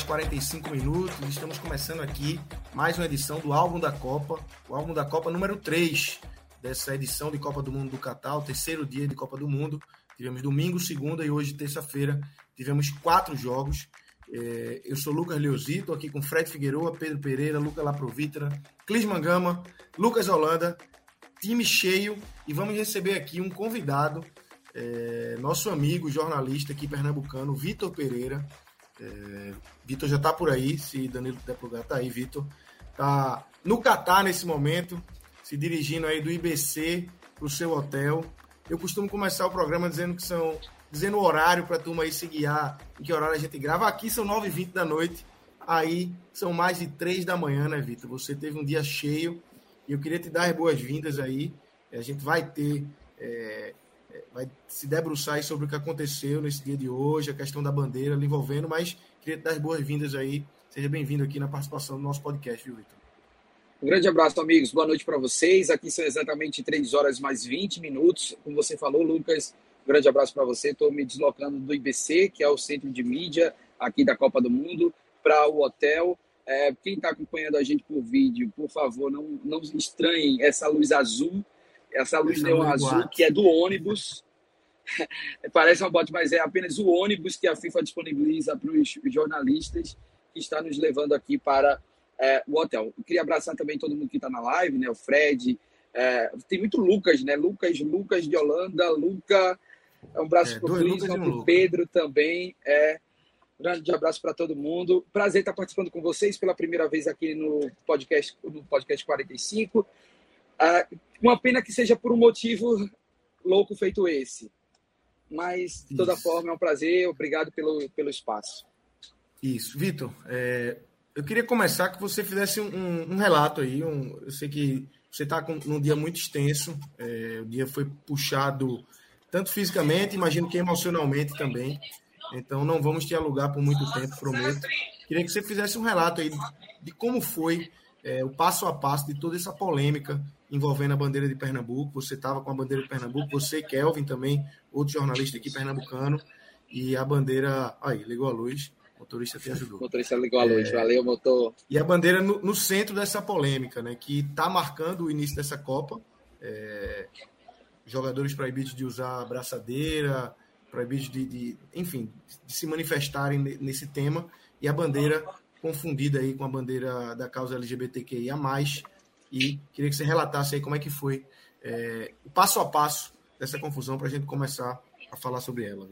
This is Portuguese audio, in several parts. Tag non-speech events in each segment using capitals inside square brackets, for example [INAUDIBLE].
Podcast 45 minutos. Estamos começando aqui mais uma edição do álbum da Copa, o álbum da Copa número 3 dessa edição de Copa do Mundo do Catar, o terceiro dia de Copa do Mundo. Tivemos domingo, segunda e hoje, terça-feira, tivemos quatro jogos. É, eu sou Lucas Leozito, aqui com Fred Figueroa, Pedro Pereira, Lucas Laprovitra, Clis Mangama, Lucas Holanda, time cheio e vamos receber aqui um convidado é, nosso amigo, jornalista aqui pernambucano, Vitor Pereira. É, Vitor já está por aí, se Danilo der lugar, tá aí, Vitor. Tá no Catar nesse momento, se dirigindo aí do IBC para o seu hotel. Eu costumo começar o programa dizendo que são dizendo o horário para a turma aí se guiar, em que horário a gente grava. Aqui são 9h20 da noite, aí são mais de 3 da manhã, né, Vitor? Você teve um dia cheio e eu queria te dar as boas-vindas aí. A gente vai ter é, vai se debruçar sobre o que aconteceu nesse dia de hoje, a questão da bandeira lhe envolvendo, mas queria te dar as boas-vindas aí. Seja bem-vindo aqui na participação do nosso podcast, viu, Vitor? Um grande abraço, amigos. Boa noite para vocês. Aqui são exatamente 3 horas mais 20 minutos. Como você falou, Lucas, um grande abraço para você. Estou me deslocando do IBC, que é o centro de mídia aqui da Copa do Mundo, para o hotel. É, quem está acompanhando a gente por vídeo, por favor, não, não estranhem essa luz azul essa luz neon azul, que é do ônibus. [LAUGHS] Parece uma bote, mas é apenas o ônibus que a FIFA disponibiliza para os jornalistas que está nos levando aqui para é, o hotel. Eu queria abraçar também todo mundo que está na live, né? O Fred, é, tem muito Lucas, né? Lucas, Lucas de Holanda, Luca. Um abraço é, para o Clisma, para o Pedro também. É, um grande abraço para todo mundo. Prazer estar participando com vocês pela primeira vez aqui no podcast, no podcast 45. Ah, uma pena que seja por um motivo louco feito esse. Mas, de toda Isso. forma, é um prazer. Obrigado pelo, pelo espaço. Isso. Vitor, é, eu queria começar que você fizesse um, um relato aí. Um, eu sei que você está num dia muito extenso. É, o dia foi puxado tanto fisicamente, imagino que emocionalmente também. Então, não vamos te alugar por muito tempo, prometo. Queria que você fizesse um relato aí de como foi é, o passo a passo de toda essa polêmica envolvendo a bandeira de Pernambuco. Você estava com a bandeira de Pernambuco, você, Kelvin, também, outro jornalista aqui pernambucano. E a bandeira. Aí, ligou a luz. O motorista te ajudou. O motorista ligou a luz, é... valeu, motor. E a bandeira no, no, centro dessa polêmica, né? Que está marcando o início dessa Copa. É... Jogadores proibidos de usar braçadeira, proibidos de, de, enfim, de se manifestarem nesse tema. E a bandeira confundida aí com a bandeira da causa LGBTQIA+, e queria que você relatasse aí como é que foi é, o passo a passo dessa confusão para a gente começar a falar sobre ela.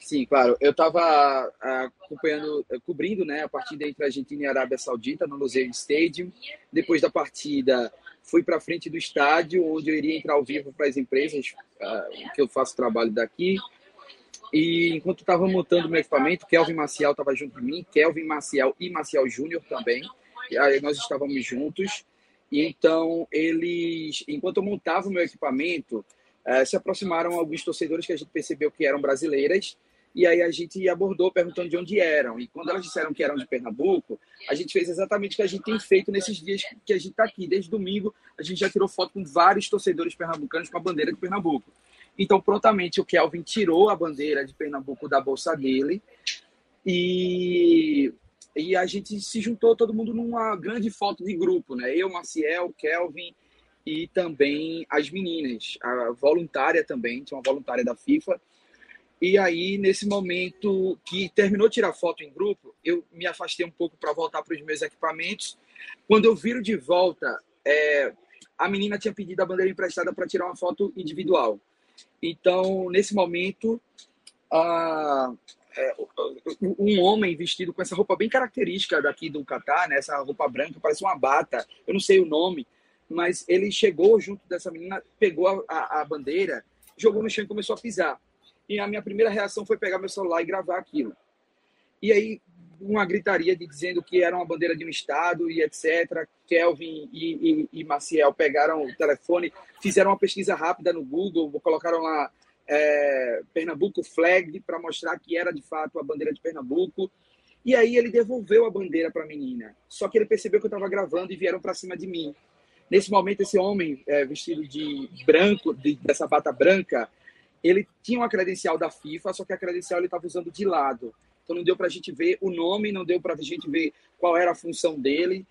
Sim, claro. Eu estava acompanhando, cobrindo né, a partida entre Argentina e Arábia Saudita no Luzeiro Stadium. Depois da partida, fui para frente do estádio, onde eu iria entrar ao vivo para as empresas, uh, que eu faço trabalho daqui. E enquanto estava montando meu equipamento, Kelvin Maciel estava junto de mim, Kelvin Maciel e Maciel Júnior também. E aí nós estávamos juntos. E então, eles, enquanto eu montava o meu equipamento, uh, se aproximaram alguns torcedores que a gente percebeu que eram brasileiras. E aí a gente abordou perguntando de onde eram. E quando elas disseram que eram de Pernambuco, a gente fez exatamente o que a gente tem feito nesses dias que a gente está aqui. Desde domingo, a gente já tirou foto com vários torcedores pernambucanos com a bandeira de Pernambuco. Então, prontamente, o Kelvin tirou a bandeira de Pernambuco da bolsa dele. E e a gente se juntou todo mundo numa grande foto de grupo, né? Eu, Maciel, Kelvin e também as meninas, a voluntária também, tinha uma voluntária da FIFA. E aí, nesse momento que terminou tirar foto em grupo, eu me afastei um pouco para voltar para os meus equipamentos. Quando eu viro de volta, é, a menina tinha pedido a bandeira emprestada para tirar uma foto individual. Então, nesse momento, uh, um homem vestido com essa roupa bem característica daqui do Catar, né? essa roupa branca, parece uma bata, eu não sei o nome, mas ele chegou junto dessa menina, pegou a, a, a bandeira, jogou no chão e começou a pisar. E a minha primeira reação foi pegar meu celular e gravar aquilo. E aí, uma gritaria de dizendo que era uma bandeira de um estado e etc. Kelvin e, e, e Maciel pegaram o telefone, fizeram uma pesquisa rápida no Google, colocaram lá é, Pernambuco flag para mostrar que era de fato a bandeira de Pernambuco. E aí ele devolveu a bandeira para a menina. Só que ele percebeu que eu estava gravando e vieram para cima de mim. Nesse momento, esse homem é, vestido de branco, de, dessa bata branca, ele tinha uma credencial da FIFA, só que a credencial ele estava usando de lado. Então não deu para a gente ver o nome, não deu para a gente ver qual era a função dele.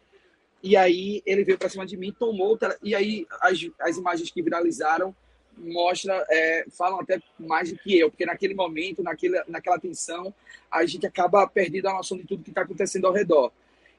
E aí ele veio para cima de mim, tomou. E aí as, as imagens que viralizaram mostra, é, falam até mais do que eu, porque naquele momento, naquele, naquela tensão, a gente acaba perdendo a noção de tudo que está acontecendo ao redor.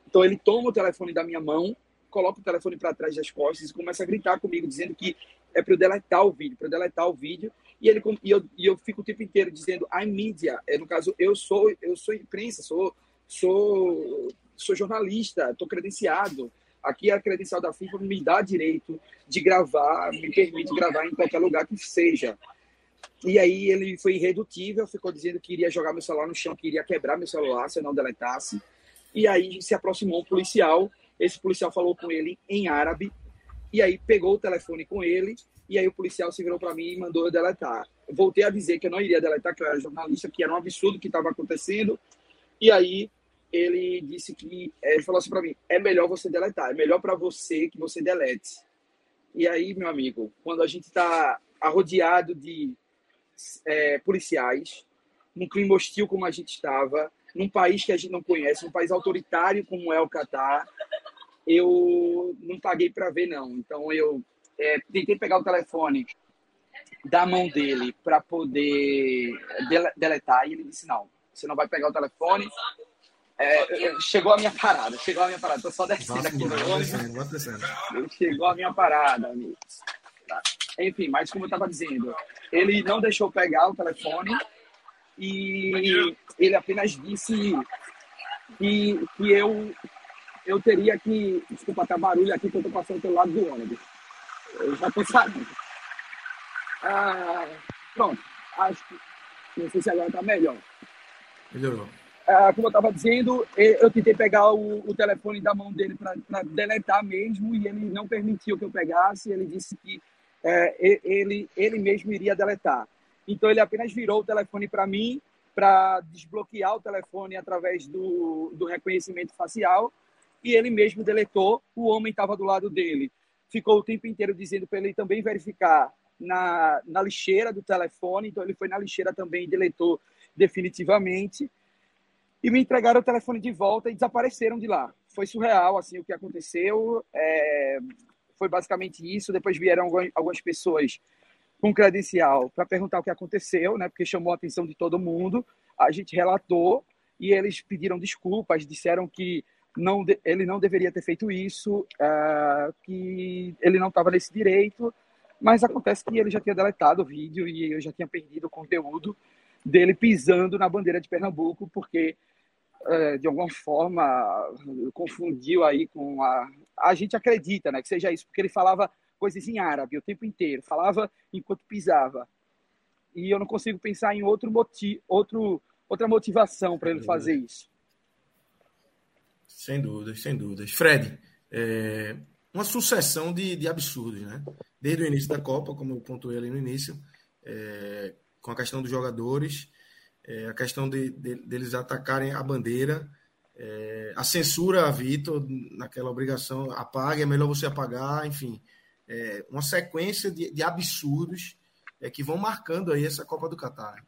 Então ele toma o telefone da minha mão, coloca o telefone para trás das costas e começa a gritar comigo, dizendo que é para eu deletar o vídeo, para eu deletar o vídeo. E, ele, e, eu, e eu fico o tempo inteiro dizendo, I'm media. É, no caso, eu sou, eu sou imprensa, sou, sou, sou jornalista, estou credenciado. Aqui a credencial da FIFA me dá direito de gravar, me permite gravar em qualquer lugar que seja. E aí ele foi irredutível, ficou dizendo que iria jogar meu celular no chão, que iria quebrar meu celular se eu não deletasse. E aí se aproximou um policial, esse policial falou com ele em árabe, e aí pegou o telefone com ele e aí o policial se virou para mim e mandou eu deletar. Voltei a dizer que eu não iria deletar, que eu era jornalista, que era um absurdo que estava acontecendo. E aí ele disse que eh, ele falou assim para mim: é melhor você deletar, é melhor para você que você delete. E aí, meu amigo, quando a gente está arrodeado de é, policiais, num clima hostil como a gente estava, num país que a gente não conhece, num país autoritário como é o Catar, eu não paguei para ver não. Então eu é, tentei pegar o telefone da mão dele para poder deletar e ele disse não, você não vai pegar o telefone. É, chegou a minha parada, chegou a minha parada, tô só descendo aqui no ônibus. Chegou a minha parada, amigos. Enfim, mas como eu estava dizendo, ele não deixou pegar o telefone e ele apenas disse que, que eu, eu teria que. Desculpa, tá barulho aqui que eu tô passando pelo lado do ônibus. Eu já sabendo. Ah, pronto, acho que. Não sei se agora tá melhor. Melhorou. Ah, como eu estava dizendo, eu tentei pegar o, o telefone da mão dele para deletar mesmo e ele não permitiu que eu pegasse. Ele disse que é, ele, ele mesmo iria deletar. Então ele apenas virou o telefone para mim para desbloquear o telefone através do, do reconhecimento facial e ele mesmo deletou. O homem estava do lado dele ficou o tempo inteiro dizendo para ele também verificar na, na lixeira do telefone, então ele foi na lixeira também e deletou definitivamente. E me entregaram o telefone de volta e desapareceram de lá. Foi surreal, assim, o que aconteceu. É, foi basicamente isso. Depois vieram algumas pessoas com credencial para perguntar o que aconteceu, né? Porque chamou a atenção de todo mundo. A gente relatou e eles pediram desculpas, disseram que não, ele não deveria ter feito isso, uh, que ele não estava nesse direito, mas acontece que ele já tinha deletado o vídeo e eu já tinha perdido o conteúdo dele pisando na bandeira de Pernambuco, porque uh, de alguma forma confundiu aí com a. A gente acredita né, que seja isso, porque ele falava coisas em árabe o tempo inteiro, falava enquanto pisava. E eu não consigo pensar em outro motivo, outro, outra motivação para ele fazer isso. Sem dúvidas, sem dúvidas. Fred, é uma sucessão de, de absurdos, né? Desde o início da Copa, como eu pontuei ali no início, é, com a questão dos jogadores, é, a questão de, de, deles atacarem a bandeira, é, a censura a Vitor naquela obrigação, apague, é melhor você apagar, enfim, é, uma sequência de, de absurdos é, que vão marcando aí essa Copa do Catar.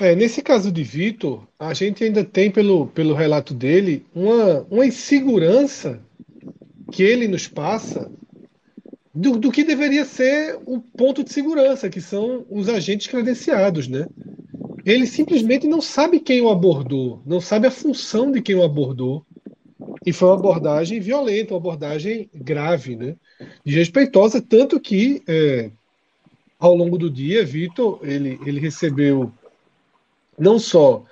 É, nesse caso de Vitor, a gente ainda tem, pelo, pelo relato dele, uma, uma insegurança que ele nos passa do, do que deveria ser o ponto de segurança, que são os agentes credenciados, né? Ele simplesmente não sabe quem o abordou, não sabe a função de quem o abordou. E foi uma abordagem violenta, uma abordagem grave, né? Desrespeitosa, tanto que é, ao longo do dia, Vitor, ele, ele recebeu não só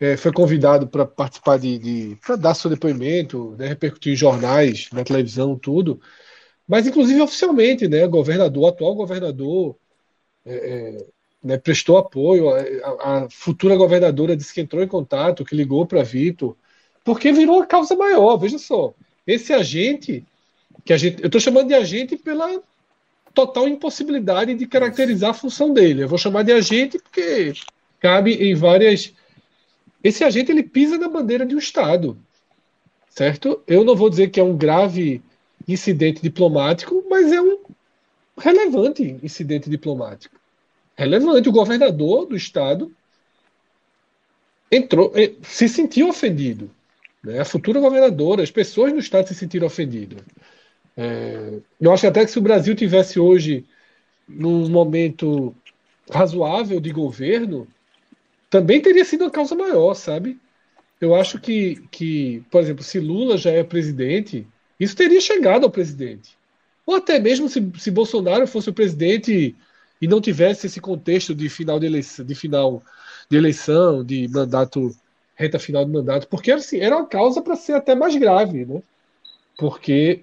é, foi convidado para participar de, de para dar seu depoimento, né, repercutir em jornais, na televisão, tudo, mas inclusive oficialmente, né, governador, atual governador é, é, né, prestou apoio, a, a, futura governadora disse que entrou em contato, que ligou para Vitor, porque virou uma causa maior. Veja só, esse agente, que a gente, eu estou chamando de agente pela total impossibilidade de caracterizar a função dele. Eu vou chamar de agente porque cabe em várias. Esse agente ele pisa na bandeira de um Estado, certo? Eu não vou dizer que é um grave incidente diplomático, mas é um relevante incidente diplomático. Relevante. O governador do Estado entrou, eh, se sentiu ofendido. Né? A futura governadora, as pessoas no Estado se sentiram ofendidas. É, eu acho até que se o Brasil tivesse hoje num momento razoável de governo, também teria sido uma causa maior, sabe? Eu acho que, que, por exemplo, se Lula já é presidente, isso teria chegado ao presidente. Ou até mesmo se, se Bolsonaro fosse o presidente e não tivesse esse contexto de final de eleição, de final de eleição, de mandato reta final do mandato, porque assim, era uma causa para ser até mais grave, né? Porque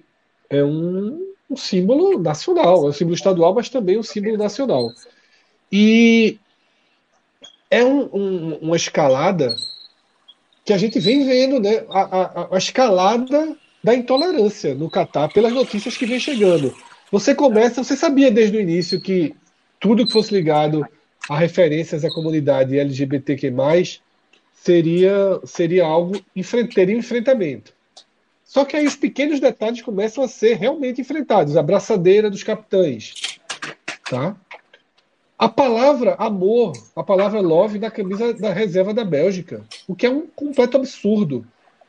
é um, um, símbolo nacional, é um símbolo estadual, mas também um símbolo nacional. E é um, um, uma escalada que a gente vem vendo, né? A, a, a, escalada da intolerância no Catar pelas notícias que vem chegando. Você começa, você sabia desde o início que tudo que fosse ligado a referências à comunidade LGBTQ+, seria, seria algo, teria um enfrentamento. Só que aí os pequenos detalhes começam a ser realmente enfrentados. A braçadeira dos capitães. Tá? A palavra amor, a palavra love na camisa da reserva da Bélgica. O que é um completo absurdo.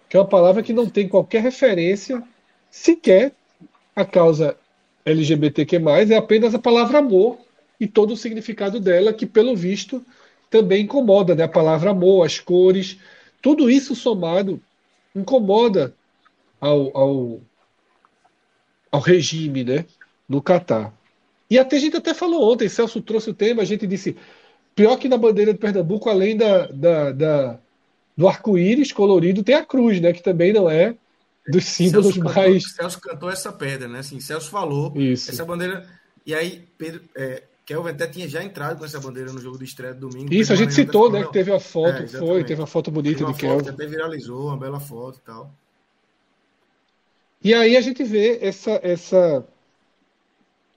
Que é uma palavra que não tem qualquer referência sequer à causa LGBTQ+, é apenas a palavra amor e todo o significado dela, que pelo visto também incomoda, né? A palavra amor, as cores, tudo isso somado incomoda ao, ao, ao regime, né? No Catar. E até a gente até falou ontem, Celso trouxe o tema, a gente disse, pior que na bandeira de Pernambuco, além da, da, da do arco-íris colorido, tem a cruz, né? Que também não é dos símbolos Celso mais. Cantou, Celso cantou essa pedra, né? Assim, Celso falou. Isso. Essa bandeira. E aí, Pedro, é, Kelvin até tinha já entrado com essa bandeira no jogo de estreia do domingo. Isso, a gente citou, né? Que teve a foto, é, foi, teve a foto bonita de Kelvin. Até viralizou, uma bela foto e tal. E aí a gente vê essa, essa,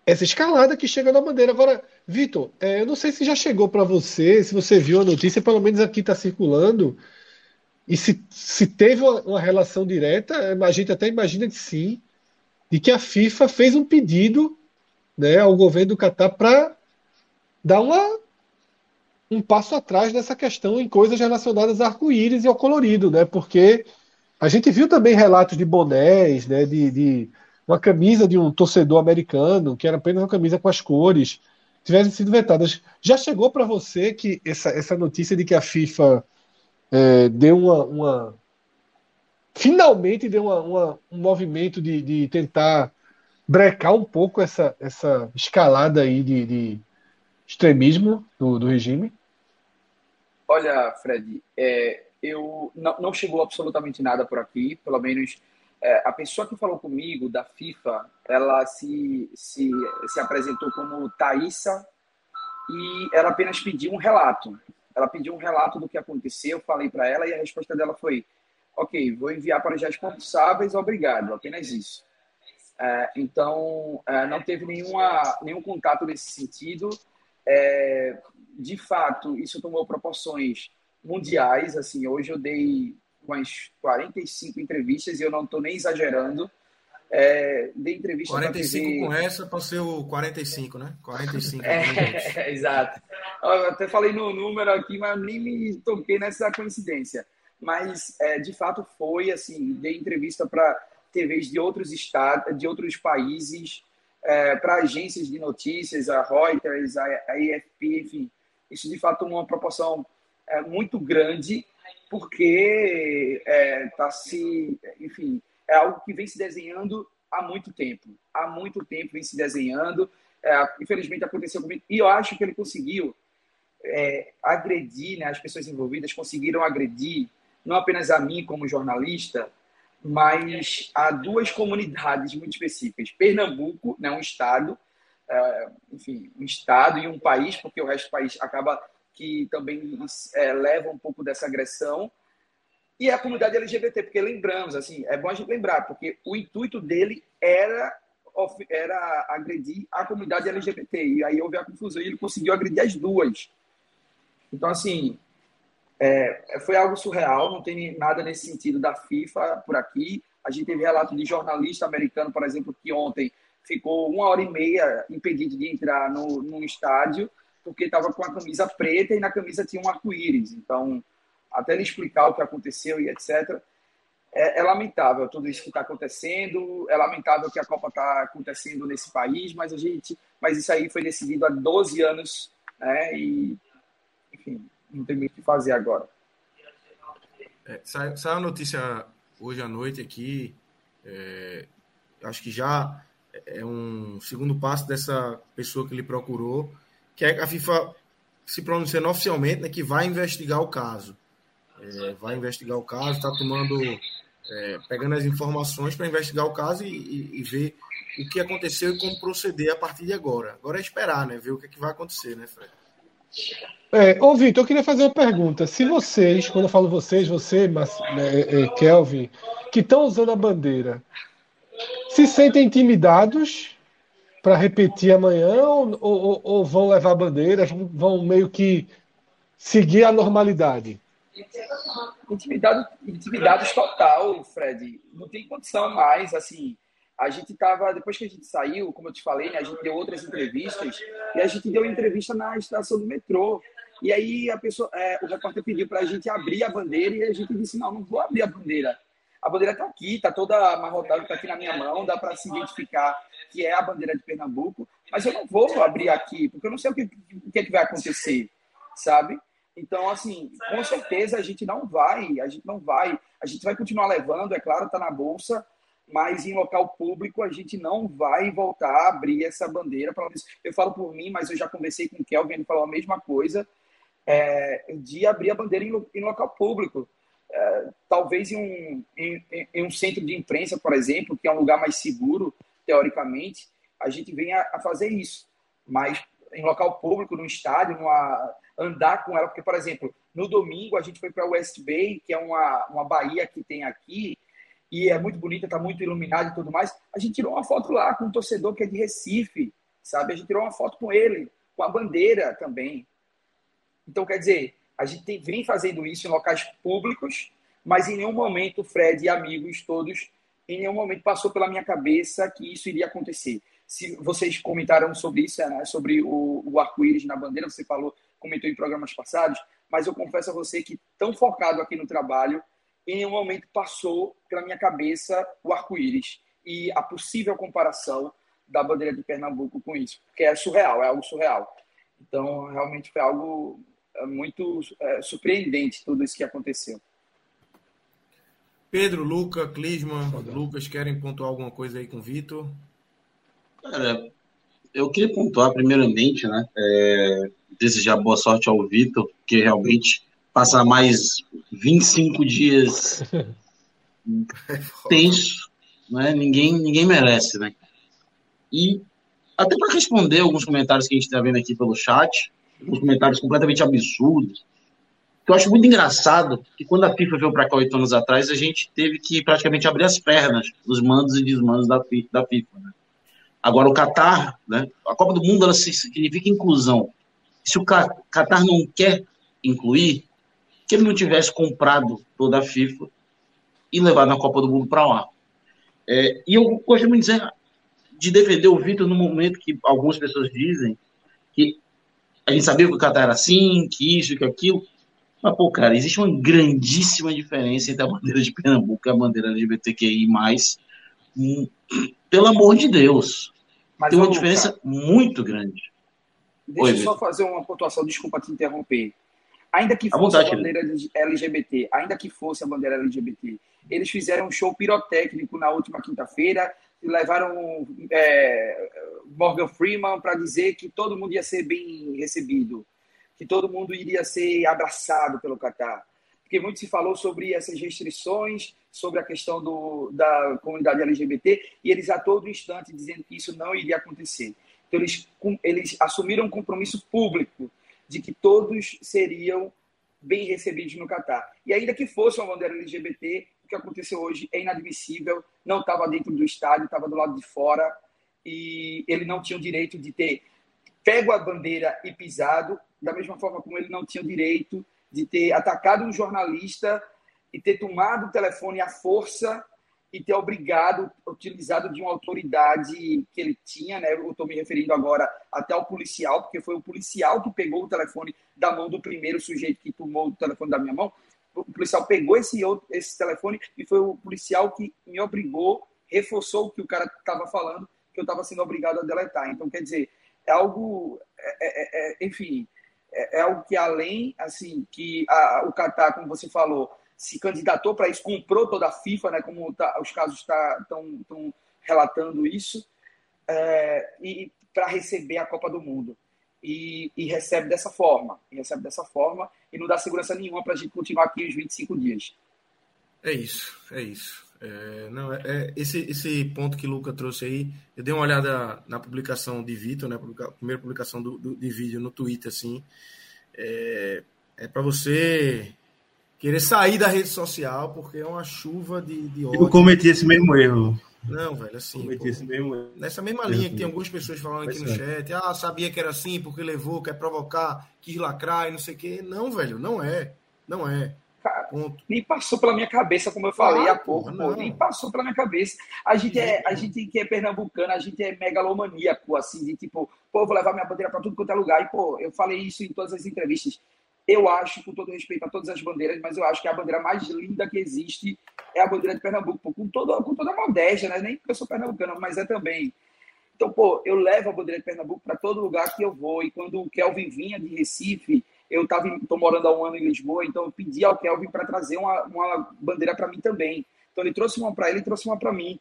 essa escalada que chega na bandeira. Agora, Vitor, é, eu não sei se já chegou para você, se você viu a notícia, pelo menos aqui está circulando, e se, se teve uma, uma, relação direta, a gente até imagina que sim, de que a FIFA fez um pedido né, ao governo do Catar para dar uma, um passo atrás nessa questão em coisas relacionadas a arco-íris e ao colorido, né? Porque a gente viu também relatos de bonés, né? De, de uma camisa de um torcedor americano, que era apenas uma camisa com as cores, tivessem sido vetadas. Já chegou para você que essa, essa notícia de que a FIFA é, deu uma, uma, finalmente deu uma, uma, um movimento de, de tentar brecar um pouco essa, essa escalada aí de, de extremismo do, do regime? Olha, Fred, é, eu não, não, chegou absolutamente nada por aqui, pelo menos é, a pessoa que falou comigo da FIFA, ela se, se, se apresentou como Thaisa e ela apenas pediu um relato. Ela pediu um relato do que aconteceu, eu falei para ela e a resposta dela foi: Ok, vou enviar para os responsáveis, obrigado, apenas isso. É, então, é, não teve nenhuma, nenhum contato nesse sentido. É, de fato, isso tomou proporções mundiais. Assim, hoje eu dei umas 45 entrevistas e eu não estou nem exagerando. É, dei entrevista 45 TV... com essa para ser o 45, né? 45. É, [LAUGHS] exato. Eu até falei no número aqui, mas nem me toquei nessa coincidência. Mas, é, de fato, foi assim, dei entrevista para TVs de outros estados, de outros países, é, para agências de notícias, a Reuters, a, a AFP, enfim. Isso, de fato, uma proporção é, muito grande porque é, tá se, enfim, é algo que vem se desenhando há muito tempo. Há muito tempo vem se desenhando. É, infelizmente aconteceu comigo. E eu acho que ele conseguiu é, agredir, né, as pessoas envolvidas conseguiram agredir não apenas a mim como jornalista, mas a duas comunidades muito específicas. Pernambuco, né, um estado, é, enfim, um estado e um país, porque o resto do país acaba que também é, leva um pouco dessa agressão, e a comunidade LGBT, porque lembramos, assim, é bom a gente lembrar, porque o intuito dele era era agredir a comunidade LGBT, e aí houve a confusão, e ele conseguiu agredir as duas. Então, assim, é, foi algo surreal, não tem nada nesse sentido da FIFA por aqui. A gente teve relato de jornalista americano, por exemplo, que ontem ficou uma hora e meia impedido de entrar no, no estádio porque estava com a camisa preta e na camisa tinha um arco-íris. Então, até ele explicar o que aconteceu e etc. É, é lamentável tudo isso que está acontecendo. É lamentável que a Copa está acontecendo nesse país, mas a gente, mas isso aí foi decidido há 12 anos, né? E enfim, não tem muito o que fazer agora. É, sai, a notícia hoje à noite aqui. É, acho que já é um segundo passo dessa pessoa que lhe procurou, que a FIFA se pronunciando oficialmente, né, que vai investigar o caso. É, vai investigar o caso, está tomando, é, pegando as informações para investigar o caso e, e, e, ver o que aconteceu e como proceder a partir de agora. Agora é esperar, né, ver o que, é que vai acontecer, né, Fred? É, ô Vitor, eu queria fazer uma pergunta. Se vocês, quando eu falo vocês, você, mas, é, é, Kelvin, que estão usando a bandeira, se sentem intimidados para repetir amanhã ou, ou, ou, vão levar a bandeira, vão meio que seguir a normalidade? Intimidade, intimidade total, Fred. Não tem condição mais, assim a gente estava, depois que a gente saiu, como eu te falei, né, a gente deu outras entrevistas, e a gente deu entrevista na estação do metrô. E aí a pessoa, é, o repórter pediu para a gente abrir a bandeira e a gente disse, não, não vou abrir a bandeira. A bandeira está aqui, está toda amarrotada, está aqui na minha mão, dá para se identificar que é a bandeira de Pernambuco, mas eu não vou abrir aqui, porque eu não sei o que, o é que vai acontecer, sabe? Então, assim, com certeza a gente não vai, a gente não vai, a gente vai continuar levando, é claro, está na bolsa, mas em local público a gente não vai voltar a abrir essa bandeira. Eu falo por mim, mas eu já conversei com o Kelvin, ele falou a mesma coisa, é, de abrir a bandeira em, em local público. É, talvez em um, em, em, um centro de imprensa, por exemplo, que é um lugar mais seguro, teoricamente, a gente venha a fazer isso. Mas em local público, no estádio, numa, andar com ela, porque, por exemplo, no domingo a gente foi para West Bay, que é uma, uma baía que tem aqui, e é muito bonita, está muito iluminada e tudo mais. A gente tirou uma foto lá com um torcedor que é de Recife, sabe? A gente tirou uma foto com ele, com a bandeira também. Então, quer dizer, a gente tem, vem fazendo isso em locais públicos, mas em nenhum momento, Fred e amigos todos, em nenhum momento passou pela minha cabeça que isso iria acontecer. Se vocês comentaram sobre isso, né? sobre o, o arco-íris na bandeira, você falou, comentou em programas passados, mas eu confesso a você que, tão focado aqui no trabalho, em nenhum momento passou pela minha cabeça o arco-íris e a possível comparação da bandeira de Pernambuco com isso, porque é surreal, é algo surreal. Então, realmente foi algo é, muito é, surpreendente tudo isso que aconteceu. Pedro, Luca, Clisman, Lucas, querem pontuar alguma coisa aí com o Vitor? Cara, eu queria pontuar primeiramente, né? É, desejar boa sorte ao Vitor, que realmente passar mais 25 dias [LAUGHS] tenso, né? Ninguém, ninguém merece, né? E até para responder alguns comentários que a gente está vendo aqui pelo chat, uns comentários completamente absurdos, eu acho muito engraçado que quando a FIFA veio para cá oito anos atrás, a gente teve que praticamente abrir as pernas dos mandos e desmandos da, da FIFA. Né? Agora o Qatar, né? A Copa do Mundo ela significa inclusão. Se o Qatar não quer incluir, que ele não tivesse comprado toda a FIFA e levado a Copa do Mundo para lá. É, e eu gosto muito de, dizer, de defender o Vitor no momento que algumas pessoas dizem que a gente sabia que o Qatar era assim, que isso, que aquilo. Mas, pô, cara, existe uma grandíssima diferença entre a bandeira de Pernambuco e a bandeira LGBTQI. Hum, pelo amor de Deus. Mas Tem uma diferença muito grande. Deixa eu só fazer uma pontuação, desculpa te interromper. Ainda que fosse a, a bandeira LGBT, ainda que fosse a bandeira LGBT, eles fizeram um show pirotécnico na última quinta-feira, levaram é, Morgan Freeman para dizer que todo mundo ia ser bem recebido, que todo mundo iria ser abraçado pelo Catar. Porque muito se falou sobre essas restrições, sobre a questão do, da comunidade LGBT, e eles a todo instante dizendo que isso não iria acontecer. Então, eles, eles assumiram um compromisso público de que todos seriam bem recebidos no Catar. E ainda que fosse uma bandeira LGBT, o que aconteceu hoje é inadmissível, não estava dentro do estádio, estava do lado de fora, e ele não tinha o direito de ter pego a bandeira e pisado, da mesma forma como ele não tinha o direito de ter atacado um jornalista e ter tomado o telefone à força e ter obrigado, utilizado de uma autoridade que ele tinha, né? Eu estou me referindo agora até ao policial, porque foi o policial que pegou o telefone da mão do primeiro sujeito que tomou o telefone da minha mão. O policial pegou esse, esse telefone e foi o policial que me obrigou, reforçou o que o cara estava falando, que eu estava sendo obrigado a deletar. Então, quer dizer, é algo, é, é, é, enfim, é, é, algo que além, assim, que a, o Qatar, como você falou, se candidatou para isso, comprou toda a FIFA, né, como tá, os casos estão tá, relatando isso, é, e para receber a Copa do Mundo. E, e, recebe dessa forma, e recebe dessa forma, e não dá segurança nenhuma para a gente continuar aqui os 25 dias. É isso, é isso. É, não, é, é, esse, esse ponto que o Luca trouxe aí, eu dei uma olhada na publicação de Vitor, né, a primeira publicação do, do, de vídeo no Twitter, assim, é, é para você querer sair da rede social, porque é uma chuva de, de ódio. Eu cometi esse mesmo erro. Não, velho, assim. Cometi pô, esse mesmo erro. Nessa mesma linha que tem algumas pessoas falando aqui no chat, ah, sabia que era assim, porque levou, quer provocar, quis lacrar e não sei o quê. Não, velho, não é. Não é. Cara, Ponto. nem passou pela minha cabeça, como eu falei há pouco, pô, nem passou pela minha cabeça. A gente, é, a gente que é pernambucano, a gente é megalomaníaco, assim, de tipo, pô, vou levar minha bandeira para tudo quanto é lugar. E, pô, eu falei isso em todas as entrevistas. Eu acho, com todo respeito a todas as bandeiras, mas eu acho que a bandeira mais linda que existe é a bandeira de Pernambuco, pô, com, todo, com toda a modéstia, né? Nem porque eu sou pernambucano, mas é também. Então, pô, eu levo a bandeira de Pernambuco para todo lugar que eu vou. E quando o Kelvin vinha de Recife, eu estou morando há um ano em Lisboa, então eu pedi ao Kelvin para trazer uma, uma bandeira para mim também. Então ele trouxe uma para ele e trouxe uma para mim.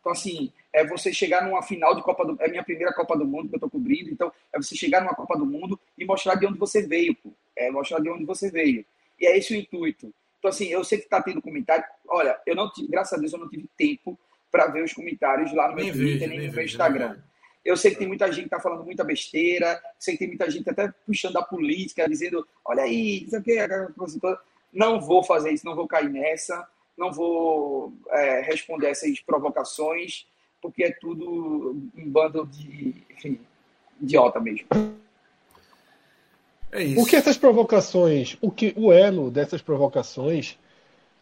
Então, assim, é você chegar numa final de Copa do É a minha primeira Copa do Mundo que eu estou cobrindo. Então, é você chegar numa Copa do Mundo e mostrar de onde você veio, pô. É mostrar de onde você veio. E é esse o intuito. Então, assim, eu sei que está tendo comentário. Olha, eu não tive, graças a Deus, eu não tive tempo para ver os comentários lá no meu Twitter, nem, nem no meu Instagram. Eu sei que tem muita gente que está falando muita besteira, sei que tem muita gente até puxando a política, dizendo, olha aí, isso aqui, não vou fazer isso, não vou cair nessa, não vou é, responder essas provocações, porque é tudo um bando de enfim, idiota mesmo. É isso. O que essas provocações, o que o elo dessas provocações,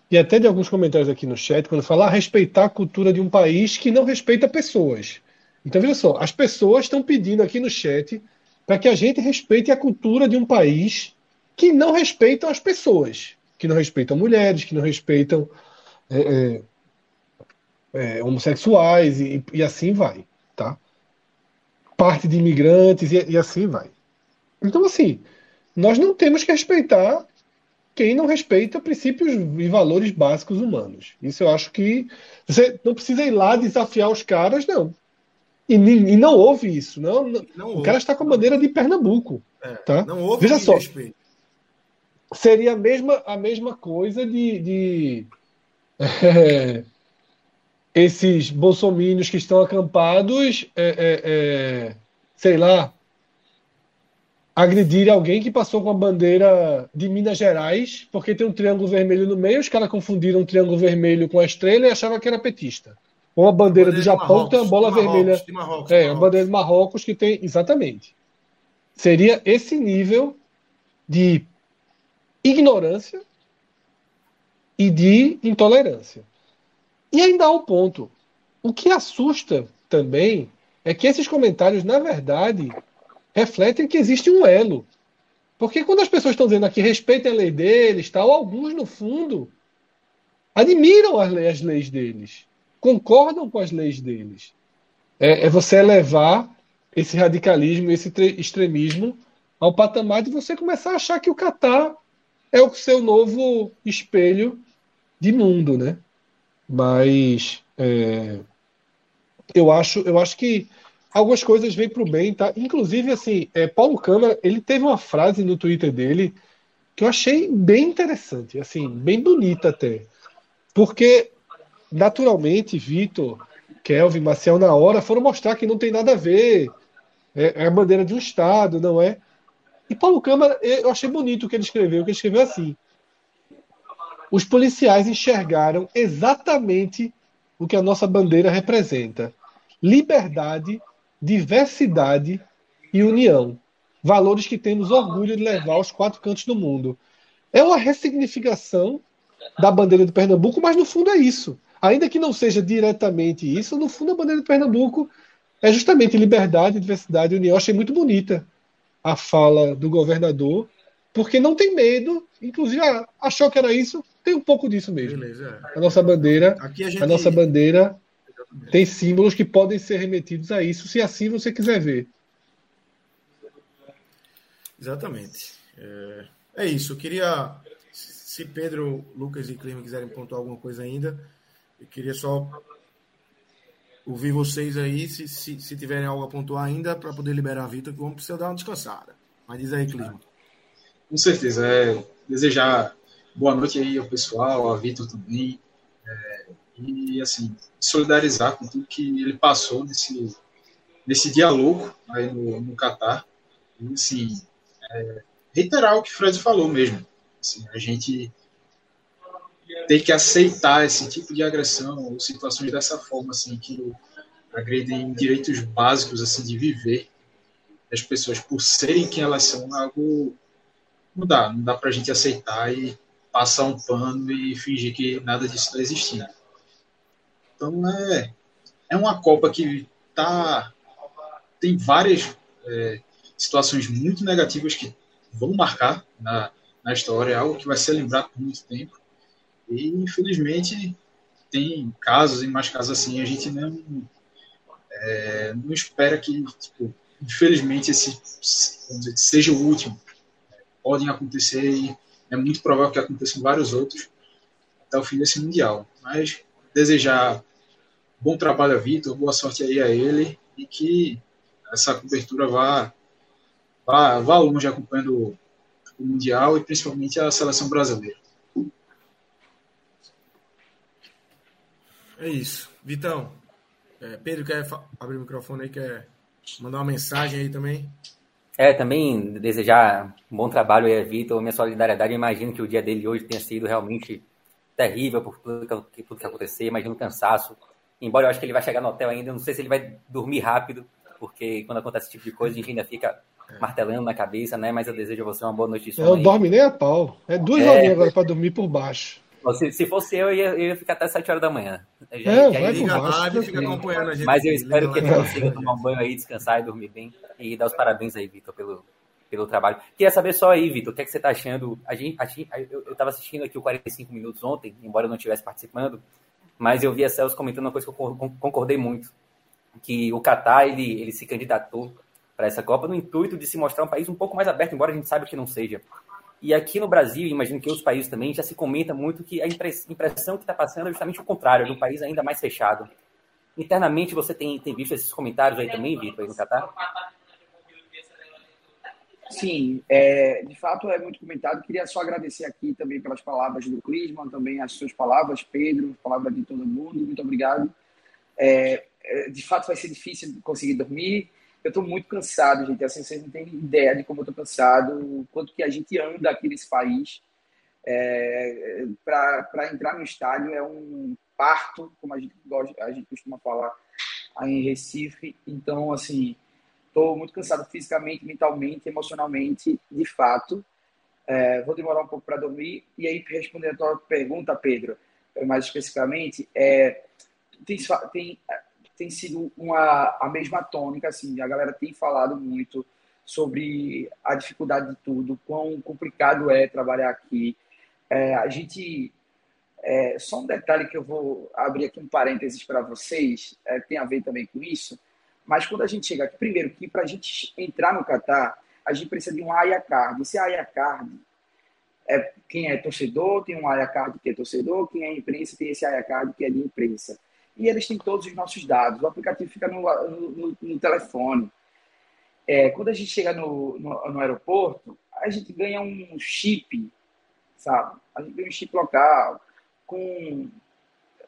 e até de alguns comentários aqui no chat, quando fala ah, respeitar a cultura de um país que não respeita pessoas. Então, veja só, as pessoas estão pedindo aqui no chat para que a gente respeite a cultura de um país que não respeitam as pessoas, que não respeitam mulheres, que não respeitam é, é, é, homossexuais e, e, assim vai, tá? Parte de imigrantes e, e assim vai. Então, assim, nós não temos que respeitar quem não respeita princípios e valores básicos humanos. Isso eu acho que você não precisa ir lá desafiar os caras, não. E, e não houve isso. Não, não, não o houve, cara está com a bandeira de Pernambuco. É, tá? Não houve Veja só. Respeito. Seria a mesma, a mesma coisa de. de é, [LAUGHS] esses bolsomínios que estão acampados, é, é, é sei lá, agredir alguém que passou com a bandeira de Minas Gerais, porque tem um triângulo vermelho no meio, os caras confundiram um triângulo vermelho com a estrela e achavam que era petista uma bandeira, bandeira do Japão que tem uma bola vermelha. Marrocos, é, uma bandeira de Marrocos que tem. Exatamente. Seria esse nível de ignorância e de intolerância. E ainda há um ponto. O que assusta também é que esses comentários, na verdade, refletem que existe um elo. Porque quando as pessoas estão dizendo aqui respeitem a lei deles, tal, alguns, no fundo, admiram as leis, as leis deles concordam com as leis deles. É, é você elevar esse radicalismo, esse extremismo ao patamar de você começar a achar que o Catar é o seu novo espelho de mundo, né? Mas é, eu acho, eu acho que algumas coisas vêm para o bem, tá? Inclusive, assim, é, Paulo Câmara, ele teve uma frase no Twitter dele que eu achei bem interessante, assim, bem bonita até. Porque, naturalmente, Vitor, Kelvin, Marcel, na hora, foram mostrar que não tem nada a ver. É, é a bandeira de um Estado, não é? E Paulo Câmara, eu achei bonito o que ele escreveu, que ele escreveu assim. Os policiais enxergaram exatamente o que a nossa bandeira representa: liberdade, diversidade e união. Valores que temos orgulho de levar aos quatro cantos do mundo. É uma ressignificação da bandeira de Pernambuco, mas no fundo é isso. Ainda que não seja diretamente isso, no fundo a bandeira de Pernambuco é justamente liberdade, diversidade e união. Eu achei muito bonita a fala do governador, porque não tem medo, inclusive ah, achou que era isso, tem um pouco disso mesmo. Beleza, é. A nossa bandeira, a, gente... a nossa bandeira tem símbolos que podem ser remetidos a isso, se assim você quiser ver. Exatamente. É, é isso. Eu queria, se Pedro, Lucas e Clima quiserem pontuar alguma coisa ainda, eu queria só ouvir vocês aí, se, se, se tiverem algo a pontuar ainda, para poder liberar a Vitor, que vamos precisar dar uma descansada. Mas diz aí, Clima. Com certeza. É, desejar boa noite aí ao pessoal, a Vitor também. É, e, assim, solidarizar com tudo que ele passou nesse, nesse dia louco aí no, no Catar. E, assim, é, reiterar o que o Fred falou mesmo. Assim, a gente tem que aceitar esse tipo de agressão ou situações dessa forma, assim, que agredem direitos básicos, assim, de viver das pessoas por serem quem elas são, algo não dá, não dá pra gente aceitar e passar um pano e fingir que nada disso está existindo. Então é, é uma Copa que tá, tem várias é, situações muito negativas que vão marcar na, na história, é algo que vai ser lembrado por muito tempo. E infelizmente tem casos e mais casos assim, a gente não, é, não espera que, tipo, infelizmente, esse dizer, seja o último. Podem acontecer e é muito provável que aconteçam vários outros até o fim desse Mundial. Mas desejar bom trabalho a Vitor, boa sorte aí a ele e que essa cobertura vá, vá, vá longe acompanhando o Mundial e principalmente a seleção brasileira. É isso. Vitão, é, Pedro quer abrir o microfone aí, quer mandar uma mensagem aí também? É, também desejar um bom trabalho aí a Vitor, minha solidariedade. Eu imagino que o dia dele hoje tenha sido realmente terrível por tudo que, tudo que aconteceu. Imagino o cansaço. Embora eu acho que ele vai chegar no hotel ainda, eu não sei se ele vai dormir rápido, porque quando acontece esse tipo de coisa, a gente ainda fica martelando na cabeça, né? Mas eu desejo a você uma boa noite de sono. Eu dorme nem a pau. É duas é... horinhas agora para dormir por baixo. Se, se fosse eu, eu ia, eu ia ficar até 7 horas da manhã. Já, é, já vai liga rádio, fica acompanhando a gente. Mas eu espero que ele consiga tomar um banho aí, descansar e dormir bem. E dar os parabéns aí, Vitor, pelo, pelo trabalho. Queria saber só aí, Vitor, o que, é que você está achando? A gente, a gente, eu estava assistindo aqui o 45 Minutos ontem, embora eu não estivesse participando, mas eu vi a Celso comentando uma coisa que eu concordei muito, que o Catar, ele, ele se candidatou para essa Copa no intuito de se mostrar um país um pouco mais aberto, embora a gente saiba que não seja. E aqui no Brasil, imagino que outros países também, já se comenta muito que a impressão que está passando é justamente o contrário, de um país ainda mais fechado. Internamente, você tem, tem visto esses comentários aí também, Vitor, aí no Catar? Sim, é, de fato é muito comentado. Queria só agradecer aqui também pelas palavras do Clisman, também as suas palavras, Pedro, palavra de todo mundo. Muito obrigado. É, é de fato vai ser difícil conseguir dormir. Eu estou muito cansado, gente. Assim, vocês não têm ideia de como eu estou cansado, quanto que a gente anda aqui nesse país. É, para entrar no estádio é um parto, como a gente, gosta, a gente costuma falar aí em Recife. Então, assim, estou muito cansado fisicamente, mentalmente, emocionalmente, de fato. É, vou demorar um pouco para dormir. E aí, respondendo a tua pergunta, Pedro, mais especificamente, é, tem, tem tem sido uma, a mesma tônica, assim, a galera tem falado muito sobre a dificuldade de tudo, quão complicado é trabalhar aqui. É, a gente, é, só um detalhe que eu vou abrir aqui um parênteses para vocês, é, tem a ver também com isso, mas quando a gente chega aqui, primeiro que para a gente entrar no Catar, a gente precisa de um AIA Card. Esse AIA Card é, quem é torcedor tem um Ayacard que é torcedor, quem é imprensa tem esse Ayacard que é de imprensa. E eles têm todos os nossos dados. O aplicativo fica no, no, no telefone. É, quando a gente chega no, no, aeroporto, a gente ganha um chip, sabe? A gente ganha um chip local, com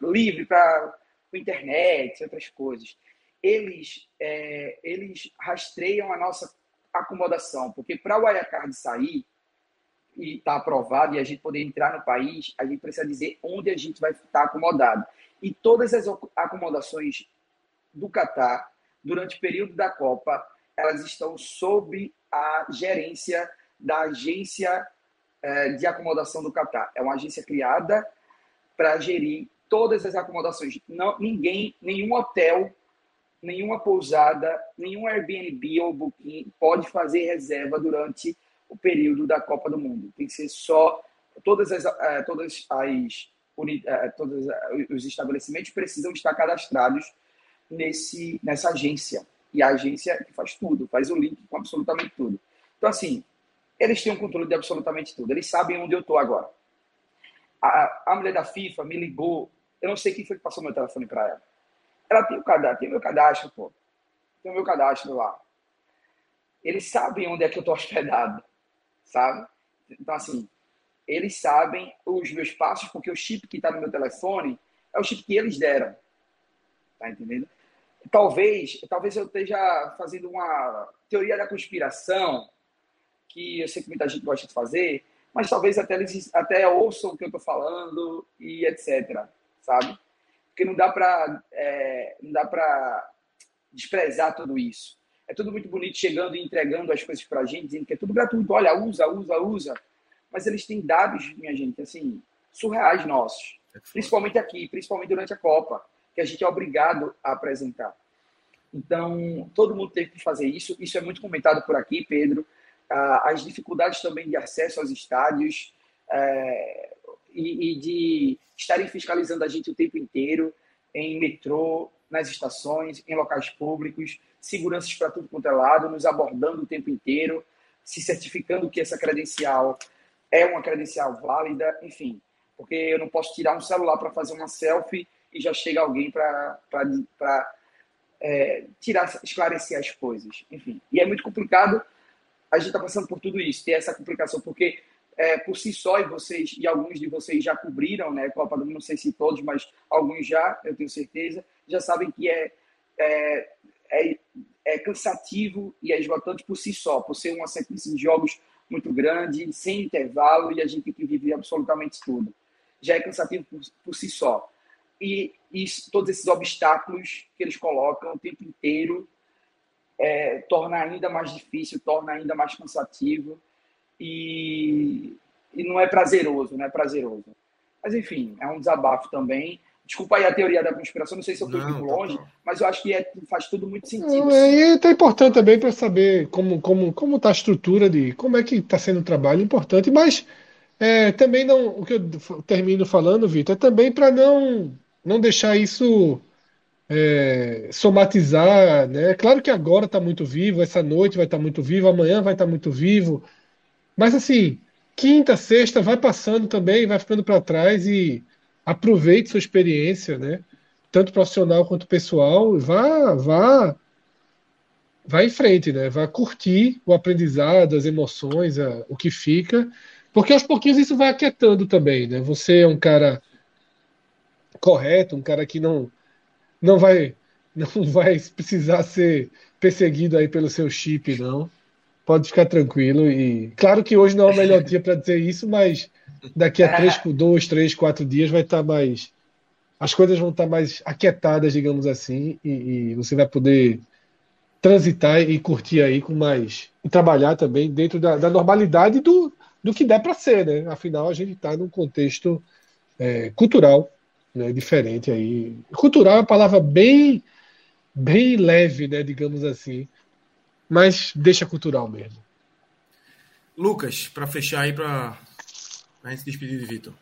livre para internet, outras coisas. Eles, é, eles rastreiam a nossa acomodação, porque para o Wirecard sair e estar tá aprovado e a gente poder entrar no país, a gente precisa dizer onde a gente vai estar acomodado. E todas as acomodações do Catar, durante o período da Copa, elas estão sob a gerência da agência é, de acomodação do Catar. É uma agência criada para gerir todas as acomodações. Não, ninguém, nenhum hotel, nenhuma pousada, nenhum Airbnb ou Booking pode fazer reserva durante o período da Copa do Mundo. Tem que ser só todas as, uh, todas as todos os estabelecimentos precisam estar cadastrados nesse nessa agência. E a agência que faz tudo, faz o link com absolutamente tudo. Então assim, eles têm um controle de absolutamente tudo. Eles sabem onde eu estou agora. A, a mulher da FIFA me ligou. Eu não sei quem foi que passou meu telefone para ela. Ela tem o cadastro, tem meu cadastro, pô. Tem o meu cadastro lá. Eles sabem onde é que eu estou hospedado sabe? Então, assim, eles sabem os meus passos, porque o chip que está no meu telefone é o chip que eles deram. Tá entendendo? Talvez, talvez eu esteja fazendo uma teoria da conspiração, que eu sei que muita gente gosta de fazer, mas talvez até eles até ouçam o que eu estou falando e etc, sabe? Porque não dá para é, não dá para desprezar tudo isso é tudo muito bonito chegando e entregando as coisas para a gente, dizendo que é tudo gratuito. Olha, usa, usa, usa. Mas eles têm dados, minha gente, assim, surreais nossos. É principalmente aqui, principalmente durante a Copa, que a gente é obrigado a apresentar. Então, todo mundo teve que fazer isso. Isso é muito comentado por aqui, Pedro. Ah, as dificuldades também de acesso aos estádios é, e, e de estarem fiscalizando a gente o tempo inteiro em metrô, nas estações, em locais públicos seguranças para tudo quanto é lado, nos abordando o tempo inteiro, se certificando que essa credencial é uma credencial válida, enfim, porque eu não posso tirar um celular para fazer uma selfie e já chega alguém para é, tirar, esclarecer as coisas, enfim. E é muito complicado, a gente está passando por tudo isso, ter essa complicação, porque é, por si só, e vocês, e alguns de vocês já cobriram, né, Copa do Mundo, não sei se todos, mas alguns já, eu tenho certeza, já sabem que é, é é, é cansativo e é esgotante por si só, por ser uma sequência de jogos muito grande, sem intervalo, e a gente tem que viver absolutamente tudo. Já é cansativo por, por si só. E, e, todos esses obstáculos que eles colocam o tempo inteiro é, torna ainda mais difícil, torna ainda mais cansativo e, e não é prazeroso, não é prazeroso. Mas enfim, é um desabafo também. Desculpa aí a teoria da conspiração, não sei se eu estou muito longe, mas eu acho que é, faz tudo muito sentido. É, e é importante também para saber como como como está a estrutura de como é que está sendo o trabalho, importante, mas é, também não o que eu termino falando, Vitor, é também para não não deixar isso é, somatizar, né? Claro que agora está muito vivo, essa noite vai estar tá muito vivo, amanhã vai estar tá muito vivo, mas assim quinta, sexta vai passando também, vai ficando para trás e aproveite sua experiência, né? Tanto profissional quanto pessoal, vá, vá, vá em frente, né? Vá curtir o aprendizado, as emoções, a, o que fica, porque aos pouquinhos isso vai aquietando também, né? Você é um cara correto, um cara que não não vai [LAUGHS] não vai precisar ser perseguido aí pelo seu chip, não. Pode ficar tranquilo e claro que hoje não é o melhor dia para dizer isso, mas daqui a três, dois, três, quatro dias vai estar tá mais. As coisas vão estar tá mais aquietadas, digamos assim, e, e, você vai poder transitar e curtir aí com mais. e trabalhar também dentro da, da normalidade do, do que der para ser, né? Afinal, a gente está num contexto é, cultural né, diferente aí. Cultural é uma palavra bem, bem leve, né, digamos assim, mas deixa cultural mesmo. Lucas, para fechar aí, para a gente se despedir de Vitor.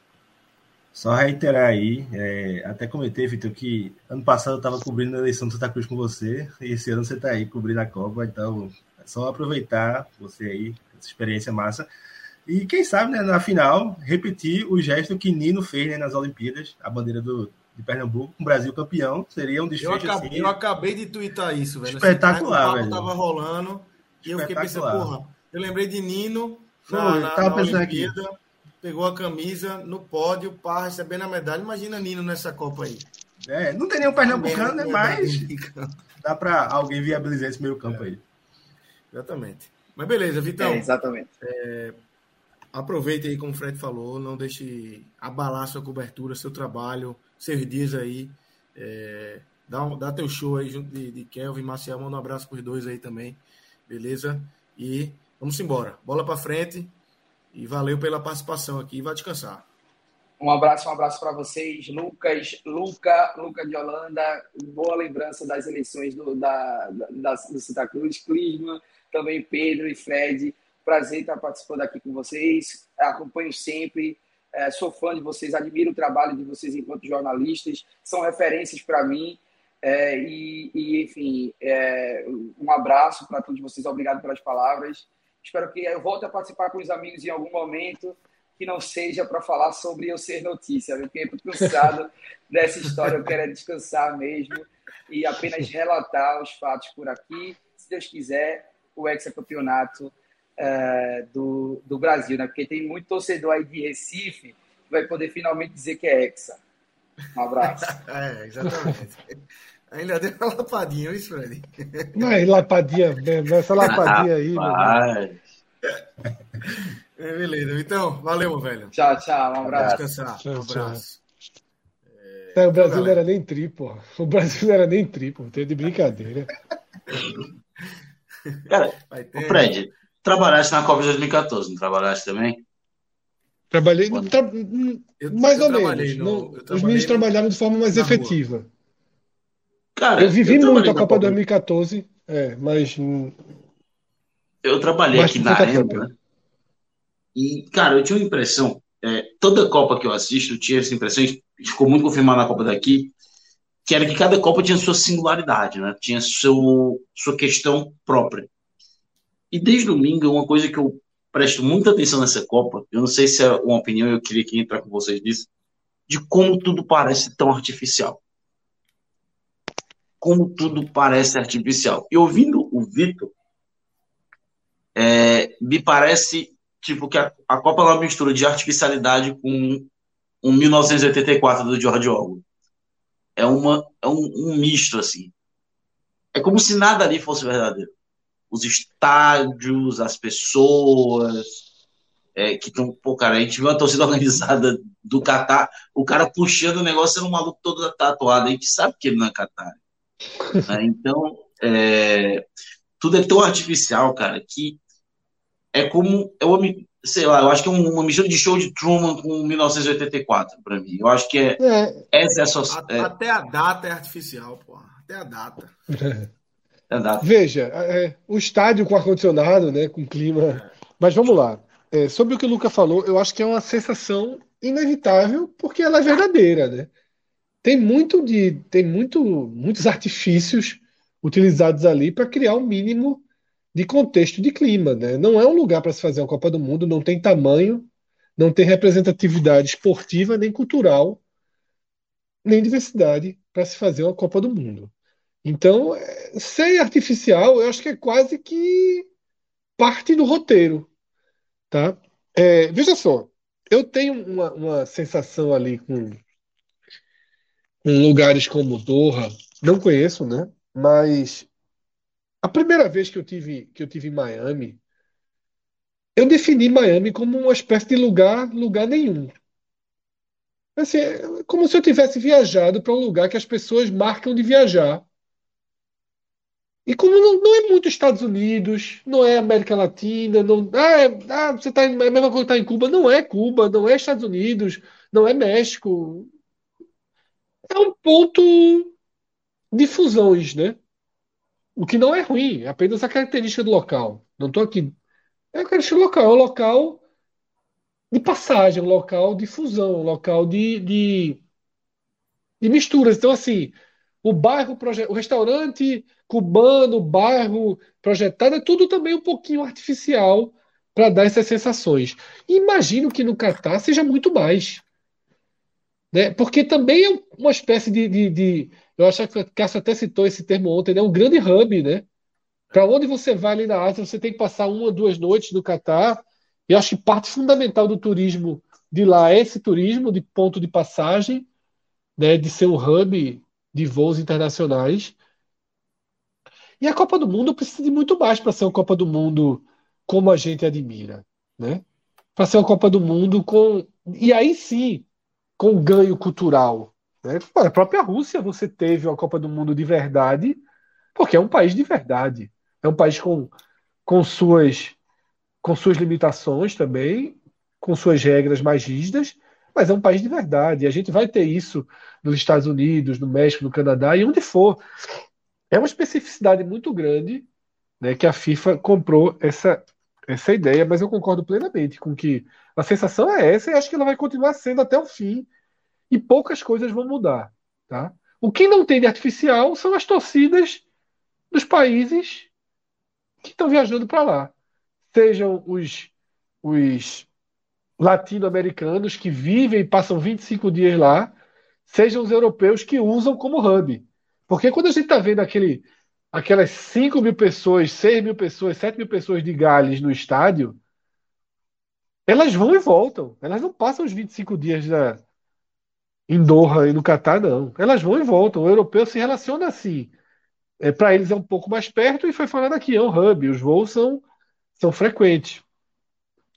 Só reiterar aí, é, até comentei, Vitor, que ano passado eu estava cobrindo a eleição do Santa Cruz com você, e esse ano você está aí cobrindo a Copa, então é só aproveitar você aí, essa experiência massa. E quem sabe, né, na final, repetir o gesto que Nino fez né, nas Olimpíadas, a bandeira do, de Pernambuco, com o Brasil campeão, seria um desfecho eu acabei, assim, eu acabei de twittar isso, velho. Espetacular, o velho. tava rolando e eu fiquei pensando, porra, eu lembrei de Nino Foi, na, eu na, tava na pensando aqui. Pegou a camisa no pódio, pá, recebendo a medalha. Imagina Nino nessa Copa aí. É, não tem nenhum pernambucano, né, mas dá para alguém viabilizar esse meio campo aí. Exatamente. Mas beleza, Vitão. É, exatamente. Aproveite aí, como o Fred falou, não deixe abalar sua cobertura, seu trabalho, seus dias aí. É, dá, um- dá teu show aí junto de, de Kelvin, Marcial, manda um abraço pros dois aí também, beleza? E vamos embora. Bola pra frente e valeu pela participação aqui. Vai descansar. Um abraço, um abraço para vocês, Lucas, Luca, Luca de Holanda, boa lembrança das eleições do, da, da, do Santa Cruz, Clisma, também Pedro e Fred. Prazer estar participando aqui com vocês. Acompanho sempre, eh, sou fã de vocês, admiro o trabalho de vocês enquanto jornalistas, são referências para mim. eh, e, e, enfim, eh, um abraço para todos vocês, obrigado pelas palavras. Espero que eu volte a participar com os amigos em algum momento que não seja para falar sobre eu ser notícia, porque eu estou cansado [LAUGHS] dessa história, eu quero é descansar mesmo e apenas relatar os fatos por aqui. Se Deus quiser, o hexacampeonato eh, do, do Brasil, né? Porque tem muito torcedor aí de Recife que vai poder finalmente dizer que é hexa. Um abraço. [LAUGHS] É, exatamente. Ainda deu uma lapadinha, isso, Fred? Mas lapadinha mesmo, essa lapadinha aí. Rapaz. É, beleza. Então, valeu, meu velho. Tchau, tchau. Um abraço. descansar. Tchau, Um abraço. É, o Brasil não era nem tri, porra. O Brasil não era nem tri, porra. Tem de brincadeira. Cara, ter. Fred, trabalhaste na Copa de 2014, não trabalhaste também? Trabalhei. Quando? tra- Eu- mais eu ou menos. no- Não- eu os meninos no- trabalharam de forma mais na rua. Cara, Eu vivi muito trabalhei a Copa 2014, é, mas Eu trabalhei Mas aqui na própria. né? E, cara, eu tinha uma impressão, é, toda Copa que eu assisto, eu tinha essa impressão, ficou muito confirmado na Copa daqui, que era que cada Copa tinha sua singularidade, né? Tinha seu, sua questão própria. E desde domingo, uma coisa que eu presto muita atenção nessa Copa, eu não sei se é uma opinião, eu queria que entrar com vocês nisso, de como tudo parece tão artificial. Como tudo parece artificial. E ouvindo o Vitor, é, me parece tipo que a, a Copa é uma mistura de artificialidade com um 1984 do George Orwell. É, uma, é um, um misto, assim. É como se nada ali fosse verdadeiro. Os estádios, as pessoas é, que estão. Pô, cara, a gente viu a torcida [LAUGHS] organizada do Catar, o cara puxando o negócio era um maluco todo tatuado. A gente sabe que ele não é Catar. Né? Então, é, tudo é tão artificial, cara, que é como. É uma, sei lá, eu acho que é um- uma mistura de show de Truman com 1984, pra mim. Eu acho que é, é, essa é a sua. É, Até a data é artificial, pô. Até a data. é a data. Veja, é, o estádio com ar-condicionado, né, com clima. Mas vamos lá. É, sobre o que o Luca falou, eu acho que é uma sensação inevitável, porque ela é verdadeira, né? Tem muito de, tem muito, muitos artifícios utilizados ali para criar um mínimo de contexto de clima, né? Não é um lugar para se fazer uma Copa do Mundo, não tem tamanho, não tem representatividade esportiva nem cultural, nem diversidade para se fazer uma Copa do Mundo. Então, é, ser artificial, eu acho que é quase que parte do roteiro, tá? É, veja só, eu tenho uma, uma sensação ali com, com lugares como Doha, não conheço, né? Mas a primeira vez que eu tive que eu tive em Miami, eu defini Miami como uma espécie de lugar, lugar nenhum. Assim, é como se eu tivesse viajado para um lugar que as pessoas marcam de viajar. E como não, não é muito Estados Unidos, não é América Latina, não, ah, é- ah, você está em, é a mesma coisa que tá em Cuba, não é Cuba, não é Estados Unidos, não é México. É um ponto de fusões, né? O que não é ruim, é apenas a característica do local. Não estou aqui. É a característica do local, é um local de passagem, um local de fusão, um local de, de, de misturas. Então, assim, o bairro, o restaurante cubano, o bairro projetado, é tudo também um pouquinho artificial para dar essas sensações. Imagino que no Catar seja muito mais. Né? Porque também é uma espécie de, de, de eu acho que o Cássio até citou esse termo ontem, né? um grande hub, né? Para onde você vai ali na Ásia, você tem que passar uma, duas noites no Catar. E acho que parte fundamental do turismo de lá é esse turismo de ponto de passagem, né? de ser um hub de voos internacionais. E a Copa do Mundo precisa de muito mais para ser uma Copa do Mundo como a gente admira, né? Para ser uma Copa do Mundo com e aí sim com ganho cultural, né? A própria Rússia você teve uma Copa do Mundo de verdade, porque é um país de verdade. É um país com, com, suas, com suas limitações também, com suas regras mais rígidas, mas é um país de verdade. E a gente vai ter isso nos Estados Unidos, no México, no Canadá e onde for. É uma especificidade muito grande né, que a FIFA comprou essa, essa ideia, mas eu concordo plenamente com que a sensação é essa e acho que ela vai continuar sendo até o fim e poucas coisas vão mudar. Tá? O que não tem de artificial são as torcidas dos países que estão viajando para lá. Sejam os, os latino-americanos que vivem e passam 25 dias lá, sejam os europeus que usam como hub. Porque quando a gente está vendo aquele, aquelas 5 mil pessoas, 6 mil pessoas, 7 mil pessoas de Gales no estádio, elas vão e voltam. Elas não passam os 25 dias da, em Doha e no Catar, não. Elas vão e voltam. O europeu se relaciona assim. É, Para eles é um pouco mais perto e foi falado aqui, é um hub. Os voos são, são frequentes.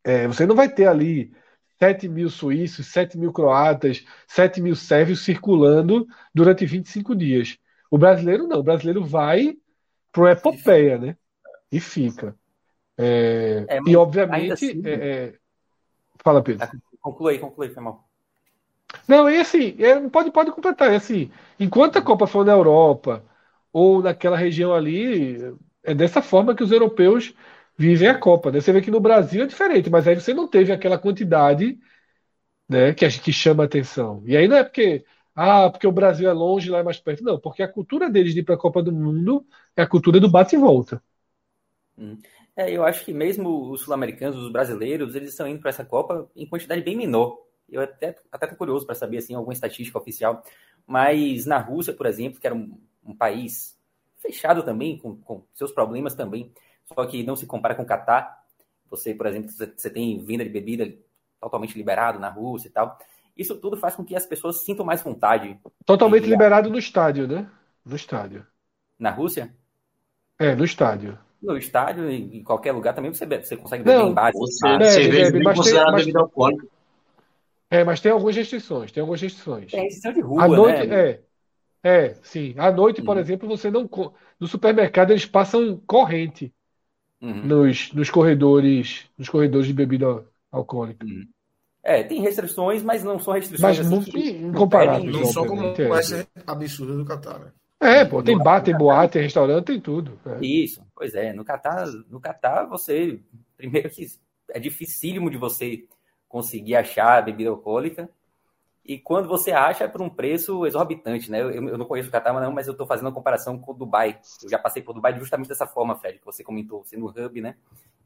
É, você não vai ter ali 7 mil suíços, 7 mil croatas, 7 mil sérvios circulando durante 25 dias. O brasileiro não. O brasileiro vai pro epopeia, né? E fica. É, É, e obviamente. assim- é, é, Fala, Pedro. Conclui, conclui, foi mal. Não, e assim, é, pode, pode completar. É assim, enquanto a Copa for na Europa ou naquela região ali, é dessa forma que os europeus vivem a Copa, né? Você vê que no Brasil é diferente, mas aí você não teve aquela quantidade, né, que, que chama a atenção. E aí não é porque, ah, porque o Brasil é longe, lá é mais perto. Não, porque a cultura deles de ir para a Copa do Mundo é a cultura do bate e volta. É, eu acho que mesmo os sul-americanos, os brasileiros, eles estão indo para essa Copa em quantidade bem menor. Eu até até tô curioso para saber assim alguma estatística oficial, mas na Rússia, por exemplo, que era um, um país fechado também, com, com seus problemas também, só que não se compara com o Catar. Você, por exemplo, você tem venda de bebida totalmente liberado na Rússia e tal. Isso tudo faz com que as pessoas sintam mais vontade Totalmente de liberado no estádio, né? No estádio. na Rússia. É, no estádio. No estádio, em em qualquer lugar também você, bebe, você consegue beber Não, em bares. Você, bares. Bebe, cerveja bebe, considerada bebida alcoólica. É, mas tem algumas restrições, tem algumas restrições. Tem restrição de rua, À noite, né? é. É, sim. À noite, por Uhum. exemplo, você não. No supermercado, eles passam corrente Uhum. nos, nos corredores, nos corredores de bebida alcoólica. É, tem restrições, mas não são restrições Mas assim que incomparáveis, impedem- Não só como é. essa absurda do Qatar, né? É, pô, tem bar, tem boate, tem restaurante, tem tudo. É. Isso, pois é. No Catar, no Catar, você. Primeiro que é dificílimo de você conseguir achar bebida alcoólica. E quando você acha, é por um preço exorbitante, né? Eu, eu não conheço o Catar, não, mas eu estou fazendo uma comparação com o Dubai. Eu já passei por Dubai justamente dessa forma, Fred, que você comentou, sendo hub, né?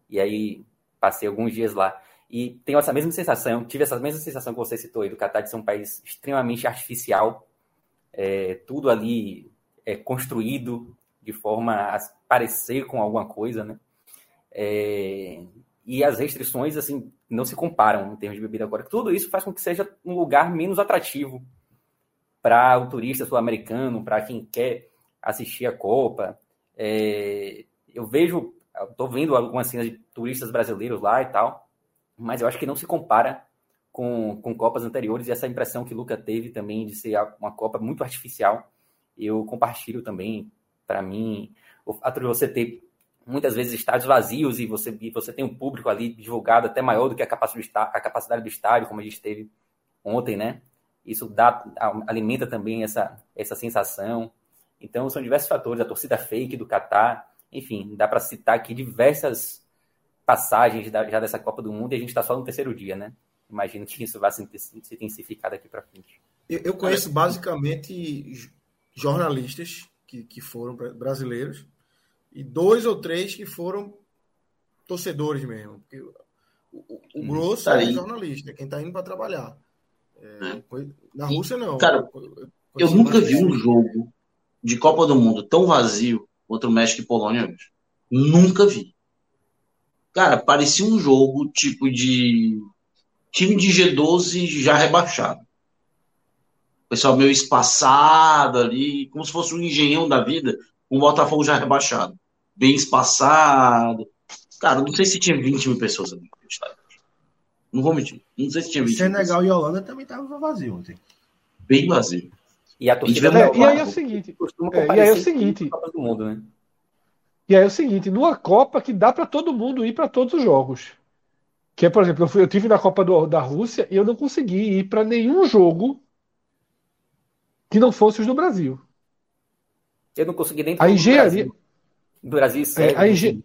E aí passei alguns dias lá. E tenho essa mesma sensação, tive essa mesma sensação que você citou aí, do Catar de ser um país extremamente artificial. É, tudo ali é construído de forma a parecer com alguma coisa, né? É, e as restrições, assim, não se comparam em termos de bebida alcoólica. Tudo isso faz com que seja um lugar menos atrativo para o turista sul-americano, para quem quer assistir a Copa. É, eu vejo, estou vendo algumas cenas de turistas brasileiros lá e tal, mas eu acho que não se compara com, com Copas anteriores e essa impressão que o Luca teve também de ser uma Copa muito artificial, eu compartilho também. Para mim, o fato de você ter muitas vezes estádios vazios e você, e você tem um público ali divulgado até maior do que a capacidade, do estádio, como a gente teve ontem, né? Isso dá, alimenta também essa, essa sensação. Então, são diversos fatores, a torcida fake do Catar, enfim, dá para citar aqui diversas passagens da, já dessa Copa do Mundo e a gente está só no terceiro dia, né? Imagino que isso vai se intensificar daqui para frente. Eu, eu conheço basicamente jornalistas que, que foram brasileiros e dois ou três que foram torcedores mesmo. Porque O, o grosso Tá é jornalista, é quem tá indo para trabalhar. É, É. Na Rússia, não. Cara, Eu nunca vi um jogo de Copa do Mundo tão vazio contra o México e Polônia hoje. Nunca vi. Cara, parecia um jogo tipo de time de G12 já rebaixado. O pessoal meio espaçado ali, como se fosse um engenhão da vida, um Botafogo já rebaixado. Bem espaçado. Cara, não sei se tinha 20 mil pessoas ali. Não vou mentir. Não sei se tinha 20 mil pessoas. Senegal e Holanda também estavam vazio ontem. Bem vazio. E a torcida tivemos- do É, e aí é o seguinte, é, e aí é o seguinte, do Mundo, né? E aí é o seguinte, numa Copa que dá para todo mundo ir para todos os jogos. Que é, por exemplo, eu, fui, eu tive na Copa do- da Rússia e eu não consegui ir para nenhum jogo que não fosse os do Brasil. Eu não consegui nem A do engenharia, Brasil. Do Brasil Sérvia. a engen-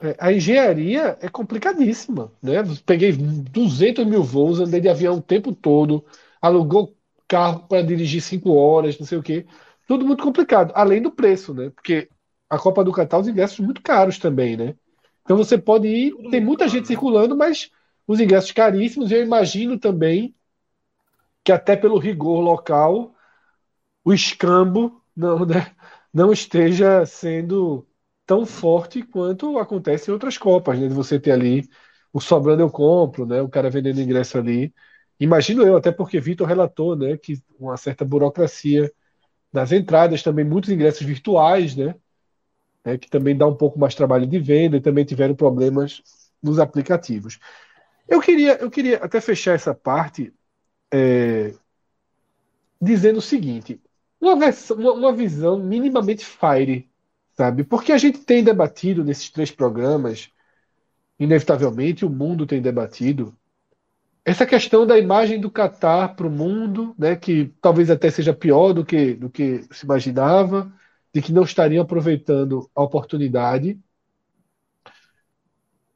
é, a engenharia é complicadíssima, né? Peguei 200 mil voos, andei de avião o tempo todo, alugou carro para dirigir cinco horas, não sei o quê. Tudo muito complicado, além do preço, né? Porque a Copa do Catar, os ingressos muito caros também, né? Então você pode ir, tem muita gente né? circulando, mas os ingressos caríssimos. Eu imagino também que até pelo rigor local, o escambo não, né, não esteja sendo tão forte quanto acontece em outras Copas, né? De você ter ali o sobrando eu compro, né? O cara vendendo ingresso ali. Imagino eu, até porque Vitor relatou, né, que uma certa burocracia nas entradas, também muitos ingressos virtuais, né? Né, que também dá um pouco mais trabalho de venda e também tiveram problemas nos aplicativos. Eu queria, eu queria até fechar essa parte é, dizendo o seguinte: uma, versão- uma- visão minimamente fire, sabe? Porque a gente tem debatido nesses três programas, inevitavelmente o mundo tem debatido, essa questão da imagem do Catar para o mundo, né, que talvez até seja pior do que, do que se imaginava, de que não estariam aproveitando a oportunidade.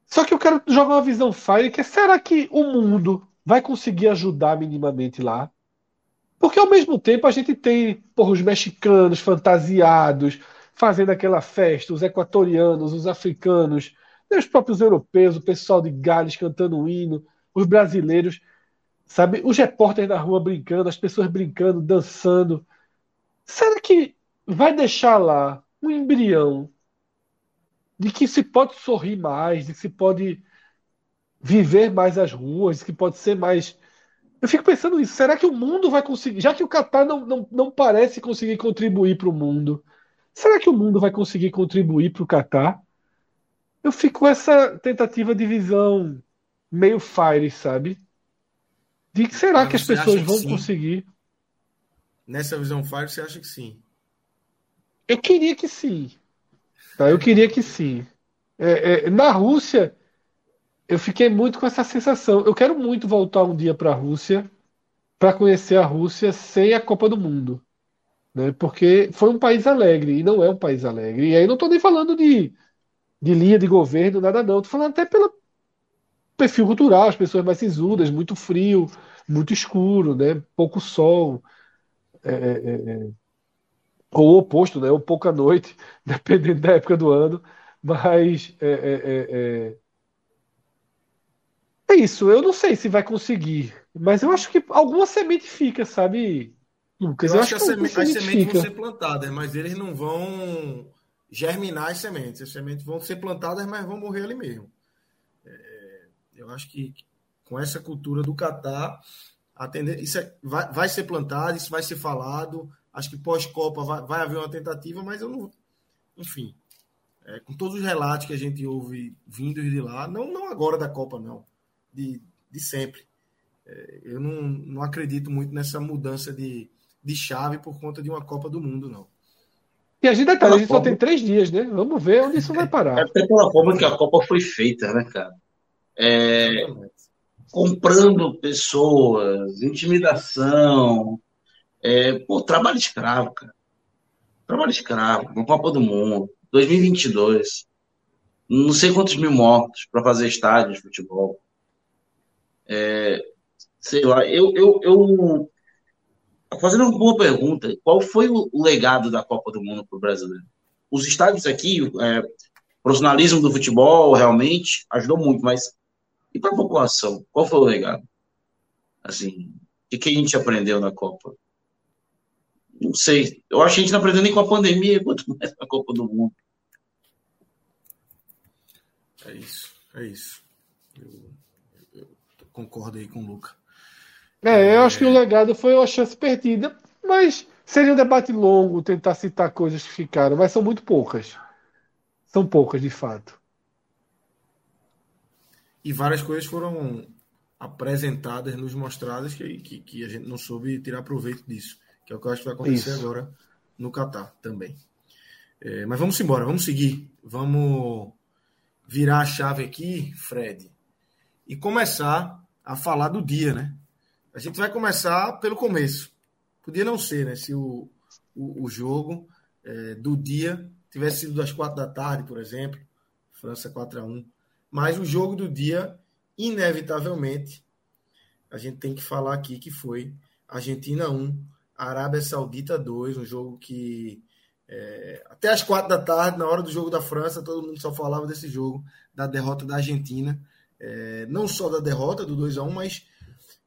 Só que eu quero jogar uma visão fire que é, será que o mundo vai conseguir ajudar minimamente lá? Porque ao mesmo tempo a gente tem porra, os mexicanos fantasiados, fazendo aquela festa, os equatorianos, os africanos, né, os próprios europeus, o pessoal de Gales cantando um hino, os brasileiros, sabe? Os repórteres na rua brincando, as pessoas brincando, dançando. Será que vai deixar lá um embrião de que se pode sorrir mais, de que se pode viver mais as ruas, de que pode ser mais. Eu fico pensando nisso. Será que o mundo vai conseguir? Já que o Catar não, não, não parece conseguir contribuir para o mundo, será que o mundo vai conseguir contribuir para o Catar? Eu fico com essa tentativa de visão meio fire, sabe? De que será Mas que as pessoas vão conseguir? Nessa visão Fire, você acha que sim? Eu queria que sim. Tá? Eu queria que sim. É, é, na Rússia, eu fiquei muito com essa sensação. Eu quero muito voltar um dia para a Rússia para conhecer a Rússia sem a Copa do Mundo. Né? Porque foi um país alegre e não é um país alegre. E aí não estou nem falando de, de linha de governo, nada não. Estou falando até pelo perfil cultural, as pessoas mais sisudas, muito frio, muito escuro, né? pouco sol. É, é, é, ou o oposto, né? Ou pouca noite, [LAUGHS] dependendo da época do ano. Mas é, é, é, é... é isso. Eu não sei se vai conseguir, mas eu acho que alguma semente fica, sabe, Lucas? Eu acho que as seme- sementes vão fica. ser plantadas, mas eles não vão germinar as sementes. As sementes vão ser plantadas, mas vão morrer ali mesmo. É, eu acho que com essa cultura do Catar, isso é- vai, vai ser plantado, isso vai ser falado. Acho que pós-Copa vai, vai haver uma tentativa, mas eu não. Enfim, é, com todos os relatos que a gente ouve vindos de lá, não, não agora da Copa, não, de, de sempre. É, eu não, não acredito muito nessa mudança de, de chave por conta de uma Copa do Mundo, não. E a gente, detalhe, a gente só tem três dias, né? Vamos ver onde isso vai É parar. até pela forma que a Copa foi feita, né, cara? É, comprando pessoas, intimidação, é, pô, trabalho escravo, cara. Trabalho escravo, uma Copa do Mundo, 2022. Não sei quantos mil mortos para fazer estádio de futebol. É, sei lá, eu, eu, eu. Fazendo uma boa pergunta, qual foi o legado da Copa do Mundo para o brasileiro? Os estádios aqui, é, profissionalismo do futebol realmente ajudou muito, mas E para a população, qual foi o legado? Assim, o que a gente aprendeu na Copa? Não sei. Eu acho que a gente não aprendeu nem com a pandemia, [LAUGHS] quanto mais na Copa do Mundo. É isso, é isso. Eu, eu concordo aí com o Luca. É, eu acho que o legado foi uma chance perdida, mas seria um debate longo tentar citar coisas que ficaram, mas são muito poucas. São poucas, de fato. E várias coisas foram apresentadas, nos mostradas, que, que, que, a gente não soube tirar proveito disso. Que é o que eu acho que vai acontecer Isso. agora no Catar também. É, mas vamos embora, vamos seguir. Vamos virar a chave aqui, Fred, e começar a falar do dia, né? A gente vai começar pelo começo. Podia não ser, né? Se o, o, o jogo é, do dia tivesse sido das quatro da tarde, por exemplo, França 4 a 1 Mas o jogo do dia, inevitavelmente, a gente tem que falar aqui que foi Argentina 1, Arábia Saudita 2, um jogo que é, até as quatro da tarde, na hora do jogo da França, todo mundo só falava desse jogo, da derrota da Argentina. É, não só da derrota do 2 a 1 mas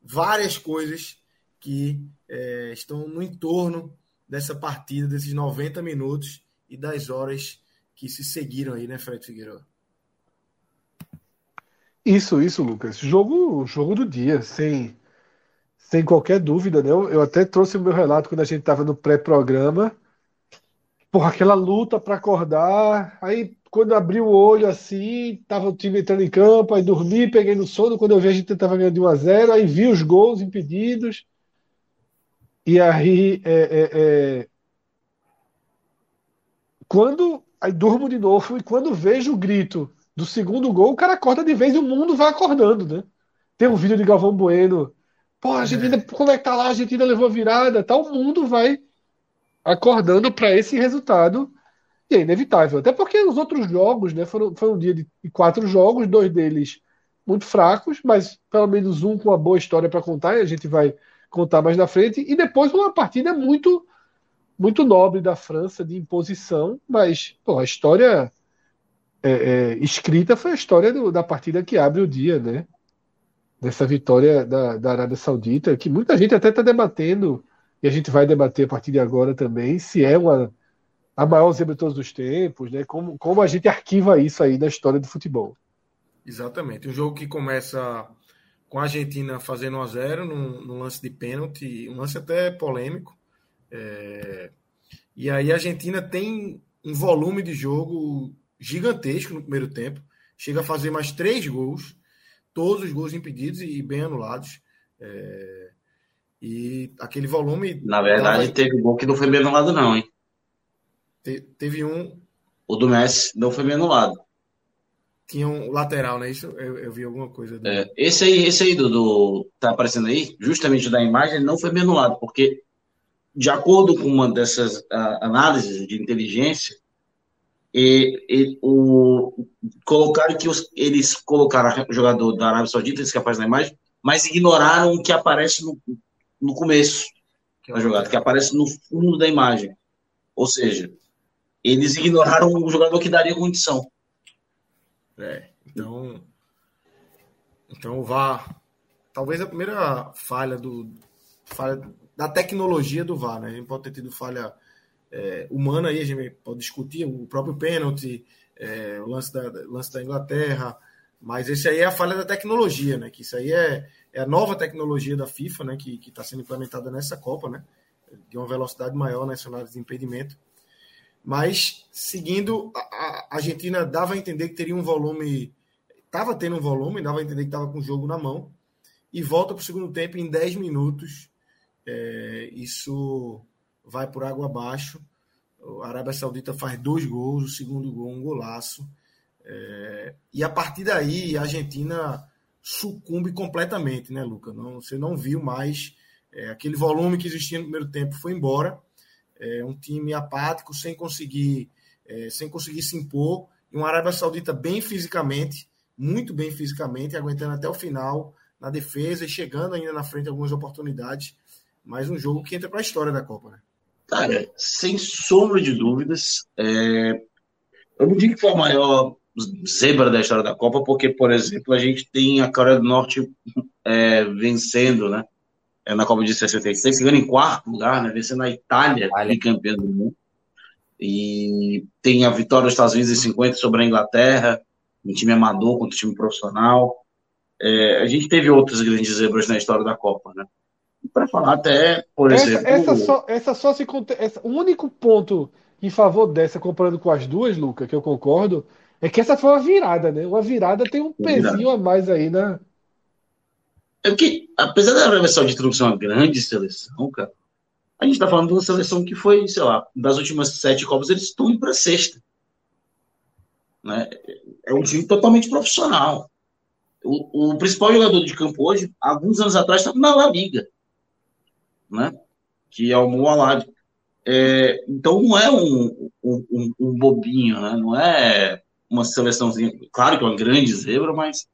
várias coisas que é, estão no entorno dessa partida, desses 90 minutos e das horas que se seguiram aí, né, Fred Figueiredo? Isso, isso, Lucas. Jogo, jogo do dia, sem, sem qualquer dúvida, né? Eu, eu até trouxe o meu relato quando a gente estava no pré-programa porra, aquela luta para acordar. Aí, quando abri o olho assim, tava o time entrando em campo, aí dormi, peguei no sono. Quando eu vi, a gente tava ganhando de 1 a 0 aí vi os gols impedidos. E aí, é, é, é... quando. Aí durmo de novo, e quando vejo o grito do segundo gol, o cara acorda de vez e o mundo vai acordando, né? Tem um vídeo de Galvão Bueno. Pô, a Argentina, é. como é que tá lá? A Argentina levou virada, tal. O mundo vai acordando para esse resultado e é inevitável. Até porque os outros jogos, né, foram, foi um dia de quatro jogos, dois deles muito fracos, mas pelo menos um com uma boa história para contar, e a gente vai contar mais na frente, e depois uma partida muito muito nobre da França, de imposição, mas pô, a história é, é, escrita foi a história do, da partida que abre o dia, né? Dessa vitória da, da Arábia Saudita, que muita gente até está debatendo e a gente vai debater a partir de agora também se é uma, a maior zebra de todos os tempos, né? Como, como a gente arquiva isso aí na história do futebol. Exatamente. Um jogo que começa com a Argentina fazendo 1 a 0 num, num lance de pênalti, um lance até polêmico. É... E aí a Argentina tem um volume de jogo gigantesco no primeiro tempo. Chega a fazer mais três gols, todos os gols impedidos e bem anulados. É... E aquele volume. Na verdade, tava... teve um gol que não foi bem anulado, não, hein? Te, teve um. O do Messi não foi bem anulado. Tinha um lateral, né? Isso eu, eu vi alguma coisa. Do... É, esse aí, esse aí do, do. Tá aparecendo aí, justamente da imagem, não foi bem anulado, porque, de acordo com uma dessas análises de inteligência, e, e, o, colocaram que os, eles colocaram o jogador da Arábia Saudita, esse que aparece na imagem, mas ignoraram o que aparece no, no começo da jogada, que aparece no fundo da imagem. Ou seja, eles ignoraram o jogador que daria condição. É, então. Então o VAR. Talvez a primeira falha do. Falha da tecnologia do VAR, né? A gente pode ter tido falha é, humana aí, a gente pode discutir o próprio pênalti, é, o lance da, lance da Inglaterra, mas esse aí é a falha da tecnologia, né? Que isso aí é, é a nova tecnologia da FIFA, né? Que está sendo implementada nessa Copa, né? De uma velocidade maior nas de impedimento. Mas, seguindo, a, a Argentina dava a entender que teria um volume. Estava tendo um volume, dava a entender que estava com o jogo na mão. E volta para o segundo tempo em 10 minutos. É, isso vai por água abaixo. A Arábia Saudita faz dois gols, o segundo gol, um golaço. É, e a partir daí a Argentina sucumbe completamente, né, Luca? Não, você não viu mais é, aquele volume que existia no primeiro tempo foi embora. É, um time apático, sem conseguir, é, sem conseguir se impor, e uma Arábia Saudita bem fisicamente, muito bem fisicamente, aguentando até o final na defesa e chegando ainda na frente algumas oportunidades. Mais um jogo que entra para a história da Copa, né? Cara, sem sombra de dúvidas, é... eu não digo que foi a maior zebra da história da Copa, porque, por exemplo, a gente tem a Coreia do Norte é, vencendo, né? É, na Copa de 66, chegando em quarto lugar, né? Vencendo a Itália, Itália. campeã do mundo. E tem a vitória dos Estados Unidos em 50 sobre a Inglaterra, um time amador contra um time profissional. É, a gente teve outras grandes zebras na história da Copa, né? Para falar até, por essa, exemplo. Essa só, essa só se. Essa, o único ponto em favor dessa, comparando com as duas, Luca, que eu concordo, é que essa foi uma virada, né? Uma virada tem um pezinho a mais aí na. É que, apesar da Arábia Saudita não ser uma grande seleção, cara, a gente tá falando de uma seleção que foi, sei lá, das últimas sete Copas, eles estão indo pra sexta. Né? É um time totalmente profissional. O, o principal jogador de campo hoje, alguns anos atrás, estava na La Liga, né? que é o Mualad. É, então não é um, um, um, bobinho, né? não é uma seleçãozinha. Claro que é uma grande zebra, mas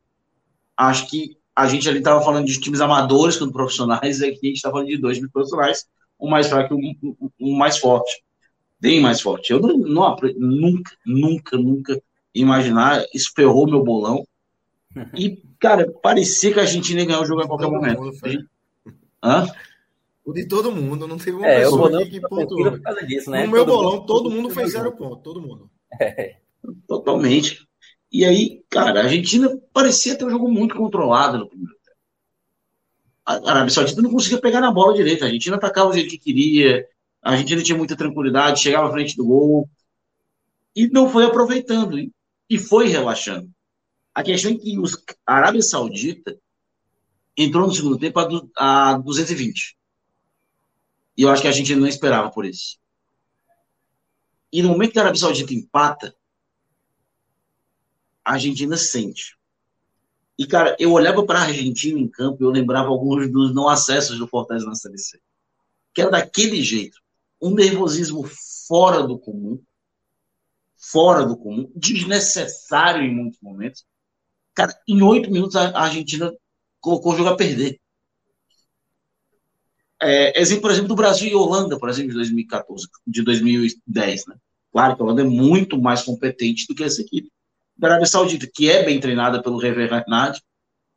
acho que a gente ali estava falando de times amadores quando profissionais, aqui a gente está falando de dois times profissionais, um mais fraco e um, um, um, mais forte. Bem mais forte. Eu não, não, nunca, nunca, nunca imaginar, isso ferrou meu bolão. E, cara, parecia que a Argentina ia ganhar o jogo a qualquer momento. Mundo, Hã? O de todo mundo, não teve uma é, pessoa que pontuou. Por causa disso, né? No meu todo bolão, mundo, todo mundo fez zero ponto, todo mundo. É. Totalmente. E aí, cara, a Argentina parecia ter um jogo muito controlado no primeiro tempo. A Arábia Saudita não conseguia pegar na bola direito. A Argentina atacava o jeito que queria, a Argentina tinha muita tranquilidade, chegava à frente do gol e não foi aproveitando e foi relaxando. A questão é que os, a Arábia Saudita entrou no segundo tempo a, a 220. E eu acho que a gente não esperava por isso. E no momento que a Arábia Saudita empata, a Argentina sente. E, cara, eu olhava para a Argentina em campo e eu lembrava alguns dos não acessos do Fortaleza na Série C. Que era daquele jeito. Um nervosismo fora do comum. Fora do comum. Desnecessário em muitos momentos. Cara, em oito minutos a Argentina colocou o jogo a perder. É, exemplo, por exemplo, do Brasil e Holanda, por exemplo, de 2014, de 2010, né? Claro que a Holanda é muito mais competente do que essa equipe. Da Arábia Saudita, que é bem treinada pelo Rever Hernad,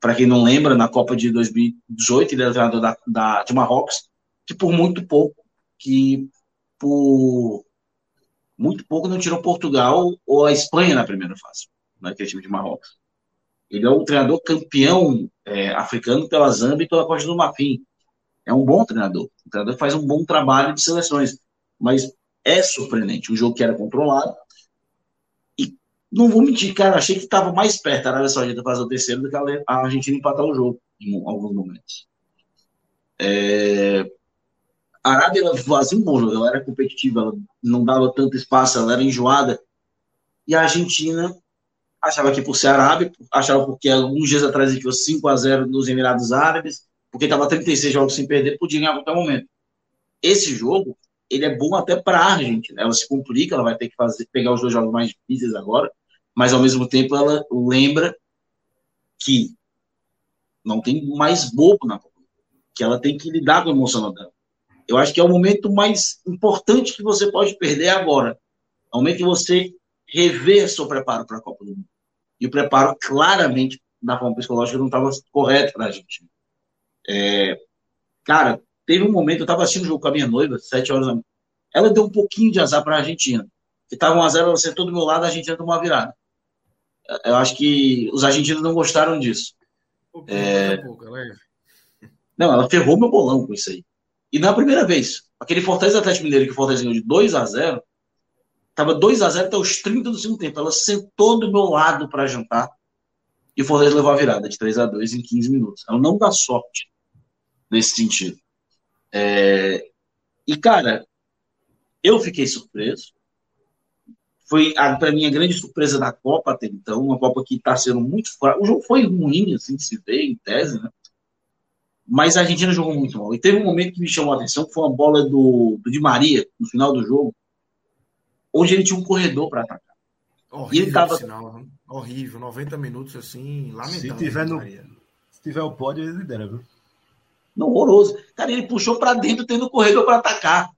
para quem não lembra, na Copa de 2018, ele era treinador da, da, de Marrocos, que por muito pouco, que por muito pouco não tirou Portugal ou a Espanha na primeira fase, naquele time de Marrocos. Ele é o treinador campeão é, africano pela Zâmbia e pela Costa do Marfim é um bom treinador. O treinador faz um bom trabalho de seleções. Mas é surpreendente. Um jogo que era controlado. E não vou mentir, cara, achei que estava mais perto a Arábia Saudita fazer o terceiro do que a Argentina empatar o jogo em alguns momentos. É... A Arábia ela fazia um bom jogo, ela era competitiva, ela não dava tanto espaço, ela era enjoada. E a Argentina achava que por ser Arábia, achava porque alguns dias atrás ele 5 a 0 nos Emirados Árabes, porque estava 36 jogos sem perder, podia ganhar a qualquer momento. Esse jogo, ele é bom até para a Argentina. Ela se complica, ela vai ter que fazer, pegar os dois jogos mais difíceis agora, mas ao mesmo tempo ela lembra que não tem mais bobo na Copa, que ela tem que lidar com o emocional dela. Eu acho que é o momento mais importante que você pode perder agora. É o momento que você rever seu preparo para a Copa do Mundo. E o preparo, claramente, da forma psicológica, não estava correto para a Argentina. É, cara, teve um momento, eu estava assistindo o jogo com a minha noiva, sete horas da manhã. Ela deu um pouquinho de azar para a Argentina. Que estava 1 a 0 ela sentou do meu lado, a Argentina tomou uma virada. Eu acho que os argentinos não gostaram disso. é... Não, ela ferrou meu bolão com isso aí. E na primeira vez, aquele Fortaleza Atlético Mineiro que o Fortaleza ganhou de 2 a 0 Tava 2 a 0 até os 30 do segundo tempo. Ela sentou do meu lado para jantar e o Fortaleza levou a virada de 3 a 2 em 15 minutos. Ela não dá sorte nesse sentido. É... E, cara, eu fiquei surpreso. Foi, para mim, a grande surpresa da Copa até então. Uma Copa que está sendo muito fraca. O jogo foi ruim, assim, de se ver, em tese, né? Mas a Argentina jogou muito mal. E teve um momento que me chamou a atenção, que foi uma bola do, do Di Maria, no final do jogo, onde ele tinha um corredor para atacar. Horrível, e ele tava... Sinal, horrível, 90 minutos assim, lamentável. Se tiver, no... Se tiver o pódio, ele lidera, viu? Não, horroroso. Cara, ele puxou para dentro tendo corredor para atacar.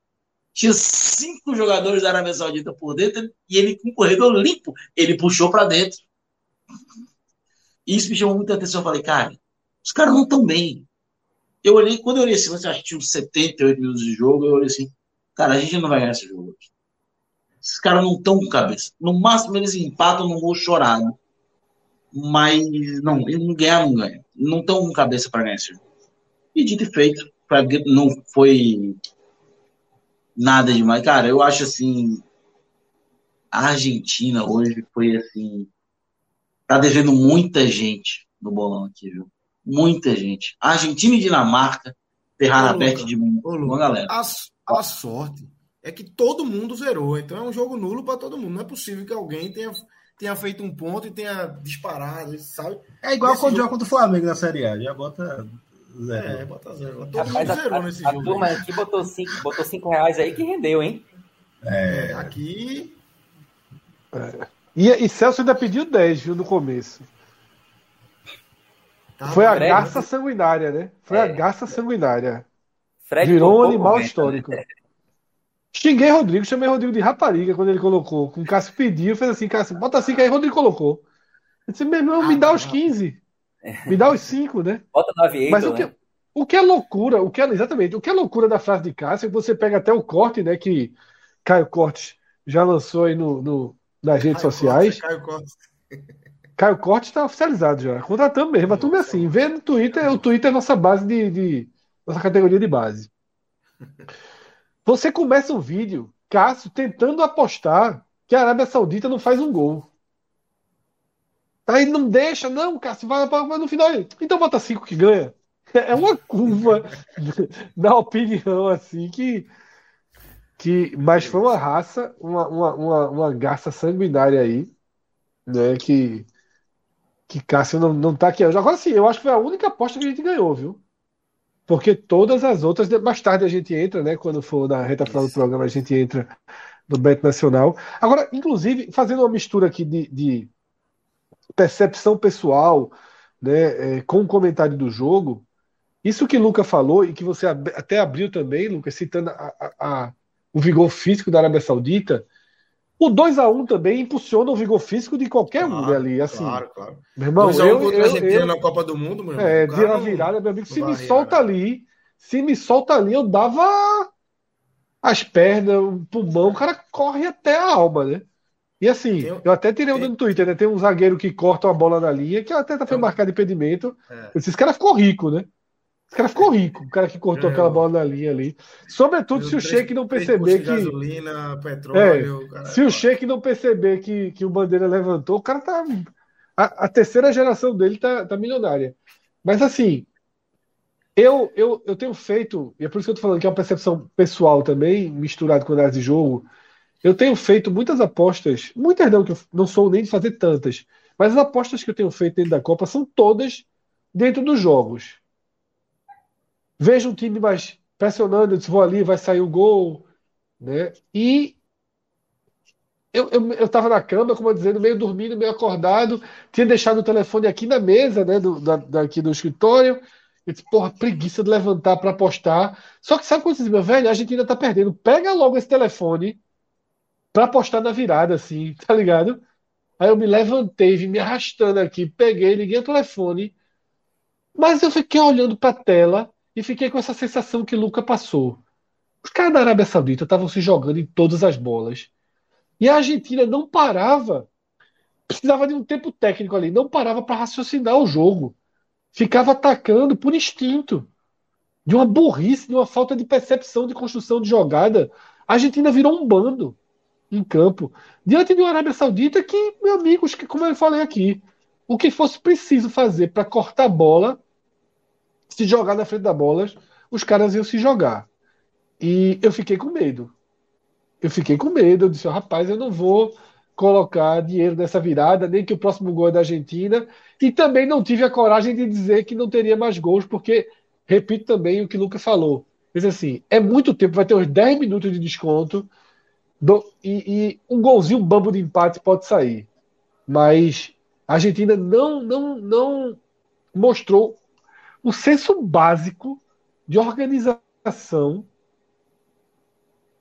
tinha cinco jogadores da Arábia Saudita por dentro e ele com um corredor limpo, ele puxou para dentro. Isso me chamou muita atenção. Eu falei, cara, os caras não estão bem. Eu olhei, quando eu olhei assim, você acha que tinha uns 78 minutos de jogo, eu olhei assim, cara, a gente não vai ganhar esse jogo. Esses caras não estão com cabeça. No máximo eles empatam no gol chorado. Mas não, não ganhar, não ganha. Não estão com cabeça para ganhar esse jogo. E dito e feito, pra, não foi nada demais. Cara, eu acho assim. A Argentina hoje foi assim. Tá devendo muita gente no bolão aqui, viu? Muita gente. A Argentina e Dinamarca ferraram a perto de uma galera. A, a sorte é que todo mundo zerou. Então é um jogo nulo para todo mundo. Não é possível que alguém tenha, tenha feito um ponto e tenha disparado, sabe? É igual quando joga contra o Flamengo na Série A. Já bota Zero. É, bota zero. Todo Rapaz, mundo zerou a, nesse a, jogo. A turma aqui botou cinco, botou cinco reais aí que rendeu, hein? É. é aqui. É. E, e Celso ainda pediu 10, viu, no começo. Tá Foi a Fred, garça né? sanguinária, né? Foi é. a garça sanguinária. Fred Virou um animal né? histórico. [LAUGHS] Xinguei Rodrigo, chamei Rodrigo de rapariga quando ele colocou. Com o Cássio pediu, fez assim, Cássio, bota 5 aí, Rodrigo colocou. Eu disse, meu irmão, me dá os 15. Me dá os cinco, né? Bota no aviator, Mas o que, né? o que é loucura, o que é, exatamente, o que é loucura da frase de Cássio, você pega até o corte, né, que Caio Cortes já lançou aí no, no nas redes Caio sociais. Cortes, Caio Cortes. [LAUGHS] Caio Cortes está oficializado já. Contratando mesmo. A turma é assim. Vê no Twitter, o Twitter é nossa base de, de. nossa categoria de base. [LAUGHS] Você começa um vídeo, Cássio, tentando apostar que a Arábia Saudita não faz um gol. Aí não deixa, não, Cássio, vai, vai, vai no final. Então bota cinco que ganha. [LAUGHS] É uma curva [LAUGHS] da opinião, assim, que. que mas foi uma raça, uma, uma, uma, uma garça sanguinária aí, né? Que, que Cássio não, não tá aqui. Agora sim, eu acho que foi a única aposta que a gente ganhou, viu? Porque todas as outras, mais tarde a gente entra, né? Quando for na reta final do programa, a gente entra no Bet Nacional. Agora, inclusive, fazendo uma mistura aqui de, de percepção pessoal, né, é, com o comentário do jogo, isso que Luca falou e que você até abriu também, Lucas, citando a, a, a, o vigor físico da Arábia Saudita, o 2 a 1 também impulsiona o vigor físico de qualquer claro, um ali. Assim, claro, claro. Meu irmão, 2 eu, contra eu, a Argentina eu, na Copa do Mundo, meu irmão. É, de uma virada, meu amigo. Se me solta ali, se me solta ali, eu dava as pernas, o pulmão, o cara corre até a alma, né? E assim, tem, eu até tirei um no Twitter, né? Tem um zagueiro que corta uma bola na linha, que até tá foi marcado impedimento. É. Esse cara ficou rico, né? Esse cara ficou rico, o cara que cortou é. aquela bola na linha ali. Sobretudo se o Sheik não perceber que. Gasolina, petróleo, é, cara, se o Sheik não perceber que, que o Bandeira levantou, o cara tá. A, a terceira geração dele tá, tá milionária. Mas assim, eu, eu, eu tenho feito, e é por isso que eu tô falando que é uma percepção pessoal também, misturado com análise de jogo. Eu tenho feito muitas apostas, muitas não, que eu não sou nem de fazer tantas, mas as apostas que eu tenho feito dentro da Copa são todas dentro dos jogos. Vejo um time mais pressionando, eu disse, vou ali, vai sair o gol, né? E eu, eu, eu tava na cama, como eu dizendo, meio dormindo, meio acordado, tinha deixado o telefone aqui na mesa, né, do, da, daqui do escritório, eu disse, porra, preguiça de levantar para apostar. Só que sabe quando você diz, meu velho, a gente ainda tá perdendo. Pega logo esse telefone pra apostar na virada, assim, [LAUGHS] tá ligado? Aí eu me levantei, vim me arrastando aqui, peguei, liguei o telefone, mas eu fiquei olhando pra tela e fiquei com essa sensação que Luca passou. Os caras da Arábia Saudita estavam se jogando em todas as bolas. E a Argentina não parava. Precisava de um tempo técnico ali, não parava para raciocinar o jogo. Ficava atacando por instinto. De uma burrice, de uma falta de percepção de construção de jogada. A Argentina virou um bando em campo, diante de uma Arábia Saudita que, meus amigos, que, como eu falei aqui, o que fosse preciso fazer para cortar a bola, se jogar na frente da bola, os caras iam se jogar. E eu fiquei com medo. Eu fiquei com medo. Eu disse, rapaz, eu não vou colocar dinheiro nessa virada, nem que o próximo gol é da Argentina. E também não tive a coragem de dizer que não teria mais gols, porque, repito também o que o Lucas falou. Diz assim, é muito tempo, vai ter uns 10 minutos de desconto. Do, e, e, um golzinho um bambo de empate pode sair. Mas a Argentina não, não, não mostrou o senso básico de organização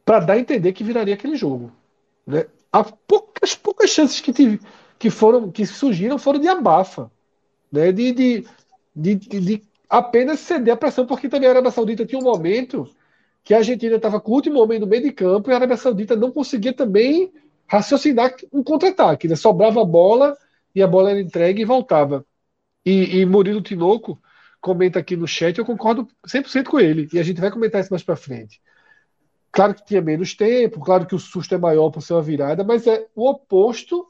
para dar a entender que viraria aquele jogo. Né? Há poucas, poucas chances que, tive, que foram que surgiram foram de abafa, né? de, de, de, de apenas ceder a pressão, porque também a Arábia Saudita tinha um momento que a Argentina estava com o último homem no meio de campo e a Arábia Saudita não conseguia também raciocinar um contra-ataque. Né? Sobrava a bola e a bola era entregue e voltava. E, e Murilo Tinoco comenta aqui no chat, eu concordo 100% com ele, e a gente vai comentar isso mais para frente. Claro que tinha menos tempo, claro que o susto é maior por ser uma virada, mas é o oposto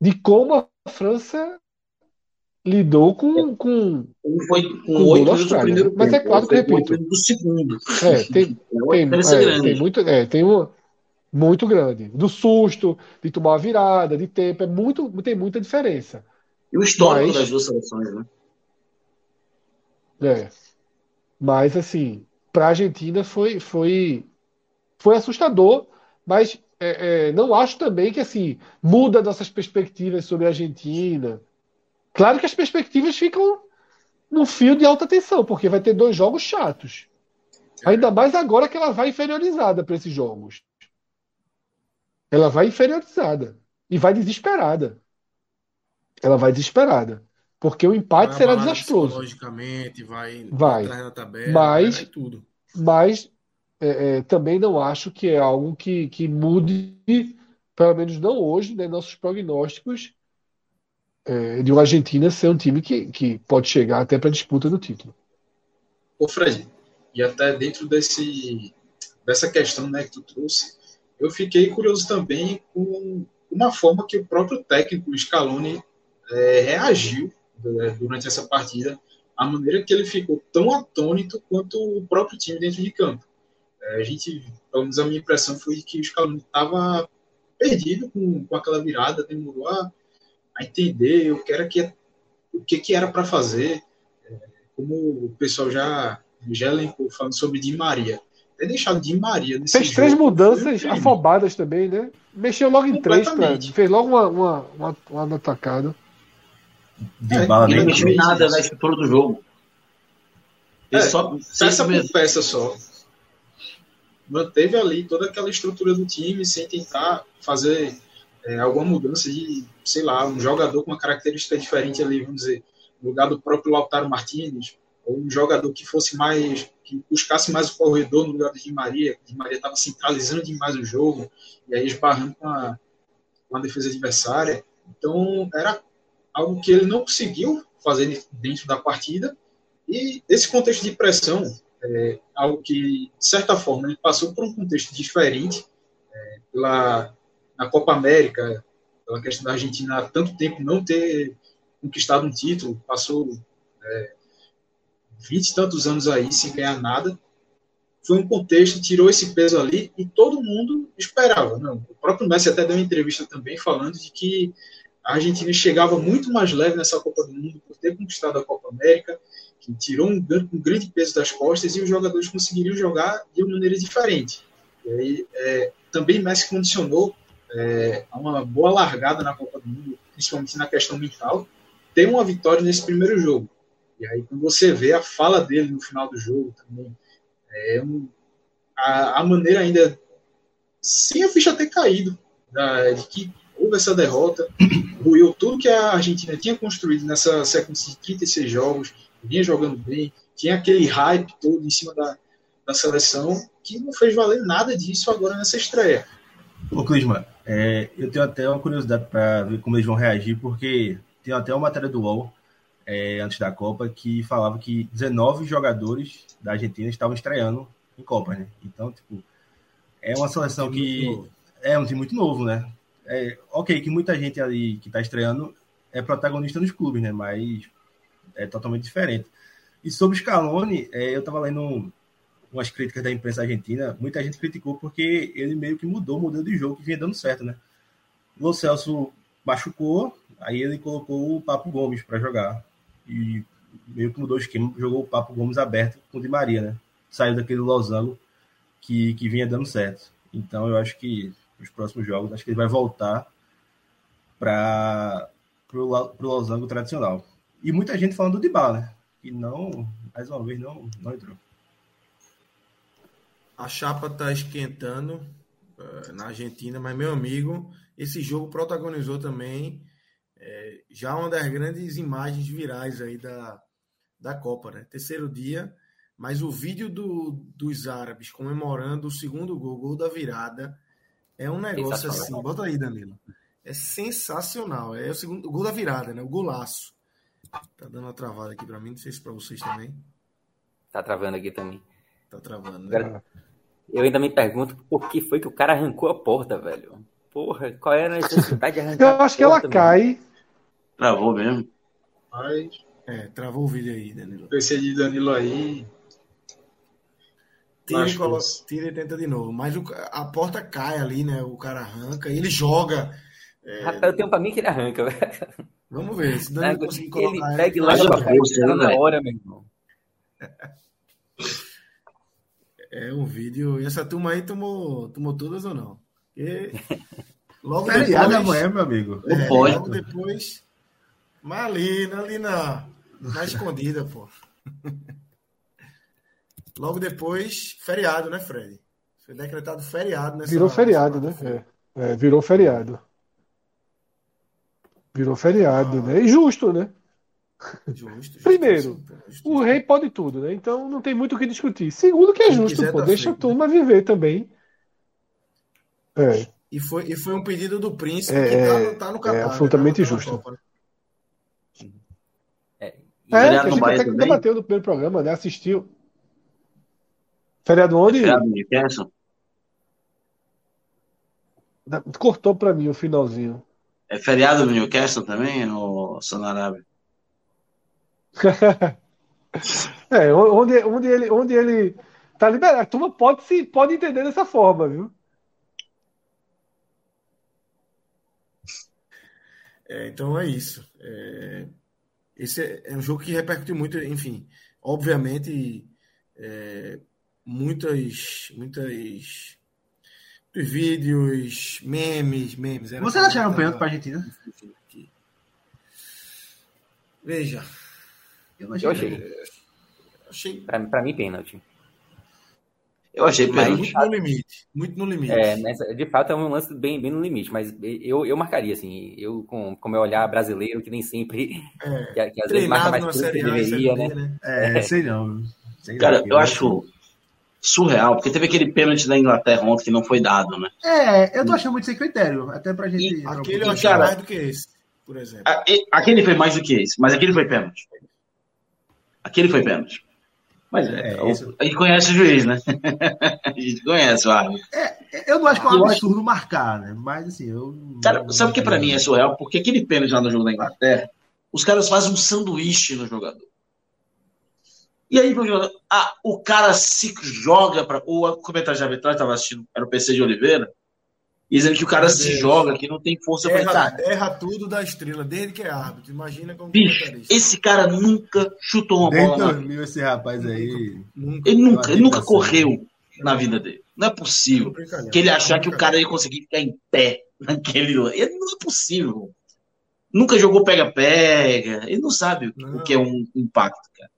de como a França lidou com. com foi com oito minutos do primeiro Mas é claro que, repito. do segundo. É, tem, tem, é, tem, muito, é, tem um, muito grande. Do susto, de tomar uma virada, de tempo, é muito, tem muita diferença. E o histórico mas, das duas seleções, né? É. Mas, assim, para a Argentina foi, foi, foi assustador, mas é, é, não acho também que assim muda nossas perspectivas sobre a Argentina. Claro que as perspectivas ficam no fio de alta tensão, porque vai ter dois jogos chatos. Ainda mais agora que ela vai inferiorizada para esses jogos. Ela vai inferiorizada e vai desesperada. Ela vai desesperada. Porque o empate vai será desastroso. Logicamente, vai, vai. Tabela, mas, vai tudo. Mas é, é, também não acho que é algo que, que mude, pelo menos não hoje, né, nossos prognósticos é, de uma Argentina ser um time que, que pode chegar até para a disputa do título. Ô Fred, e até dentro desse, dessa questão né, que tu trouxe, eu fiquei curioso também com uma forma que o próprio técnico Scaloni é, reagiu é, durante essa partida, a maneira que ele ficou tão atônito quanto o próprio time dentro de campo. É, a gente, pelo menos a minha impressão foi que o Scaloni estava perdido com, com aquela virada, demorou a a entender o que era que, o que, que era para fazer, é, como o pessoal já, já elencou falando sobre Di Maria. Ter deixado Di Maria nesse Fez jogo, três mudanças afobadas também, né? Mexeu logo em três, pra, fez logo uma, uma, uma, uma atacada. De é, bala, nem nada na estrutura do jogo. É, só essa por peça só. Manteve ali toda aquela estrutura do time sem tentar fazer é, alguma mudança de, sei lá, um jogador com uma característica diferente ali, vamos dizer, no lugar do próprio Lautaro Martinez, ou um jogador que fosse mais, que buscasse mais o corredor no lugar do Di Maria, Di Maria estava centralizando demais o jogo, e aí esbarrando com a, com a defesa adversária. Então, era algo que ele não conseguiu fazer dentro da partida, e esse contexto de pressão, é algo que, de certa forma, ele passou por um contexto diferente, é, pela na Copa América, pela questão da Argentina há tanto tempo não ter conquistado um título, passou é, 20 e tantos anos aí sem ganhar nada. Foi um contexto, tirou esse peso ali e todo mundo esperava. Não, o próprio Messi até deu uma entrevista também falando de que a Argentina chegava muito mais leve nessa Copa do Mundo por ter conquistado a Copa América, que tirou um, um grande peso das costas e os jogadores conseguiriam jogar de uma maneira diferente. E aí, é, também Messi condicionou é, uma boa largada na Copa do Mundo, principalmente na questão mental, ter uma vitória nesse primeiro jogo. E aí, quando você vê a fala dele no final do jogo também, é um, a, a, maneira ainda, sem a ficha ter caído, da, de que houve essa derrota, ruiu tudo que a Argentina tinha construído nessa sequência de 36 jogos, vinha jogando bem, tinha aquele hype todo em cima da, da seleção, que não fez valer nada disso agora nessa estreia. Ô, Clisman, é, eu tenho até uma curiosidade para ver como eles vão reagir, porque tem até uma matéria do UOL é, antes da Copa que falava que 19 jogadores da Argentina estavam estreando em Copa, né? Então, tipo, é uma seleção que é um time muito novo, né? É, ok, que muita gente ali que está estreando é protagonista nos clubes, né? Mas é totalmente diferente. E sobre Scaloni, é, eu estava lendo umas críticas da imprensa argentina, muita gente criticou porque ele meio que mudou o modelo de jogo que vinha dando certo, né? O Celso machucou, aí ele colocou o Papo Gomes para jogar. E meio que mudou o esquema, jogou o Papo Gomes aberto com o Di Maria, né? Saiu daquele losango que, que vinha dando certo. Então eu acho que os próximos jogos, acho que ele vai voltar para o losango tradicional. E muita gente falando do Dybala, né? Que não, mais uma vez, não, não entrou. a chapa tá esquentando uh, na Argentina, mas meu amigo, esse jogo protagonizou também é, já uma das grandes imagens virais aí da, da Copa, né? Terceiro dia, mas o vídeo do, dos árabes comemorando o segundo gol, gol da virada, é um negócio assim. Bota aí, Danilo. É sensacional. É o segundo o gol da virada, né? O golaço. Tá dando uma travada aqui para mim, não sei se para vocês também. Tá travando aqui também. Tá travando, né? Agora, eu ainda me pergunto por que foi que o cara arrancou a porta, velho. Porra, qual era a necessidade de arrancar Eu acho que ela cai. Travou mesmo. Mas, É, travou o vídeo aí, Danilo. esse de Danilo aí. Tira e, Acho colo... isso. Tira e tenta de novo. Mas o a porta cai ali, né? O cara arranca e ele joga. Rapaz, eu tenho pra mim que ele arranca, velho. Vamos ver. Se o Né? Danilo conseguir Ele pega e ele- leva Faz pra a frente, tá né, na hora, meu irmão. É um vídeo. E essa turma aí tomou, tomou todas ou não? Porque [LAUGHS] logo Feriado depois. amanhã, meu amigo. É, pode, logo pô. depois. Mas ali, ali na, na escondida, pô. Logo depois, feriado, né, Fred? Foi decretado feriado nessa Virou feriado, né? nessa quarta-feira. É, é, virou feriado. Virou feriado, né? E justo, né? Justo, justo, [LAUGHS] Primeiro, justo, justo. O rei pode tudo, né? Então não tem muito o que discutir. Segundo, que é Quem justo, pô. tá Deixa a feito, turma viver também. É, E foi, e foi um pedido do príncipe É, que tá, no- tá no é Catar. né? absolutamente Tá no- tá justo. Copa, né? É, é que a gente até debateu no primeiro programa, né? Assistiu. Feriado onde? Feriado do Newcastle? Cortou pra mim o finalzinho. É feriado do Newcastle também, [LAUGHS] o Sonarábia? É, onde, onde ele, onde ele tá liberado. A turma pode, se, pode entender dessa forma, viu? É, então é isso. É, esse é, é um jogo que repercute muito, enfim, obviamente, é, muitas, muitas, muitos vídeos, memes, memes. era Vocês acharam um pênalti pra Argentina? Veja, Eu não achei. Eu achei. achei Pra, pra mim, pênalti. Eu achei Mas- pênalti. muito no limite, muito no limite. É, nessa- de fato é um lance bem, bem no limite, mas eu, eu marcaria, assim, eu com, com meu olhar brasileiro, que nem sempre, É, [LAUGHS] que, que às vezes marca mais que A deveria, né? Né? É, sei não. Sei Cara, eu acho surreal, porque teve aquele pênalti da Inglaterra ontem que não foi dado, né? É, eu tô achando muito sem critério. Até pra gente. um Aquele eu pouquinho. achei cara- mais do que esse, por exemplo. A- e- Aquele foi mais do que esse, mas aquele foi pênalti. Aquele foi pênalti. Mas é, É, o- isso- a gente conhece o juiz, né? [LAUGHS] a gente conhece o árbitro. Eu não acho que é um Eu acho- absurdo marcar, né? Mas assim, eu. Cara, sabe o que pra mim é surreal? Porque aquele pênalti lá no jogo da Inglaterra, os caras fazem um sanduíche no jogador. E aí, ah, o cara se joga para. O comentário de arbitragem estava assistindo, era o PC de Oliveira, dizendo que o cara Meu se Deus. joga, que não tem força pra Erra, entrar. erra tudo da estrela, desde que é árbitro. Imagina como Bicho, esse cara nunca chutou uma Desde bola na 2000, esse rapaz aí. Nunca. Ele nunca, ele nunca correu na vida dele. Não é possível. Que ele achar que o cara ia conseguir ficar em pé [LAUGHS] naquele. Ele não é possível. Nunca jogou pega-pega. Ele não sabe o que- Não. o que é um impacto, cara.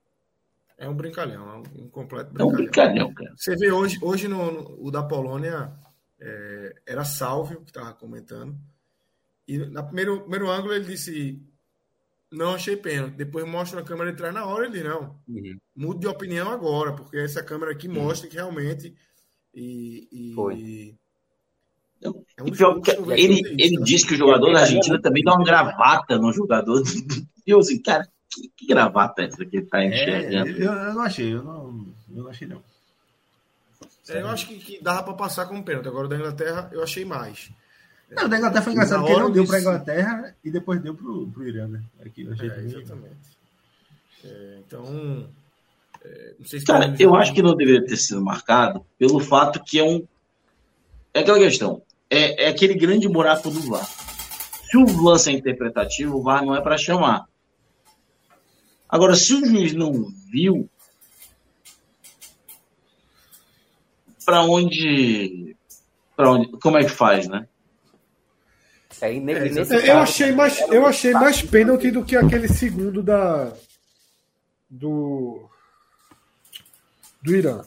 É um brincalhão, é um, completo É um brincalhão. brincalhão, cara. Você vê hoje, hoje no, no- o da Polônia é, era Salvio que estava comentando. E na primeiro, primeiro ângulo ele disse: Não achei pênalti. Depois mostra a câmera de trás na hora. Ele não. Uhum. Mude de opinião agora, porque essa câmera aqui Uhum. mostra que realmente. E, e- Foi. é um pior ele, ele disse que o jogador da Argentina também dá uma gravata no jogador. [LAUGHS] Eu assim, cara, que, que gravata é essa que ele tá É, enxergando? eu, eu não achei, eu não, eu não achei, não. É, eu acho que, que dava para passar como pênalti. Agora o da Inglaterra eu achei mais. Não, o da Inglaterra foi engraçado, porque não deu disso- pra Inglaterra e depois deu pro, pro Irã, né? Aqui, eu achei É, exatamente. É, então, é, não sei se Cara, eu acho que não deveria ter sido marcado pelo fato que é um. É aquela questão. É, é aquele grande buraco do VAR. Se o lance é interpretativo, o VAR não é para chamar. Agora, se o juiz não viu, para onde, para onde, como é que faz, né? É, É, eu achei mais, eu achei mais pênalti do que aquele segundo da do do Irã.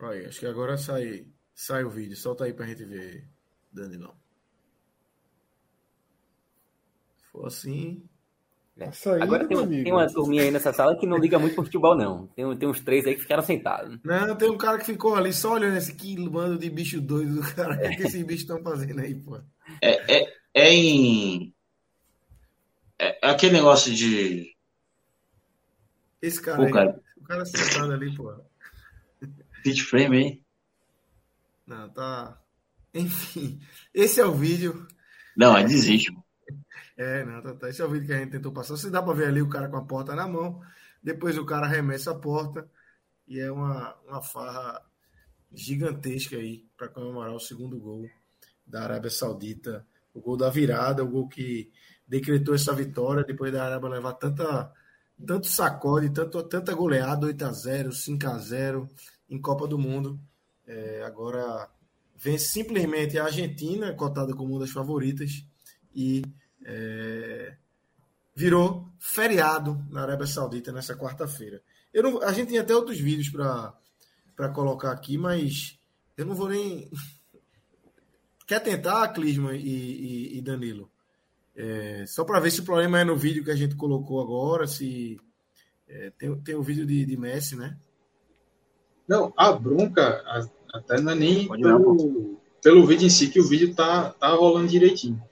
Aí, acho que agora sai, sai o vídeo. Solta aí pra gente ver, Danilão. Se for assim. É. Açaí, Agora tem, tem uma turminha aí nessa sala que não liga muito pro futebol, não. Tem, tem uns três aí que ficaram sentados. Não, tem um cara que ficou ali só olhando esse que bando de bicho doido do cara. O que, é que esses bichos estão fazendo aí, pô? É, é, é em. É, é aquele negócio de. Esse cara Pô, aí. cara. O cara sentado ali, pô. Pitch frame aí. Não, tá. Enfim, esse é o vídeo. Não, aí desiste. É, não, tá, tá. Esse é o vídeo que a gente tentou passar. Você dá pra ver ali o cara com a porta na mão. Depois o cara arremessa a porta. E é uma, uma farra gigantesca aí para comemorar o segundo gol da Arábia Saudita. O gol da virada, o gol que decretou essa vitória depois da Arábia levar tanta, tanto sacode, tanto, tanta goleada, 8x0, 5x0 em Copa do Mundo. É, agora vence simplesmente a Argentina, cotada como uma das favoritas, e é, virou feriado na Arábia Saudita nessa quarta-feira. Eu não- a gente tem até outros vídeos para colocar aqui, mas eu não vou nem. [LAUGHS] Quer tentar, Clisman e, e- e Danilo? É, só para ver se o problema é no vídeo que a gente colocou agora, se. é, tem, tem o vídeo de, de Messi, né? Não, a bronca a- até não é nem pelo, pelo vídeo em si, que o vídeo tá, tá rolando direitinho.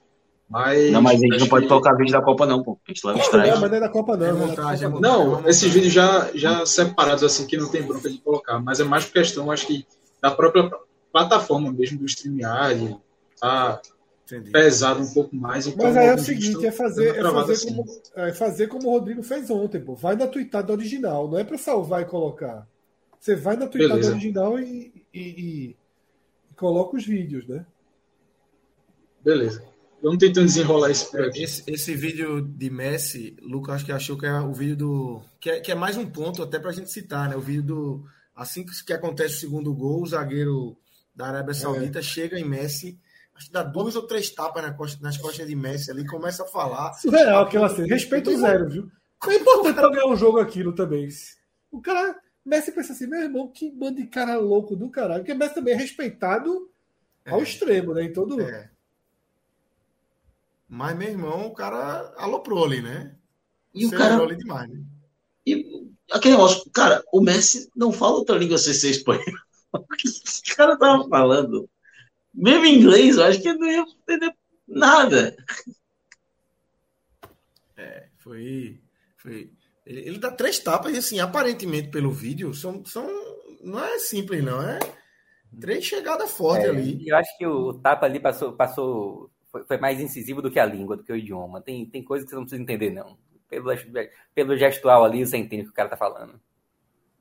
Mas, Não, mas a gente não pode que- colocar vídeo da Copa, não, pô. A gente leva strike. Não, mas não é da Copa, não. É é montagem, Copa, é não. montagem. Não, esses vídeos já, já separados, assim, que não tem bronca de colocar, mas é mais por questão, acho que, da própria plataforma mesmo, do StreamYard, tá Entendi. pesado um pouco mais. então Mas aí é o seguinte, é fazer, é fazer, assim. como, é fazer como o Rodrigo fez ontem, pô. Vai na tweetada original, não é pra salvar e colocar. Você vai na tweetada Beleza. original e, e, e- e coloca os vídeos, né? Beleza. Vamos tentando desenrolar isso por aqui. Esse, esse vídeo de Messi, Lucas acho que achou que é o vídeo do. Que é, que é mais um ponto até pra gente citar, né? O vídeo do. Assim que, que acontece o segundo gol, o zagueiro da Arábia Saudita chega em Messi, acho que dá duas ou três tapas na costa- nas costas de Messi ali, começa a falar. Surreal aquela cena. Respeito zero, viu? É importante pra ganhar um jogo aquilo também. O cara. Messi pensa assim, meu irmão, que bando de cara louco do caralho. Porque Messi também é respeitado ao É. extremo, né? Em todo. É. Mas, meu irmão, o cara aloprou ali, né? E o cara. ali demais, né? E aquele negócio, cara, o Messi não fala outra língua sem ser espanhol. [LAUGHS] O que esse cara tava falando? Mesmo em inglês, eu acho que ele não ia entender nada. Foi. foi ele, ele dá três tapas e, assim, aparentemente, pelo vídeo, são, são, não é simples, não. É três chegadas fortes É, ali. eu acho que o, o tapa ali passou, passou foi, foi mais incisivo do que a língua, do que o idioma. Tem, tem coisas que você não precisa entender, não. Pelo, pelo gestual ali, você entende o que o cara tá falando.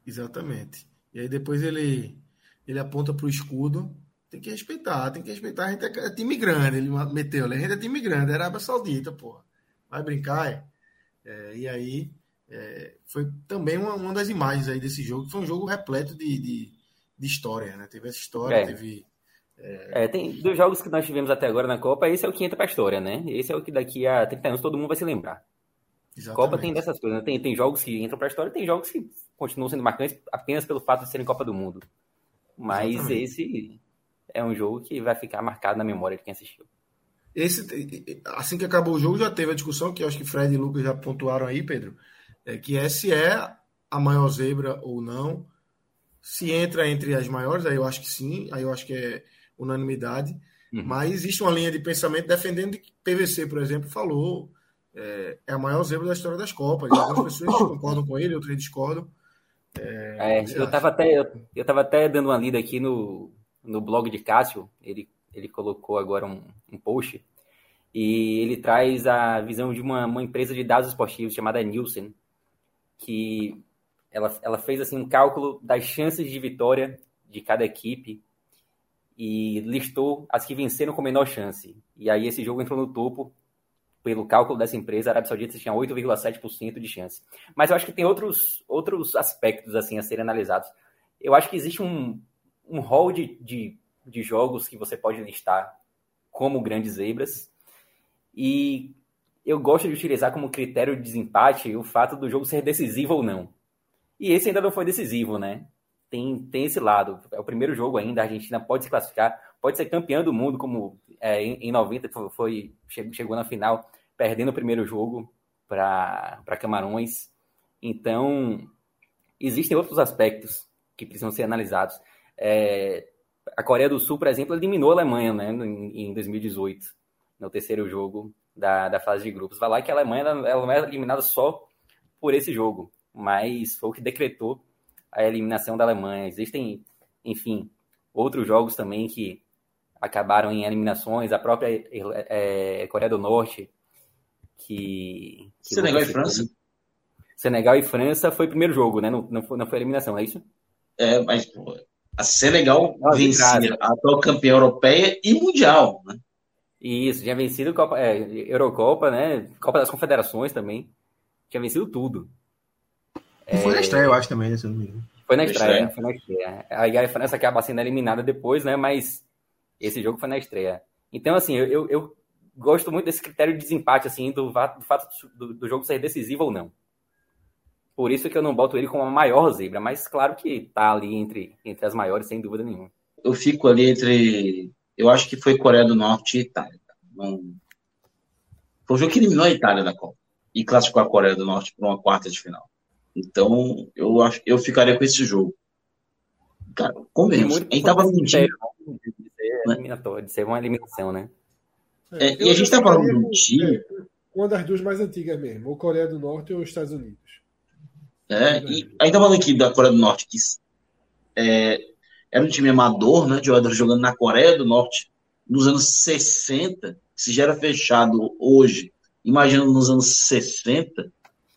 Exatamente. E aí depois ele, ele aponta pro escudo. Tem que respeitar, tem que respeitar. A gente é, é time grande, ele meteu. né? A gente é time grande, é Arábia Saudita, pô. Vai brincar, é? É, e aí é, foi também uma, uma das imagens aí desse jogo, foi um jogo repleto de, de, de história, né? Teve essa história, É. teve. É, tem dos jogos que nós tivemos até agora na Copa, esse é o que entra pra história, né? Esse é o que daqui a 30 anos todo mundo vai se lembrar. Exatamente. Copa tem dessas coisas, né? Tem, tem jogos que entram pra história e tem jogos que continuam sendo marcantes apenas pelo fato de serem Copa do Mundo. Mas Exatamente. esse é um jogo que vai ficar marcado na memória de quem assistiu. Esse, assim que acabou o jogo, já teve a discussão, que eu acho que Fred e Lucas já pontuaram aí, Pedro, é que é se é a maior zebra ou não. Se entra entre as maiores, aí eu acho que sim, aí eu acho que é unanimidade. Uhum. Mas existe uma linha de pensamento defendendo que PVC, por exemplo, falou é, é a maior zebra da história das Copas. Algumas pessoas [LAUGHS] concordam com ele, outras discordam. É, você eu acha? tava até eu, eu tava até dando uma lida aqui no, no blog de Cássio, ele, ele colocou agora um, um post e ele traz a visão de uma, uma empresa de dados esportivos chamada Nielsen, que ela, ela fez assim um cálculo das chances de vitória de cada equipe e listou as que venceram com menor chance. E aí esse jogo entrou no topo pelo cálculo dessa empresa, a Arábia Saudita tinha 8,7% de chance. Mas eu acho que tem outros, outros aspectos assim a serem analisados. Eu acho que existe um, um hall de, de, de jogos que você pode listar como grandes zebras. E eu gosto de utilizar como critério de desempate o fato do jogo ser decisivo ou não. E esse ainda não foi decisivo, né? Tem, tem esse lado. É o primeiro jogo ainda, a Argentina pode se classificar, pode ser campeã do mundo, como é, em, em 90 foi, chegou, chegou na final, perdendo o primeiro jogo para Camarões. Então, existem outros aspectos que precisam ser analisados. É, a Coreia do Sul, por exemplo, eliminou a Alemanha né, em, em 2018, no terceiro jogo da, da fase de grupos. Vai lá que a Alemanha ela é eliminada só por esse jogo, mas foi o que decretou a eliminação da Alemanha. Existem, enfim, outros jogos também que acabaram em eliminações, a própria é, Coreia do Norte, que... que Senegal e França. Senegal e França foi o primeiro jogo, né? Não, não, foi, não foi eliminação, é isso? É, mas pô, a Senegal vencia a atual campeã europeia e mundial, né? Isso, tinha vencido Copa, é, Eurocopa, né? Copa das Confederações também. Tinha vencido tudo. É... Foi na estreia, eu acho também, né, se não me engano. Foi na estreia, foi na estreia. Aí a França acaba sendo eliminada depois, né? Mas esse jogo foi na estreia. Então, assim, eu, eu, eu gosto muito desse critério de desempate, assim, do, do fato do, do, jogo ser decisivo ou não. Por isso que eu não boto ele como a maior zebra, mas claro que tá ali entre, entre as maiores, sem dúvida nenhuma. Eu fico ali entre. Eu acho que foi Coreia do Norte e Itália. Não... Foi o jogo que eliminou a Itália da Copa e classificou a Coreia do Norte para uma quarta de final. Então, eu acho eu ficaria com esse jogo. Cara, convenhamos. A gente tava mentindo. Né? De ser uma eliminação, né? É, e a gente tá falando de um time. É, uma das duas mais antigas mesmo, ou Coreia do Norte ou Estados Unidos. É, e a gente tá falando aqui da Coreia do Norte, que é, era um time amador, né? De jogando na Coreia do Norte nos anos 60, se já era fechado hoje, imagina nos anos 60,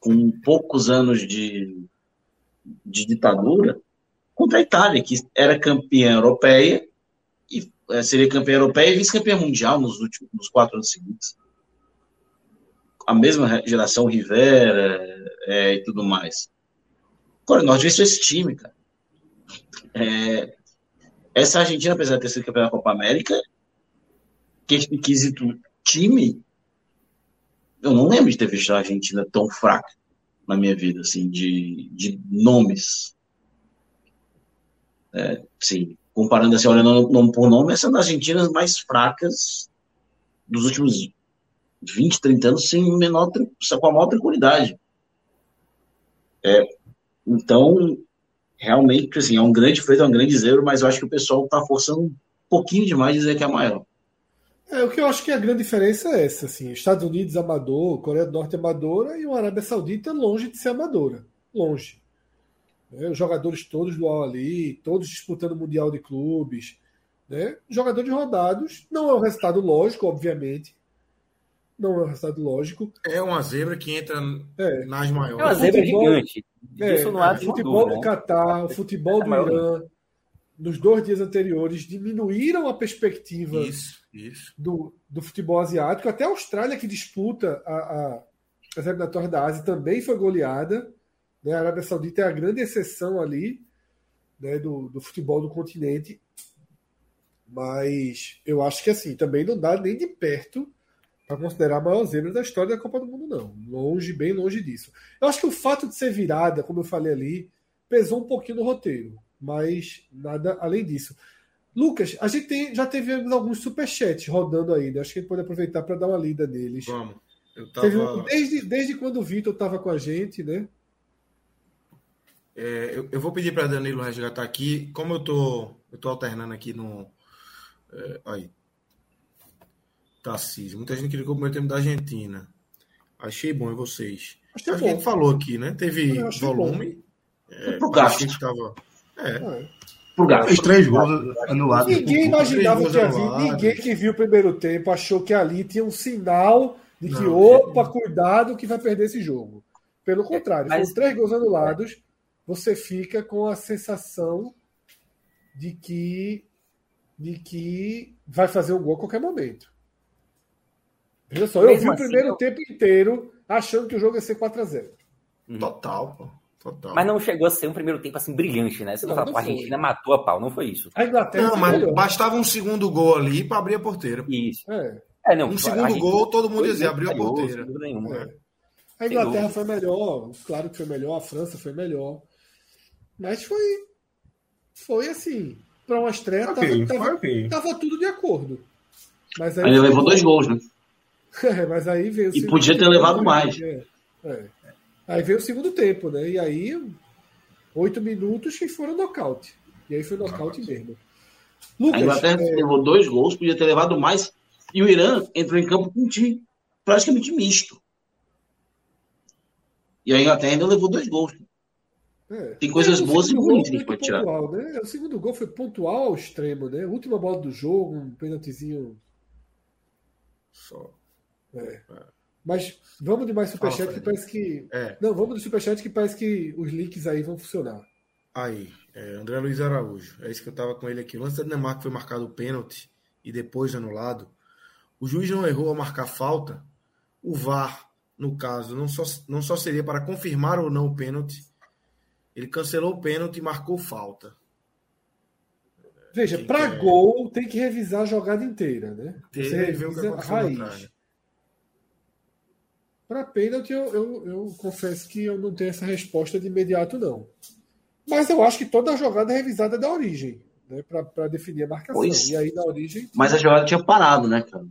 com poucos anos de, de ditadura, contra a Itália, que era campeã europeia, e é, seria campeã europeia e vice-campeã mundial nos últimos nos quatro anos seguintes. A mesma geração Rivera é, e tudo mais. Do Norte venceu esse time, cara. É, essa Argentina, apesar de ter sido campeã da Copa América, que quesito time, eu não lembro de ter visto a Argentina tão fraca na minha vida, assim, de, de nomes. É, sim, comparando assim, olhando nome por nome, essa é das Argentinas mais fracas dos últimos 20, 30 anos, sem menor, com a maior tranquilidade. É, então, realmente, assim, é um grande feito, é um grande zero, mas eu acho que o pessoal está forçando um pouquinho demais dizer que é maior. É, o que eu acho que a grande diferença é essa, assim, Estados Unidos amador, Coreia do Norte amadora e uma Arábia Saudita longe de ser amadora, longe. É, os jogadores todos do ali, todos disputando o Mundial de Clubes, né? Jogadores rodados, não é um resultado lógico, obviamente, não é um resultado lógico. É uma zebra que entra é. nas maiores. É uma zebra futebol, gigante. É, Isso não há o futebol do Catar, o futebol é do Irã, nos dois dias anteriores, diminuíram a perspectiva isso. Do, do futebol asiático. Até a Austrália, que disputa a, as eliminatórias da Ásia, também foi goleada. Né? A Arábia Saudita é a grande exceção ali né, do, do futebol do continente. Mas eu acho que assim, também não dá nem de perto para considerar a maior zebra da história da Copa do Mundo, não. Longe, bem longe disso. Eu acho que o fato de ser virada, como eu falei ali, pesou um pouquinho no roteiro mas nada além disso. Lucas, a gente tem, já teve alguns superchats rodando aí, né? Acho que a gente pode aproveitar para dar uma lida neles. Vamos. Eu tava... Teve, desde, desde quando o Vitor estava com a gente, né? É, eu, eu, vou pedir para Danilo resgatar aqui. Como eu tô, eu tô alternando aqui no. É, aí. Tarcísio. Muita gente clicou o meu tempo da Argentina. Achei bom em vocês. Achei a bom. gente falou aqui, né? Teve volume. É, pro gasto. Que tava, é. Por gasto. três gols anulados. Ninguém imaginava que havia, ninguém que viu o primeiro tempo achou que ali tinha um sinal de que, não, opa, é... cuidado que vai perder esse jogo. Pelo é, contrário, é, mas... foram três gols anulados, você fica com a sensação de que de que vai fazer um gol a qualquer momento. Veja só, eu vi o assim, primeiro eu... tempo inteiro achando que o jogo ia ser 4 a 0 Total, pô. Total. Mas não chegou a ser um primeiro tempo assim brilhante, né? Você não, não fala, a Argentina matou a pau, não foi isso. A Inglaterra não, mas bastava um segundo gol ali para abrir a porteira. Isso. É. É, não, um segundo gol, todo mundo dizia, abriu a porteira. Nenhuma, é. A Inglaterra foi melhor, claro que foi melhor, a França foi melhor. Mas foi. foi assim, para uma estreia, Ok, tava, tava, ok. tava tudo de acordo. Mas aí, ele levou dois gols, né? [LAUGHS] É, mas aí veio o E podia ter levado né? mais. É, é. Aí veio o segundo tempo, né? E aí, oito minutos que foram nocaute. E aí foi nocaute mesmo. A Lucas, Inglaterra é, levou dois gols, podia ter levado mais. E o Irã entrou em campo com um time praticamente misto. E a Inglaterra ainda levou dois gols. é. Tem coisas É, boas e ruins que a gente pode tirar. né? O segundo gol foi pontual ao extremo, né? Última bola do jogo, um pênaltizinho. Só. Mas vamos de mais superchat Fala, que parece que. É, Não, vamos do superchat que parece que os links aí vão funcionar. aí. é, André Luiz Araújo. É isso que eu tava com ele aqui. O lance da Dinamarca foi marcado o pênalti e depois anulado. O juiz não errou ao marcar falta. O VAR, no caso, não só, não só seria para confirmar ou não o pênalti. Ele cancelou o pênalti e marcou falta. Veja, para gol tem que revisar a jogada inteira, né? Tem Você revisa a raiz. Para pênalti, eu, eu, eu confesso que eu não tenho essa resposta de imediato, não. Mas eu acho que toda a jogada é revisada da origem, né? Para definir a marcação. Pois. E aí, na origem, Mas a jogada tinha parado, né, cara?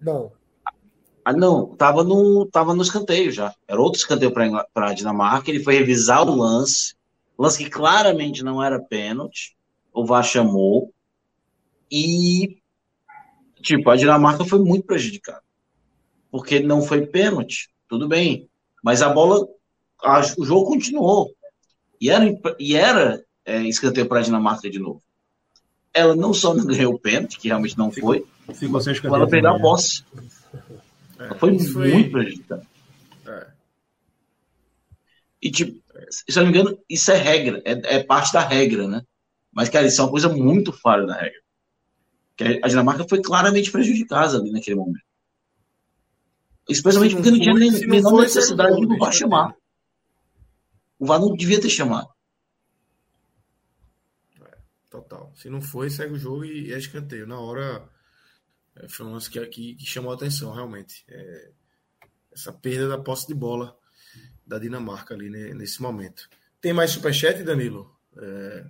não. Ah, não, tava no, tava no escanteio já. Era outro escanteio para a Dinamarca. Ele foi revisar o lance. Lance que claramente não era pênalti. O VAR chamou. E, tipo, a Dinamarca foi muito prejudicada. Porque não foi pênalti. Tudo bem. Mas a bola. a- o jogo continuou. E era, e era é, escanteio para a Dinamarca de novo. Ela não só não ganhou o pênalti, que realmente não foi, Ficou sem ela perdeu a né? posse. Ela foi foi- muito prejudicada. É. E, tipo, se eu não me engano, isso é regra, é, é parte da regra, né? Mas, cara, isso é uma coisa muito fora da regra. Que a Dinamarca foi claramente prejudicada ali naquele momento. Especialmente Se não porque não tinha nem menor foi, necessidade segue o VAR deixa chamar. O VAR não devia ter chamado. Total. Se não foi, segue o jogo e é escanteio. Na hora, é, foi um lance que, que, que chamou a atenção, realmente. É, essa perda da posse de bola da Dinamarca ali né, nesse momento. Tem mais superchat, Danilo? É,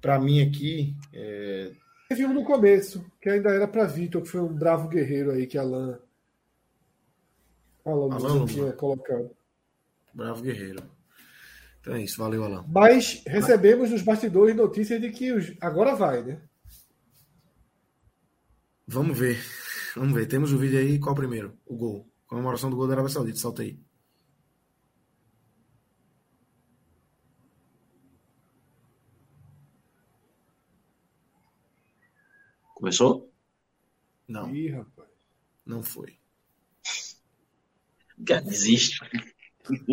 para mim aqui, é, Teve um no começo, que ainda era para Vitor, que foi um bravo guerreiro aí que Alan. Alan, Alan tinha colocado. Bravo Guerreiro. Então é isso, valeu, Alan. Mas recebemos nos bastidores notícias de que os... agora vai, né? Vamos ver. Vamos ver. Temos o vídeo aí. Qual primeiro? O gol. Comemoração do gol da Arábia Saudita. Solta aí. Começou? Não, Ih, rapaz. não foi. Cara, desiste.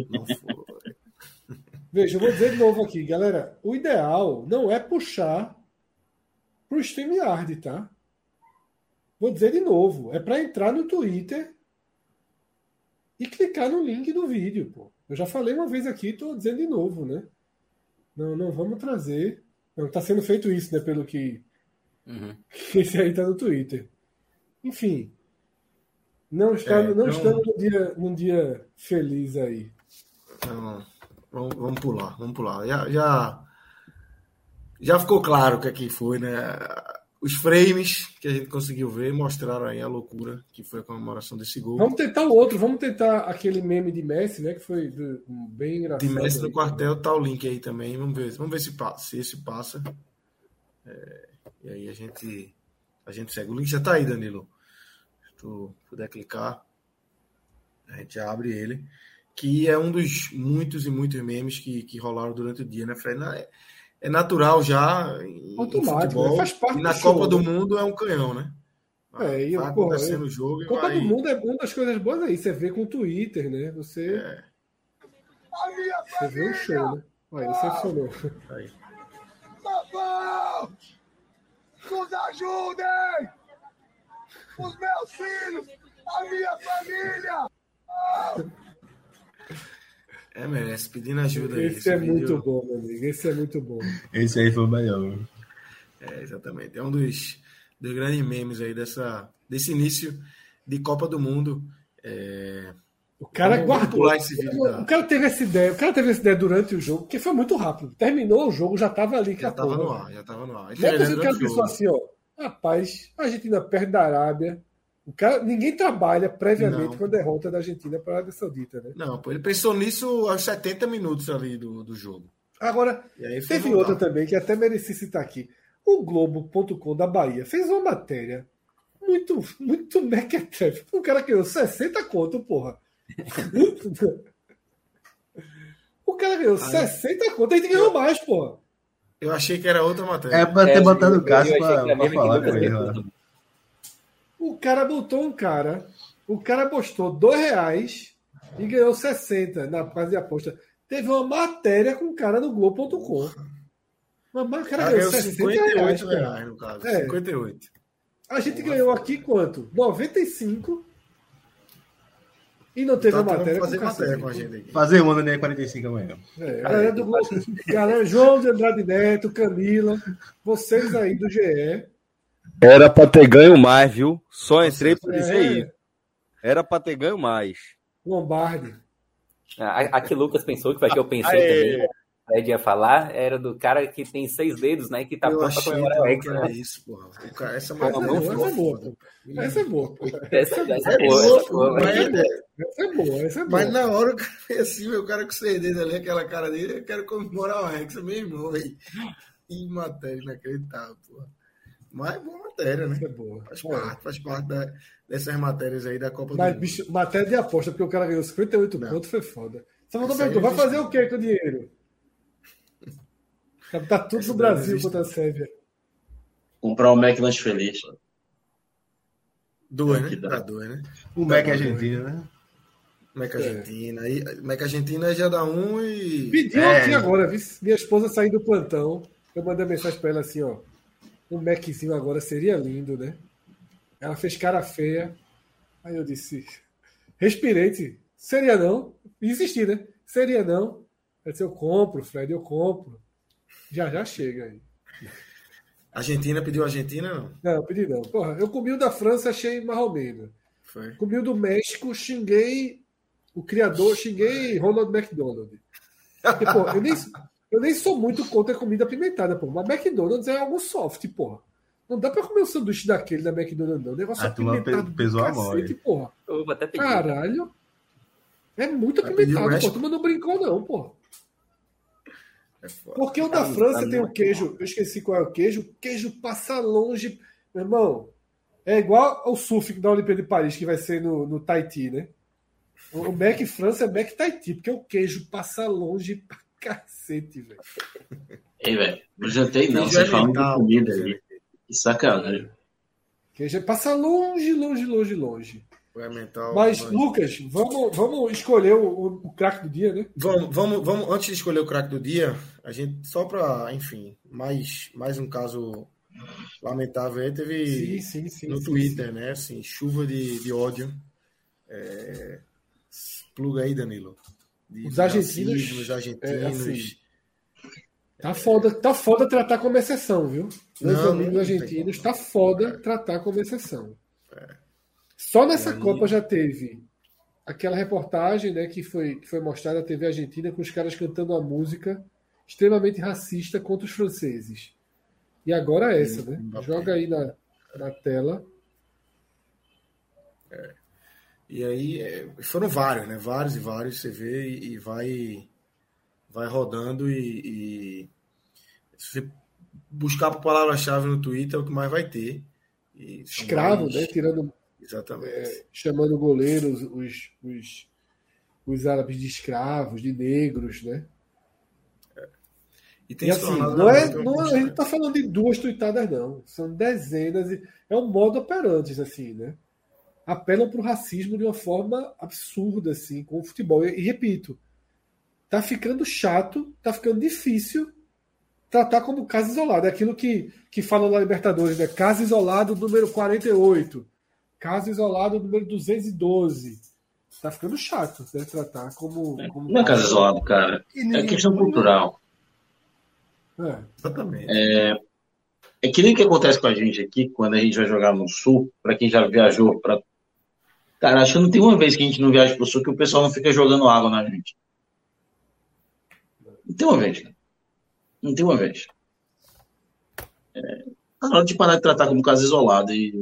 Não foi. Veja, eu vou dizer de novo aqui, galera. O ideal não é puxar pro StreamYard, tá? Vou dizer de novo. É para entrar no Twitter e clicar no link do vídeo, pô. Eu já falei uma vez aqui, tô dizendo de novo, né? Não, não vamos trazer. Não tá sendo feito isso, né? Pelo que Uhum. [LAUGHS] esse aí tá no Twitter. Enfim. Não, está, É, não então- estamos num dia, num dia feliz aí. Não, vamos, vamos pular, vamos pular. Já, já, já ficou claro o que aqui foi, né? Os frames que a gente conseguiu ver mostraram aí a loucura que foi a comemoração desse gol. Vamos tentar o outro, vamos tentar aquele meme de Messi, né? Que foi do- bem engraçado. De Messi no quartel, tá o link aí também. Vamos ver, vamos ver se passa. Se esse passa. É, e aí a gente, a gente segue. O link já tá aí, Danilo. Se tu puder clicar, a gente abre ele. Que é um dos muitos e muitos memes que, que rolaram durante o dia, né, Fred? É, é natural já Automático, futebol. né? Faz parte e na do show, Copa do né? Mundo é um canhão, né? É, e, vai porra, acontecendo o jogo Copa vai... do Mundo é uma das coisas boas aí. Você vê com o Twitter, né? Você, É, você vê o show, né? Olha, isso funcionou. aí. Nos ajudem! Os meus filhos! A minha família! É, merece. Pedindo ajuda aí. Esse é vídeo- muito bom, meu amigo. Esse é muito bom. Esse aí foi o melhor. É, exatamente. É um dos, dos grandes memes aí dessa, desse início de Copa do Mundo. É, O cara Vamos guardou. pular esse vídeo, tá? O cara teve essa ideia. O cara teve essa ideia durante o jogo, que foi muito rápido. Terminou o jogo, já estava ali. Já tava porra. no ar, já tava no ar. Não é possível que o cara pensou assim, ó. Rapaz, a Argentina perde da Arábia. O cara, ninguém trabalha previamente Não. com a derrota da Argentina para a Arábia Saudita, né? Não, pô, ele pensou nisso aos 70 minutos ali do, do jogo. Agora, aí teve outra também que até mereci citar aqui. O Globo.com da Bahia fez uma matéria muito, muito mequetrefe. [LAUGHS] O cara ganhou 60 conto, porra. o cara ganhou 60 conto, a gente ganhou mais, porra. Eu achei que era outra matéria. É pra ter É, botado o Cássio pra, pra falar com ele. tudo. O cara botou um cara, o cara postou dois reais e ganhou 60 na casa de aposta. Teve uma matéria com o cara no Globo.com. Mas o cara Ah, ganhou ganhou 60 58 reais. reais, cara. no caso. É. 58. A gente ganhou aqui quanto? 95 e não teve Tá a matéria tentando com fazer matéria com a gente aqui. Fazer uma no 45 amanhã. É, galera do Globo, galera, João de Andrade Neto, Camila, vocês aí do GE. Era pra ter ganho mais, viu? Só entrei pra dizer É, isso. Era pra ter ganho mais. Lombardi. A, a que Lucas pensou, que foi a que eu pensei Aê. também. O Ed ia falar, era do cara que tem seis dedos, né? Que tá pronto pra comemorar o Hexa, que era né? isso, porra. O cara- essa Essa é matéria boa, foi essa é boa. pô. Essa é boa. pô. Essa, essa É é boa, boa, essa boa. mas é boa. Essa é boa, essa é boa. Mas na hora o [LAUGHS] cara fez assim, meu, o cara com seis dedos ali, aquela cara dele, eu quero comemorar o Hexa, meu irmão, velho. Que matéria inacreditável, porra. Mas é boa matéria, né? Essa é boa. Faz É. parte, faz parte da- dessas matérias aí da Copa Mas, do bicho, matéria de aposta, porque o cara ganhou 58 Não. pontos, foi foda. Você mandou perguntar, vai fazer o que com o dinheiro? Tá tudo no Brasil contra a Sérvia. Comprar um McLanche feliz. Duas, Que né? dá. Tá duas, né? O Mac argentino, né? Meca Argentina. Aí, Meca Argentina já dá um e. Pediu É. aqui agora, viu? Minha esposa saiu do plantão. Eu mandei mensagem pra ela assim, ó. Um Maczinho agora seria lindo, né? Ela fez cara feia. Aí eu disse, respirei, seria não? E insisti, né? Seria não. Ela disse, eu compro, Fred, eu compro. Já já chega aí. Argentina pediu Argentina, não? Não, pedi não. Porra, eu comi o da França, achei marromeno. Foi. Comi o do México, xinguei o criador, xinguei Ronald McDonald. Porque, pô, eu nem, eu nem sou muito contra a comida apimentada, pô. Mas McDonald's é algo soft, porra. Não dá pra comer um sanduíche daquele da McDonald's, não. O negócio A turma apimentado. pe- pesou a cacete, hein? porra. Eu vou até pedir. Caralho. É muito apimentado, pô. A turma não brincou, não, pô. É foda. Porque o da Tá- França tá tem o queijo, eu esqueci qual é o queijo, o queijo passa longe. Meu irmão, é igual ao surf da Olimpíada de Paris, que vai ser no, no Tahiti, né? O Mac França é Mac Tahiti, porque o queijo passa longe pra cacete, velho. Ei, velho, não jantei não, vocês falam de comida queijo aí. Que sacanagem. Queijo passa longe, longe, longe, longe. Foi mental. Mas, mas- Lucas, vamos, vamos escolher o, o, craque do dia, né? Vamos, vamos, vamos, antes de escolher o craque do dia, a gente, só para, enfim, mais, mais um caso lamentável aí, teve Sim, sim, sim. no Twitter, né? Assim, chuva de, de ódio. É, pluga aí, Danilo. De, Os argentinos, Os argentinos. é, assim, Tá foda, tá foda tratar como exceção, viu? Meus amigos argentinos, tá foda tratar como exceção. Só nessa aí- Copa já teve aquela reportagem né, que, foi, que foi mostrada na TV Argentina com os caras cantando uma música extremamente racista contra os franceses. E agora essa, né? Joga aí na, na tela. E aí é, foram vários, né? Vários e vários, você vê e, vai vai rodando e, e se você buscar por palavra-chave no Twitter é o que mais vai ter. Escravo, né? Tirando, Exatamente. é, chamando goleiros, os, os, os árabes de escravos, de negros, né? E tem E assim, não é, não, a gente constante. não tá falando de duas tuitadas, não. São dezenas. E, é um modo operante, assim, né? Apelam para o racismo de uma forma absurda, assim, com o futebol. E, e repito, tá ficando chato, tá ficando difícil tratar como caso isolado. É aquilo que, que falam na Libertadores, né? Caso isolado número 48. Caso isolado número 212. Tá ficando chato, né? Tratar como. como Não é caso isolado, cara. É questão cultural. É. Exatamente. É que nem o que acontece com a gente aqui quando a gente vai jogar no sul, para quem já viajou para Cara, acho que não tem uma vez que a gente não viaja pro sul que o pessoal não fica jogando água na gente. Não tem uma vez, cara. Não tem uma vez. É, tá na hora de parar de tratar como caso isolado e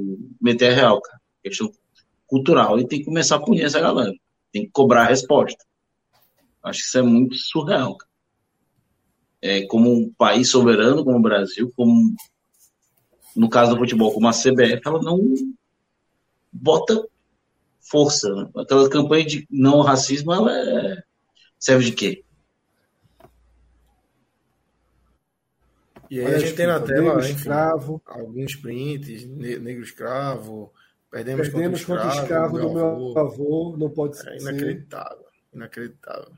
meter a real, cara. Questão cultural. E tem que começar a punir essa galera. Tem que cobrar a resposta. Acho que isso é muito surreal, cara. É, como um país soberano como o Brasil, como no caso do futebol, como a CBF, ela não bota força. Né? Aquela campanha de não racismo, ela é... serve de quê? E aí a gente tem na tela negro escravo. alguns prints, negro escravo, perdemos, perdemos contra o escravo, do, meu avô, não pode ser. É inacreditável, inacreditável.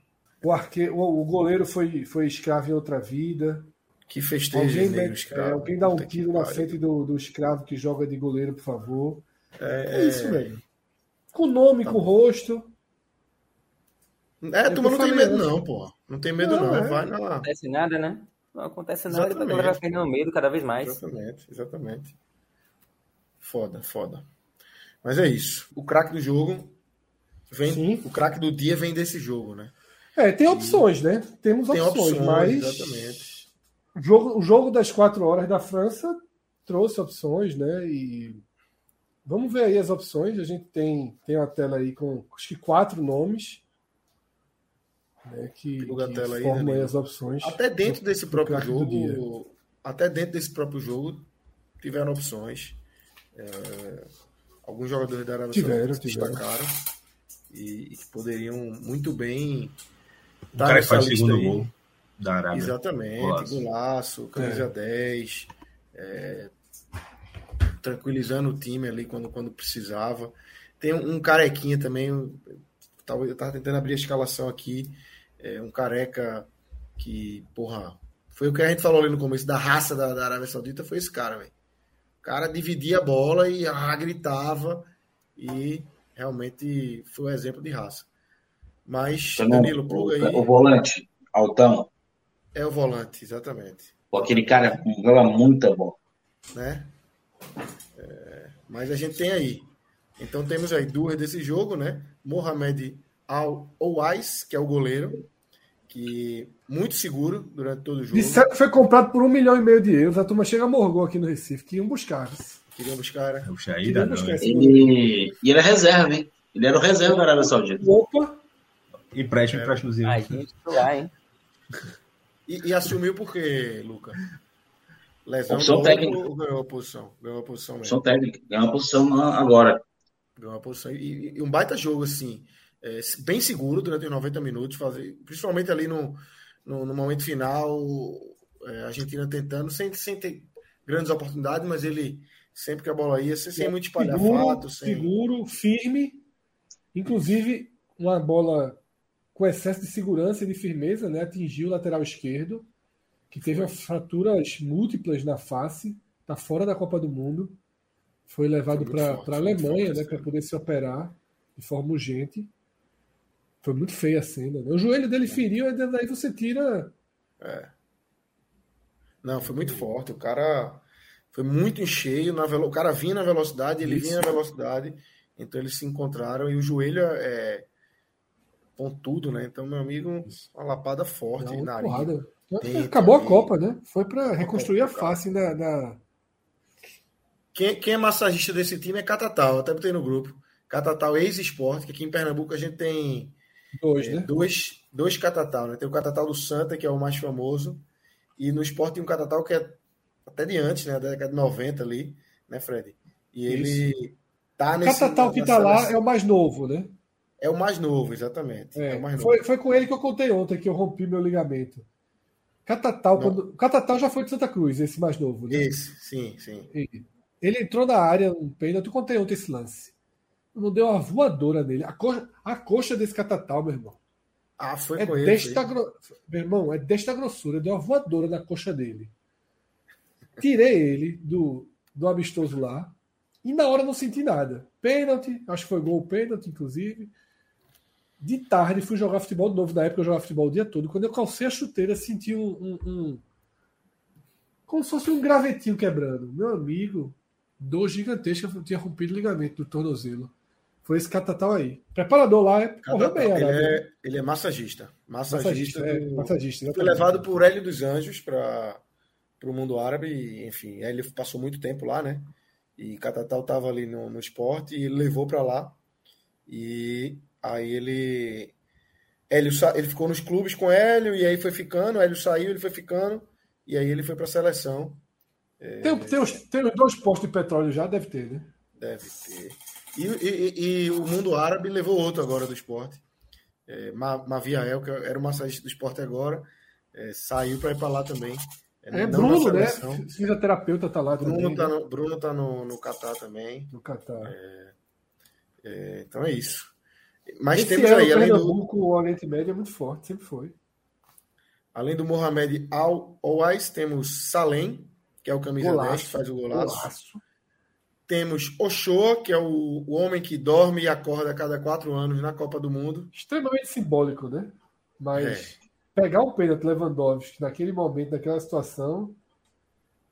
O, arque... o, goleiro foi, foi escravo em outra vida. Que festejo alguém, negro escravo. É, alguém dá um tiro na frente do, do escravo que joga de goleiro, por favor. É, é isso, velho. Com nome, tá com rosto. É, a turma não tem medo, não, pô. Não tem medo, não. não. É. Vai na. Não acontece nada, né? Não acontece nada, exatamente. ele vai perdendo medo cada vez mais. Exatamente, exatamente. Foda, foda. Mas é isso. O craque do jogo vem. Sim. O craque do dia vem desse jogo, né? É, tem opções, né? Temos tem opções, opções, mas. Exatamente. O jogo, o jogo das quatro horas da França trouxe opções, né? E vamos ver aí as opções. A gente tem, tem uma tela aí com acho que quatro nomes né, que, que tela aí, formam aí as opções. Até dentro desse próprio jogo, até dentro desse próprio jogo tiveram opções. É, alguns jogadores da Arábia tiveram, Saudita tiveram. destacaram e, que poderiam muito bem o cara que faz o segundo aí. gol da Arábia. Exatamente, golaço, golaço camisa é. 10, é, tranquilizando o time ali quando, quando precisava. Tem um, um carequinha também, eu estava eu tava tentando abrir a escalação aqui, é, um careca que, porra, foi o que a gente falou ali no começo, da raça da, da Arábia Saudita, foi esse cara, velho. O cara dividia a bola e ah, gritava e realmente foi um exemplo de raça. Mas, Danilo, pluga aí. O volante, Altão. É o volante, exatamente. Pô, aquele cara joga muita bola. Né? É, mas a gente tem aí. Então temos aí duas desse jogo, né? Mohamed Al-Owais, que é o goleiro, que muito seguro durante todo o jogo. Disseram que foi comprado por um milhão e meio de euros. A turma chega morgou aqui no Recife, que iam buscar. Queriam buscar, né? Puxa aí, Queriam buscar ele... E ele é reserva, hein? Ele era o reserva da Arábia Saudita. Opa! Empréstimo, empréstimozinho. Ai, gente, lá, hein? E, e, assumiu por quê, Luca? Lesão opção técnica. Ou ganhou a posição? Ganhou a posição mesmo. Opção técnica. Ganhou a posição agora. Ganhou a posição. E, e um baita jogo, assim é, bem seguro durante os 90 minutos, fazer, principalmente ali no, no, no momento final, é, a Argentina tentando, sem, sem ter grandes oportunidades, mas ele sempre que a bola ia, sem, sem muito espalhafato. Seguro, sem... seguro, firme, inclusive uma bola com excesso de segurança e de firmeza, né? atingiu o lateral esquerdo, que teve fraturas múltiplas na face, está fora da Copa do Mundo, foi levado para a Alemanha né, para poder se operar de forma urgente. Foi muito feia a cena. Né? O joelho dele feriu, e daí você tira. É. Não, foi muito forte. O cara foi muito em cheio. Na velo... O cara vinha na velocidade, ele Isso. vinha na velocidade. Então eles se encontraram e o joelho é pontudo, né? Então, meu amigo, uma lapada forte Não, na porrada. Acabou a Copa, né? Foi para reconstruir a face da. da... Quem, quem, é massagista desse time é Catatal, até botei no grupo. Catatal ex-esporte, que aqui em Pernambuco a gente tem Dois, é, né? Dois, dois catatal, né? Tem o catatal do Santa, que é o mais famoso, e no esporte tem um catatal que é até de antes, né? Da década de 90 ali, né, Fred? E ele Isso. tá nesse. O catatal que tá lá é o mais novo, né? É o mais novo, exatamente. É, é novo. Foi, foi com ele que eu contei ontem que eu rompi meu ligamento. Catatal, quando... Catatal já foi de Santa Cruz, esse mais novo, né? Esse, sim, sim. Ele, ele entrou na área, um pênalti, eu contei ontem esse lance não deu uma voadora nele. A coxa, a coxa desse catatal, meu irmão. Ah, foi é com desta ele. Gro... Meu irmão, é desta grossura. Deu uma voadora na coxa dele. Tirei ele do, do amistoso lá. E na hora não senti nada. Pênalti, acho que foi gol pênalti, inclusive. De tarde fui jogar futebol de novo. Na época eu jogava futebol o dia todo. Quando eu calcei a chuteira, senti um, um, um como se fosse um gravetinho quebrando. Meu amigo, dor gigantesca, tinha rompido o ligamento do tornozelo. Foi esse Catatal aí. Preparador lá, é, correu bem. ele, é, ele é massagista. Massagista. Massagista, é, do- massagista, Foi levado por Hélio dos Anjos para o mundo árabe. E, enfim, Hélio passou muito tempo lá, né? E Catatal estava ali no, no esporte e ele levou para lá. E aí ele. Hélio, ele ficou nos clubes com Hélio e aí foi ficando. Hélio saiu, ele foi ficando. E aí ele foi para a seleção. Tem, tem, os, tem os dois postos de petróleo já, deve ter, né? Deve ter. E, e- e- o mundo árabe levou outro agora do esporte. É, Ma- Maviael, que era o massagista do esporte agora, é, saiu para ir para lá também. É, não Bruno, né? Fisioterapeuta tá lá Bruno também. tá né? no, Bruno tá no, no Catar também. No Catar. É, então é isso. Mas Esse temos aí, o além do, o Oriente Médio é muito forte, sempre foi. além do Mohamed Al-Owais, temos Salem, que é o camisa Golaço. 10, que faz o golaço. Golaço. Temos Ochoa, que é o, o homem que dorme e acorda a cada quatro anos na Copa do Mundo. Extremamente simbólico, né? Mas É. pegar o pênalti Lewandowski naquele momento, naquela situação,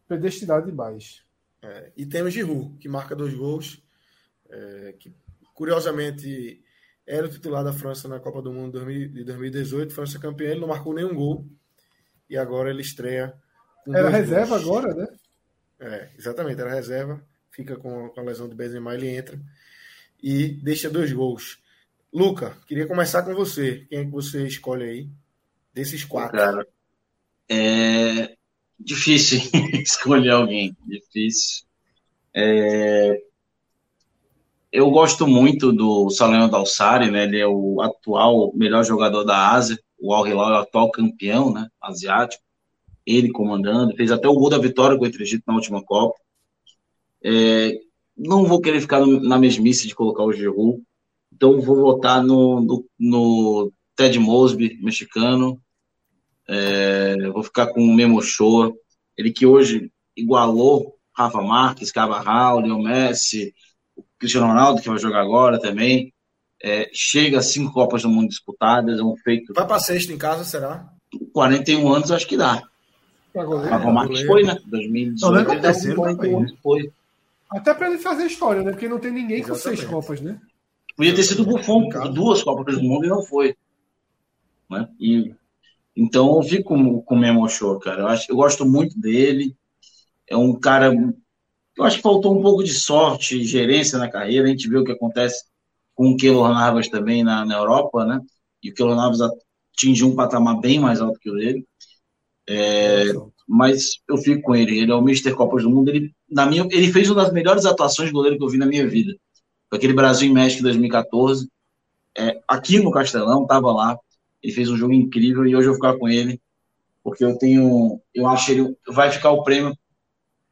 predestinado demais. É, e temos Giroud, que marca dois gols, é, que curiosamente era o titular da França na Copa do Mundo 2000 de 2018, França campeã, ele não marcou nenhum gol, e agora ele estreia com Era reserva gols. agora, né? É, exatamente, era reserva, fica com, a lesão do Benzema, ele entra e deixa dois gols. Luca, queria começar com você, quem é que você escolhe aí, desses quatro? Cara, é difícil [LAUGHS] escolher alguém. Difícil. É, Eu gosto muito do Saleno Dalsari, né? Ele é o atual melhor jogador da Ásia. O Al Hilal é o atual campeão, né? Asiático. Ele comandando, fez até o gol da vitória contra o Egito na última Copa. É, Não vou querer ficar no- na mesmice de colocar o Giroud. Então vou votar no, no, no Ted Mosby, mexicano. É, vou ficar com o Memo Ochoa, ele que hoje igualou Rafa Marques, Carvajal, Leo Messi, o Cristiano Ronaldo, que vai jogar agora também. É, chega a cinco Copas do Mundo disputadas, é um feito. Vai para sexta em casa, será? 41 anos, acho que dá. Pra goleiro. Rafa Marques goleiro. foi, né? Não, 2018, não é ele tava com terceiro, 41 né, anos, foi. Até pra ele fazer história, né? Porque não tem ninguém com seis Exatamente. copas, né? Podia ter sido o Buffon, duas Copas do Mundo e não foi. Né? E, então eu fico com, com o Memo Ochoa, cara. Eu, acho, eu gosto muito dele. É um cara. Eu acho que faltou um pouco de sorte, gerência na carreira. A gente vê o que acontece com o Keylor Navas também na, na Europa, né? E o Keylor Navas atingiu um patamar bem mais alto que o dele. É, mas eu fico com ele. Ele é o Mr. Copas do Mundo. Ele, na minha, ele fez uma das melhores atuações de goleiro que eu vi na minha vida. Foi aquele Brasil em México em 2014. É, aqui no Castelão, estava lá. Ele fez um jogo incrível e hoje eu vou ficar com ele. Porque eu tenho. Eu acho que ele vai ficar o prêmio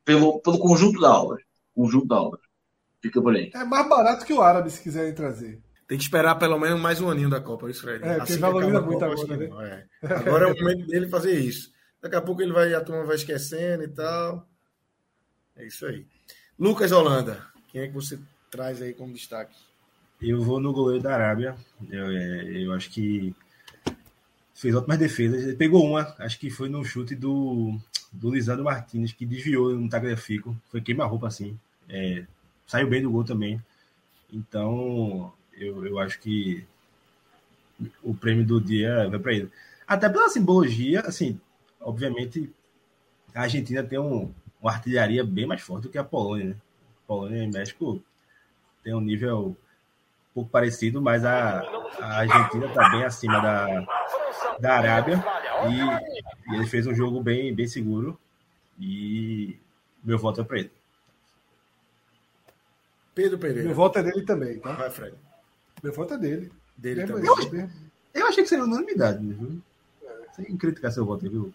pelo, pelo conjunto da obra. Conjunto da obra. Fica por aí. É mais barato que o árabe, se quiserem trazer. Tem que esperar pelo menos mais um aninho da Copa, isso, Fred. É, porque que valoriza muito Copa, agora, né? é. Agora é o momento dele fazer isso. Daqui a pouco ele vai, a turma vai esquecendo e tal. É isso aí. Lucas Holanda, quem é que você traz aí como destaque? Eu vou no goleiro da Arábia. Eu, é, eu acho que fez ótimas defesas. Ele pegou uma, acho que foi no chute do, do Lisandro Martinez, que desviou no Tagliafico. Foi queima-roupa assim. É, saiu bem do gol também. Então, eu, eu acho que o prêmio do dia vai para ele. Até pela simbologia, assim, obviamente, a Argentina tem um, uma artilharia bem mais forte do que a Polônia, né? Polônia e México tem um nível um pouco parecido, mas a, a Argentina está bem acima da, da Arábia e, e ele fez um jogo bem, bem seguro e meu voto é para ele. Pedro Pereira. Meu voto é dele também, tá? Vai, Fred. Meu voto é dele. Dele Mesmo também. isso, mesmo. Eu achei que seria unanimidade, né, viu? Sem criticar seu voto aí, viu?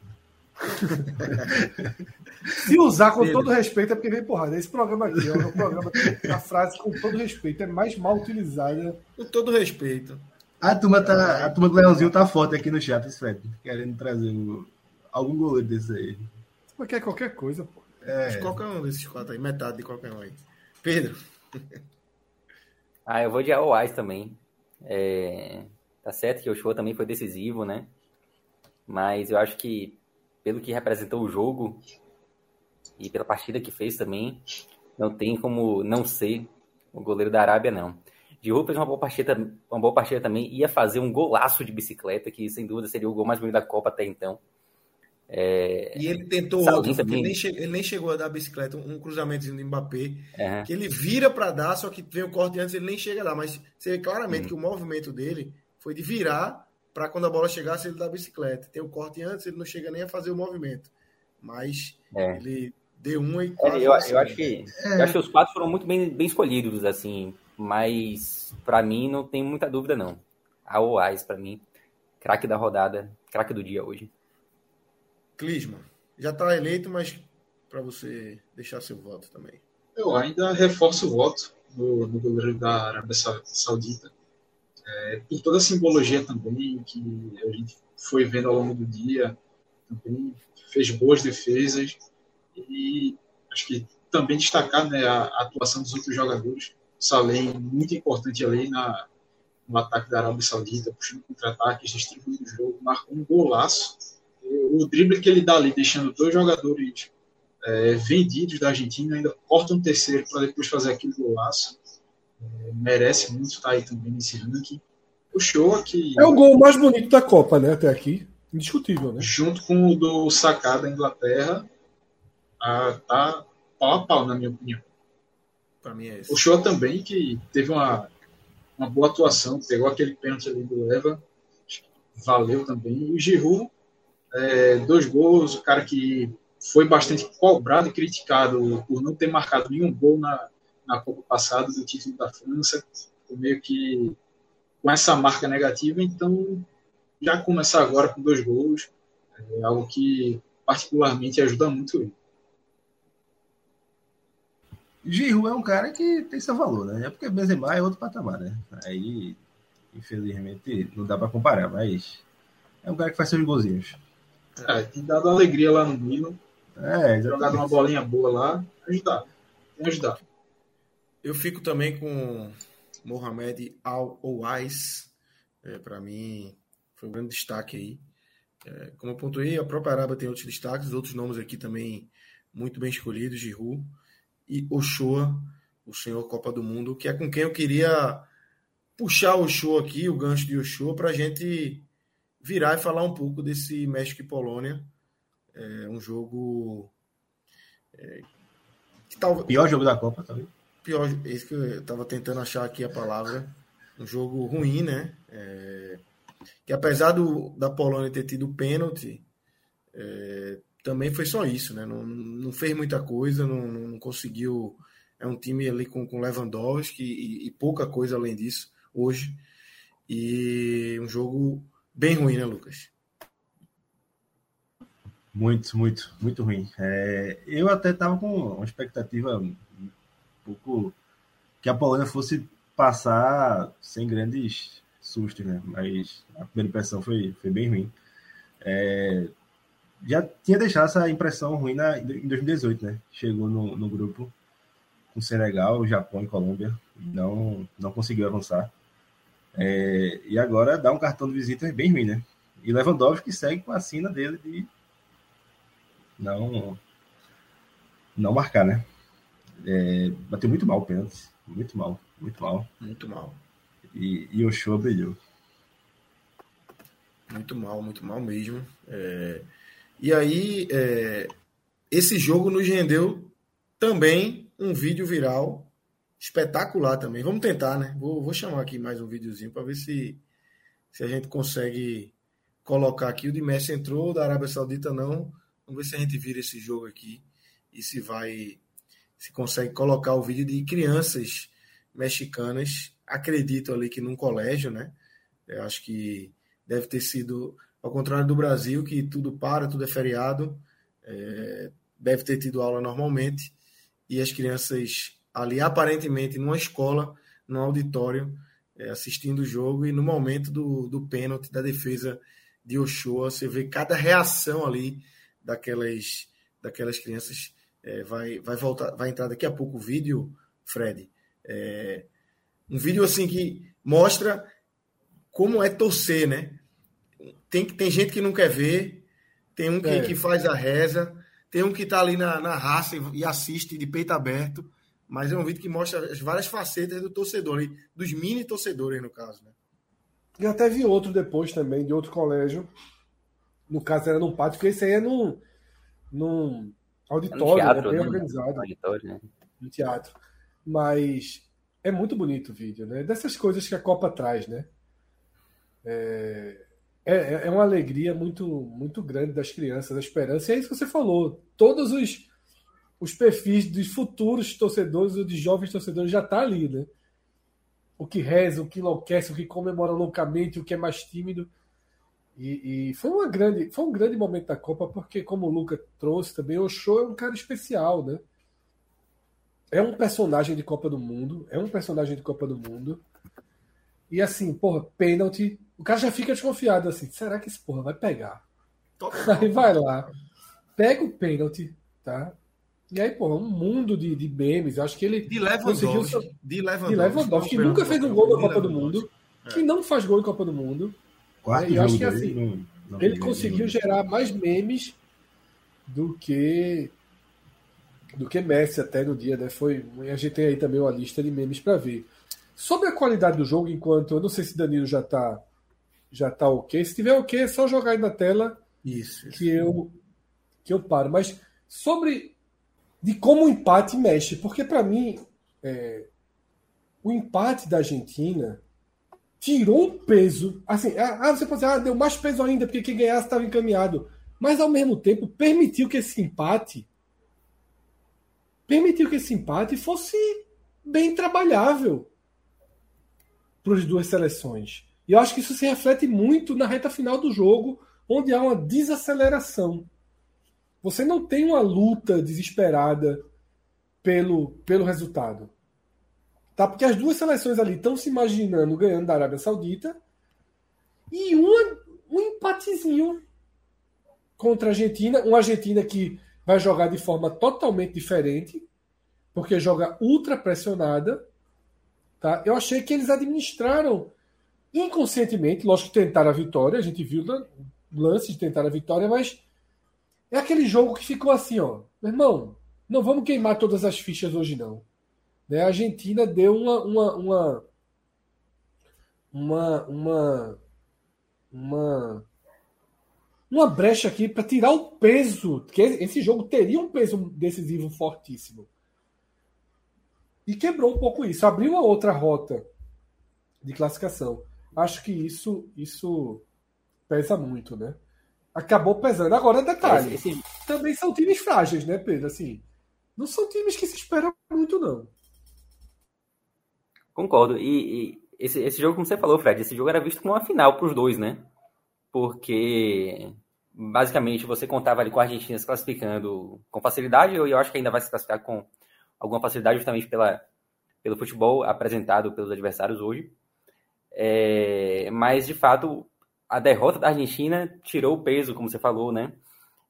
[LAUGHS] Se usar com Dele. todo respeito é porque vem porrada. Esse programa aqui é um programa que a frase com todo respeito é mais mal utilizada. Com todo respeito. A turma, tá, a turma do Leãozinho tá forte aqui no chat, Fred, querendo trazer o- algum goleiro desse aí. Mas quer qualquer coisa, pô. É. Qualquer um desses quatro aí, metade de qualquer um aí. Pedro. [LAUGHS] Ah, eu vou de Aoais também. É, tá certo que o show também foi decisivo, né? Mas eu acho que, pelo que representou o jogo e pela partida que fez também, não tem como não ser o goleiro da Arábia, não. Giroud fez uma boa partida, uma boa partida também, ia fazer um golaço de bicicleta, que sem dúvida seria o gol mais bonito da Copa até então. É... E ele tentou outro, ele nem, chegou, ele nem, chegou a dar a bicicleta, um cruzamento de Mbappé, uhum. que ele vira para dar, só que vem o corte antes, ele nem chega dar, mas você vê claramente uhum. que o movimento dele foi de virar para quando a bola chegasse ele dar a bicicleta. Tem o corte antes, ele não chega nem a fazer o movimento. Mas é. ele deu um e é, eu, eu, acho que, é. eu acho que os quatro foram muito bem, bem escolhidos, assim, mas para mim não tem muita dúvida, não. A Oais, para mim, craque da rodada, craque do dia hoje. Clisma, já está eleito, mas para você deixar seu voto também. Eu ainda reforço o voto no, no governo da Arábia Saudita. É, por toda a simbologia também que a gente foi vendo ao longo do dia, também fez boas defesas e acho que também destacar né, a, atuação dos outros jogadores. Salem, muito importante ali na, no ataque da Arábia Saudita, puxando contra-ataques, distribuindo o jogo, marcou um golaço o drible que ele dá ali, deixando dois jogadores é, vendidos da Argentina, ainda corta um terceiro para depois fazer aquele golaço. É, merece muito estar aí também nesse ranking. O show aqui. É o gol mais bonito da Copa, né? Até aqui. Indiscutível, né? Junto com o do Sacá da Inglaterra, a, tá pau a pau, na minha opinião. Para mim é esse. O show também, que teve uma, uma boa atuação, pegou aquele pênalti ali do Leva, valeu também. E o Giroud é, dois gols, o cara que foi bastante cobrado e criticado por não ter marcado nenhum gol na, na Copa passada do título da França, meio que com essa marca negativa, então já começar agora com dois gols é algo que particularmente ajuda muito ele. Giroud é um cara que tem seu valor, né? É porque Benzema é outro patamar, né? Aí, infelizmente, não dá para comparar, mas é um cara que faz seus golzinhos. É, tem dado alegria lá no Milan. É, jogado uma bolinha boa lá. Ajudar. Tem ajudar. Eu fico também com Mohamed Al-Owais. É, Para mim, foi um grande destaque aí. É, como eu pontuei, a própria Arábia tem outros destaques, outros nomes aqui também muito bem escolhidos, Giroud e Ochoa, o senhor Copa do Mundo, que é com quem eu queria puxar o Ochoa aqui, o gancho de Ochoa, para a gente virar e falar um pouco desse México e Polônia. É um jogo. É, tal... Pior jogo da Copa, também. Tá Pior, esse que eu estava tentando achar aqui a palavra. Um jogo ruim, né? É, que apesar do, da Polônia ter tido pênalti, é, também foi só isso, né? Não, não fez muita coisa, não, não conseguiu. É um time ali com, com Lewandowski e, e pouca coisa além disso hoje. E um jogo bem ruim, né, Lucas? Muito, muito, muito ruim. É, eu até estava com uma expectativa pouco que a Polônia fosse passar sem grandes sustos, né? Mas a primeira impressão foi, foi bem ruim. É, já tinha deixado essa impressão ruim na, em 2018, né? Chegou no, no grupo com Senegal, Japão e Colômbia, não, não conseguiu avançar. É, e agora dá um cartão de visita bem ruim, né? E Lewandowski segue com a sina dele de não não marcar, né? É, bateu muito mal o pênalti. Muito mal, muito mal. Muito mal. E, e o show brilhou. Muito mal, muito mal mesmo. É... E aí, é... esse jogo nos rendeu também um vídeo viral espetacular também. Vamos tentar, né? Vou, vou chamar aqui mais um videozinho para ver se, se a gente consegue colocar aqui. O de Messi entrou, da Arábia Saudita não. Vamos ver se a gente vira esse jogo aqui e se vai, se consegue colocar o vídeo de crianças mexicanas. Acredito ali que num colégio, né? Eu acho que deve ter sido, ao contrário do Brasil, que tudo para, tudo é feriado. É, deve ter tido aula normalmente e as crianças ali aparentemente numa escola, no auditório, é, assistindo o jogo, e no momento do, do pênalti da defesa de Ochoa, você vê cada reação ali daquelas, daquelas crianças. É, vai, vai voltar, vai entrar daqui a pouco o vídeo, Fred. É, um vídeo assim que mostra como é torcer, né? Tem, tem gente que não quer ver, tem um que, é. que faz a reza, tem um que está ali na, na raça e, e assiste de peito aberto mas é um vídeo que mostra as várias facetas do torcedor, dos mini torcedores, no caso. Né? E até vi outro depois também, de outro colégio. No caso era num pátio, porque esse aí é num, num auditório, teatro, né, bem né? organizado. Auditório, né? no teatro. Mas é muito bonito o vídeo, né? Dessas coisas que a Copa traz, né? É, é, é uma alegria muito, muito grande das crianças, a esperança. E é isso que você falou. Todos os, os perfis dos futuros torcedores ou de jovens torcedores já tá ali, né? O que reza, o que enlouquece, o que comemora loucamente, o que é mais tímido. E, e foi uma grande, foi um grande momento da Copa, porque como o Luca trouxe também, o show é um cara especial, né? é um personagem de Copa do Mundo, é um personagem de Copa do Mundo. E assim, porra, pênalti, o cara já fica desconfiado assim, será que esse porra vai pegar? [LAUGHS] Aí vai lá, pega o pênalti, tá? E aí, porra, um mundo de, de memes, eu acho que ele De. Lewandowski. De Lewandowski. De Lewandowski, que nunca fez um gol na Copa do. Mundo, que não faz gol em Copa do Mundo. Quarto eu acho que, assim, não- não ele conseguiu gerar mais memes do que do que Messi até no dia, né? Foi, a gente tem aí também uma lista de memes para ver. Sobre a qualidade do jogo, enquanto eu não sei se Danilo já tá já tá OK, se tiver OK é só jogar aí na tela Isso. isso. que eu que eu paro, mas sobre de como o empate mexe, porque para mim é, o empate da Argentina tirou um peso. Assim, ah, você pode dizer, ah, deu mais peso ainda, porque quem ganhasse estava encaminhado. Mas ao mesmo tempo permitiu que esse empate permitiu que esse empate fosse bem trabalhável para as duas seleções. E eu acho que isso se reflete muito na reta final do jogo, onde há uma desaceleração. Você não tem uma luta desesperada pelo, pelo resultado. Tá? Porque as duas seleções ali estão se imaginando ganhando da Arábia Saudita e uma, um empatezinho contra a Argentina. Uma Argentina que vai jogar de forma totalmente diferente, porque joga ultra pressionada. Tá? Eu achei que eles administraram inconscientemente, lógico que tentaram a vitória, a gente viu lan- lances de tentar a vitória, mas é aquele jogo que ficou assim, ó. Meu irmão, não vamos queimar todas as fichas hoje, não. Né? A Argentina deu uma. uma, uma uma, uma, uma, uma brecha aqui para tirar o peso, que esse jogo teria um peso decisivo fortíssimo. E quebrou um pouco isso, abriu uma outra rota de classificação. Acho que isso isso pesa muito, né? Acabou pesando. Agora, detalhe, esse- também são times frágeis, né, Pedro? Assim, não são times que se esperam muito, não. Concordo. E, e esse, esse jogo, como você falou, Fred, esse jogo era visto como uma final para os dois, né? Porque basicamente você contava ali com a Argentina se classificando com facilidade, eu, eu acho que ainda vai se classificar com alguma facilidade, justamente pela, pelo futebol apresentado pelos adversários hoje. É, mas, de fato, a derrota da Argentina tirou o peso, como você falou, né?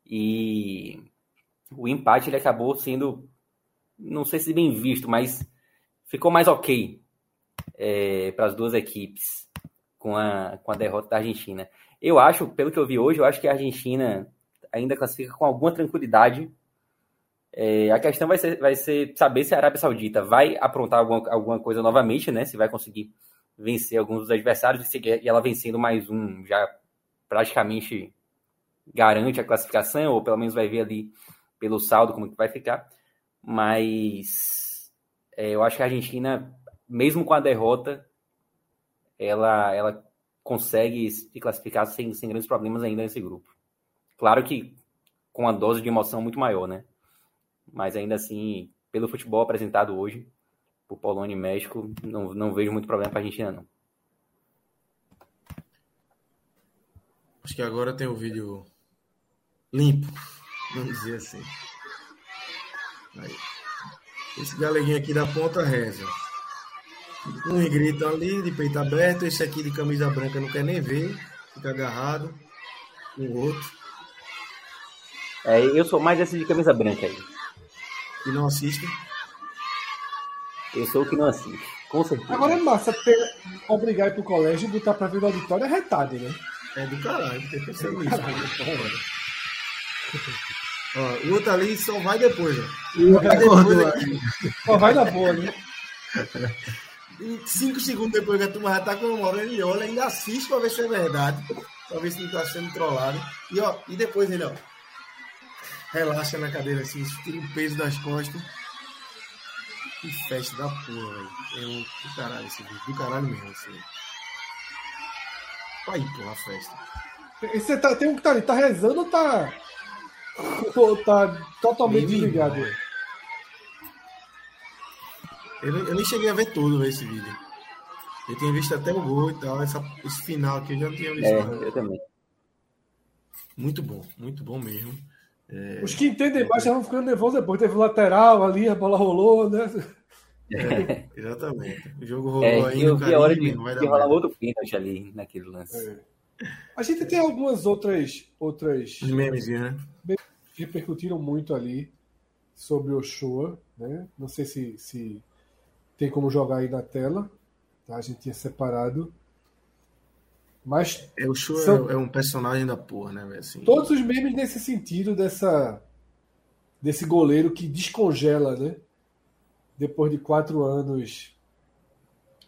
E o empate ele acabou sendo, não sei se bem visto, mas ficou mais ok é, para as duas equipes com a, com a derrota da Argentina. Eu acho, pelo que eu vi hoje, eu acho que a Argentina ainda classifica com alguma tranquilidade. É, a questão vai ser, vai ser saber se a Arábia Saudita vai aprontar alguma, alguma coisa novamente, né? Se vai conseguir vencer alguns dos adversários e ela vencendo mais um já praticamente garante a classificação, ou pelo menos vai ver ali pelo saldo como que vai ficar. Mas é, eu acho que a Argentina, mesmo com a derrota, ela, ela consegue se classificar sem, sem grandes problemas ainda nesse grupo. Claro que com uma dose de emoção muito maior, né? Mas ainda assim, pelo futebol apresentado hoje, por Polônia e México, não, não vejo muito problema para a Argentina, não. Acho que agora tem o vídeo limpo, vamos dizer assim. Aí. Esse galeguinho aqui da ponta reza. Uns gritam ali de peito aberto, esse aqui de camisa branca não quer nem ver, fica agarrado com o outro É, eu sou mais esse de camisa branca aí. e não assiste. Eu sou o que não assiste, com certeza. Agora é massa ter, obrigar ir pro colégio e botar pra ver no auditório é retado, né? É do caralho, tem pensado nisso. Ó, o outro ali só vai depois, ó. Vai depois aqui. Só vai na boa, né? [LAUGHS] Cinco segundos depois que a turma já tá comemorando, ele olha, ainda assiste pra ver se é verdade. Pra ver se não tá sendo trollado. E, ó, e depois ele, ó. Relaxa na cadeira assim, tira o peso das costas. Que festa da porra, velho. É um do caralho esse vídeo. Do caralho mesmo, assim. Aí, porra, a festa. Você tá, tem um que tá ali, tá rezando ou tá. Ou tá totalmente Menino, desligado? Eu, eu nem cheguei a ver todo véio, esse vídeo. Eu tinha visto até o gol e tal. Essa, esse final aqui eu já não tinha visto. É, eu também. Muito bom, muito bom mesmo. É, Os que entendem mais já vão ficando nervosos depois. Teve o lateral ali, a bola rolou, né? é, exatamente. O jogo rolou É, aí que eu vi a hora de, não vai de rolar outro pênalti ali naquele lance. É. A gente tem algumas outras, outras Os memes, né? que repercutiram muito ali sobre o Shoa, né? Não sei se, se tem como jogar aí na tela, tá? A gente tinha separado. Mas É, o show São- é, é um personagem da porra, né? Assim, todos os memes nesse sentido dessa desse goleiro que descongela, né? Depois de quatro anos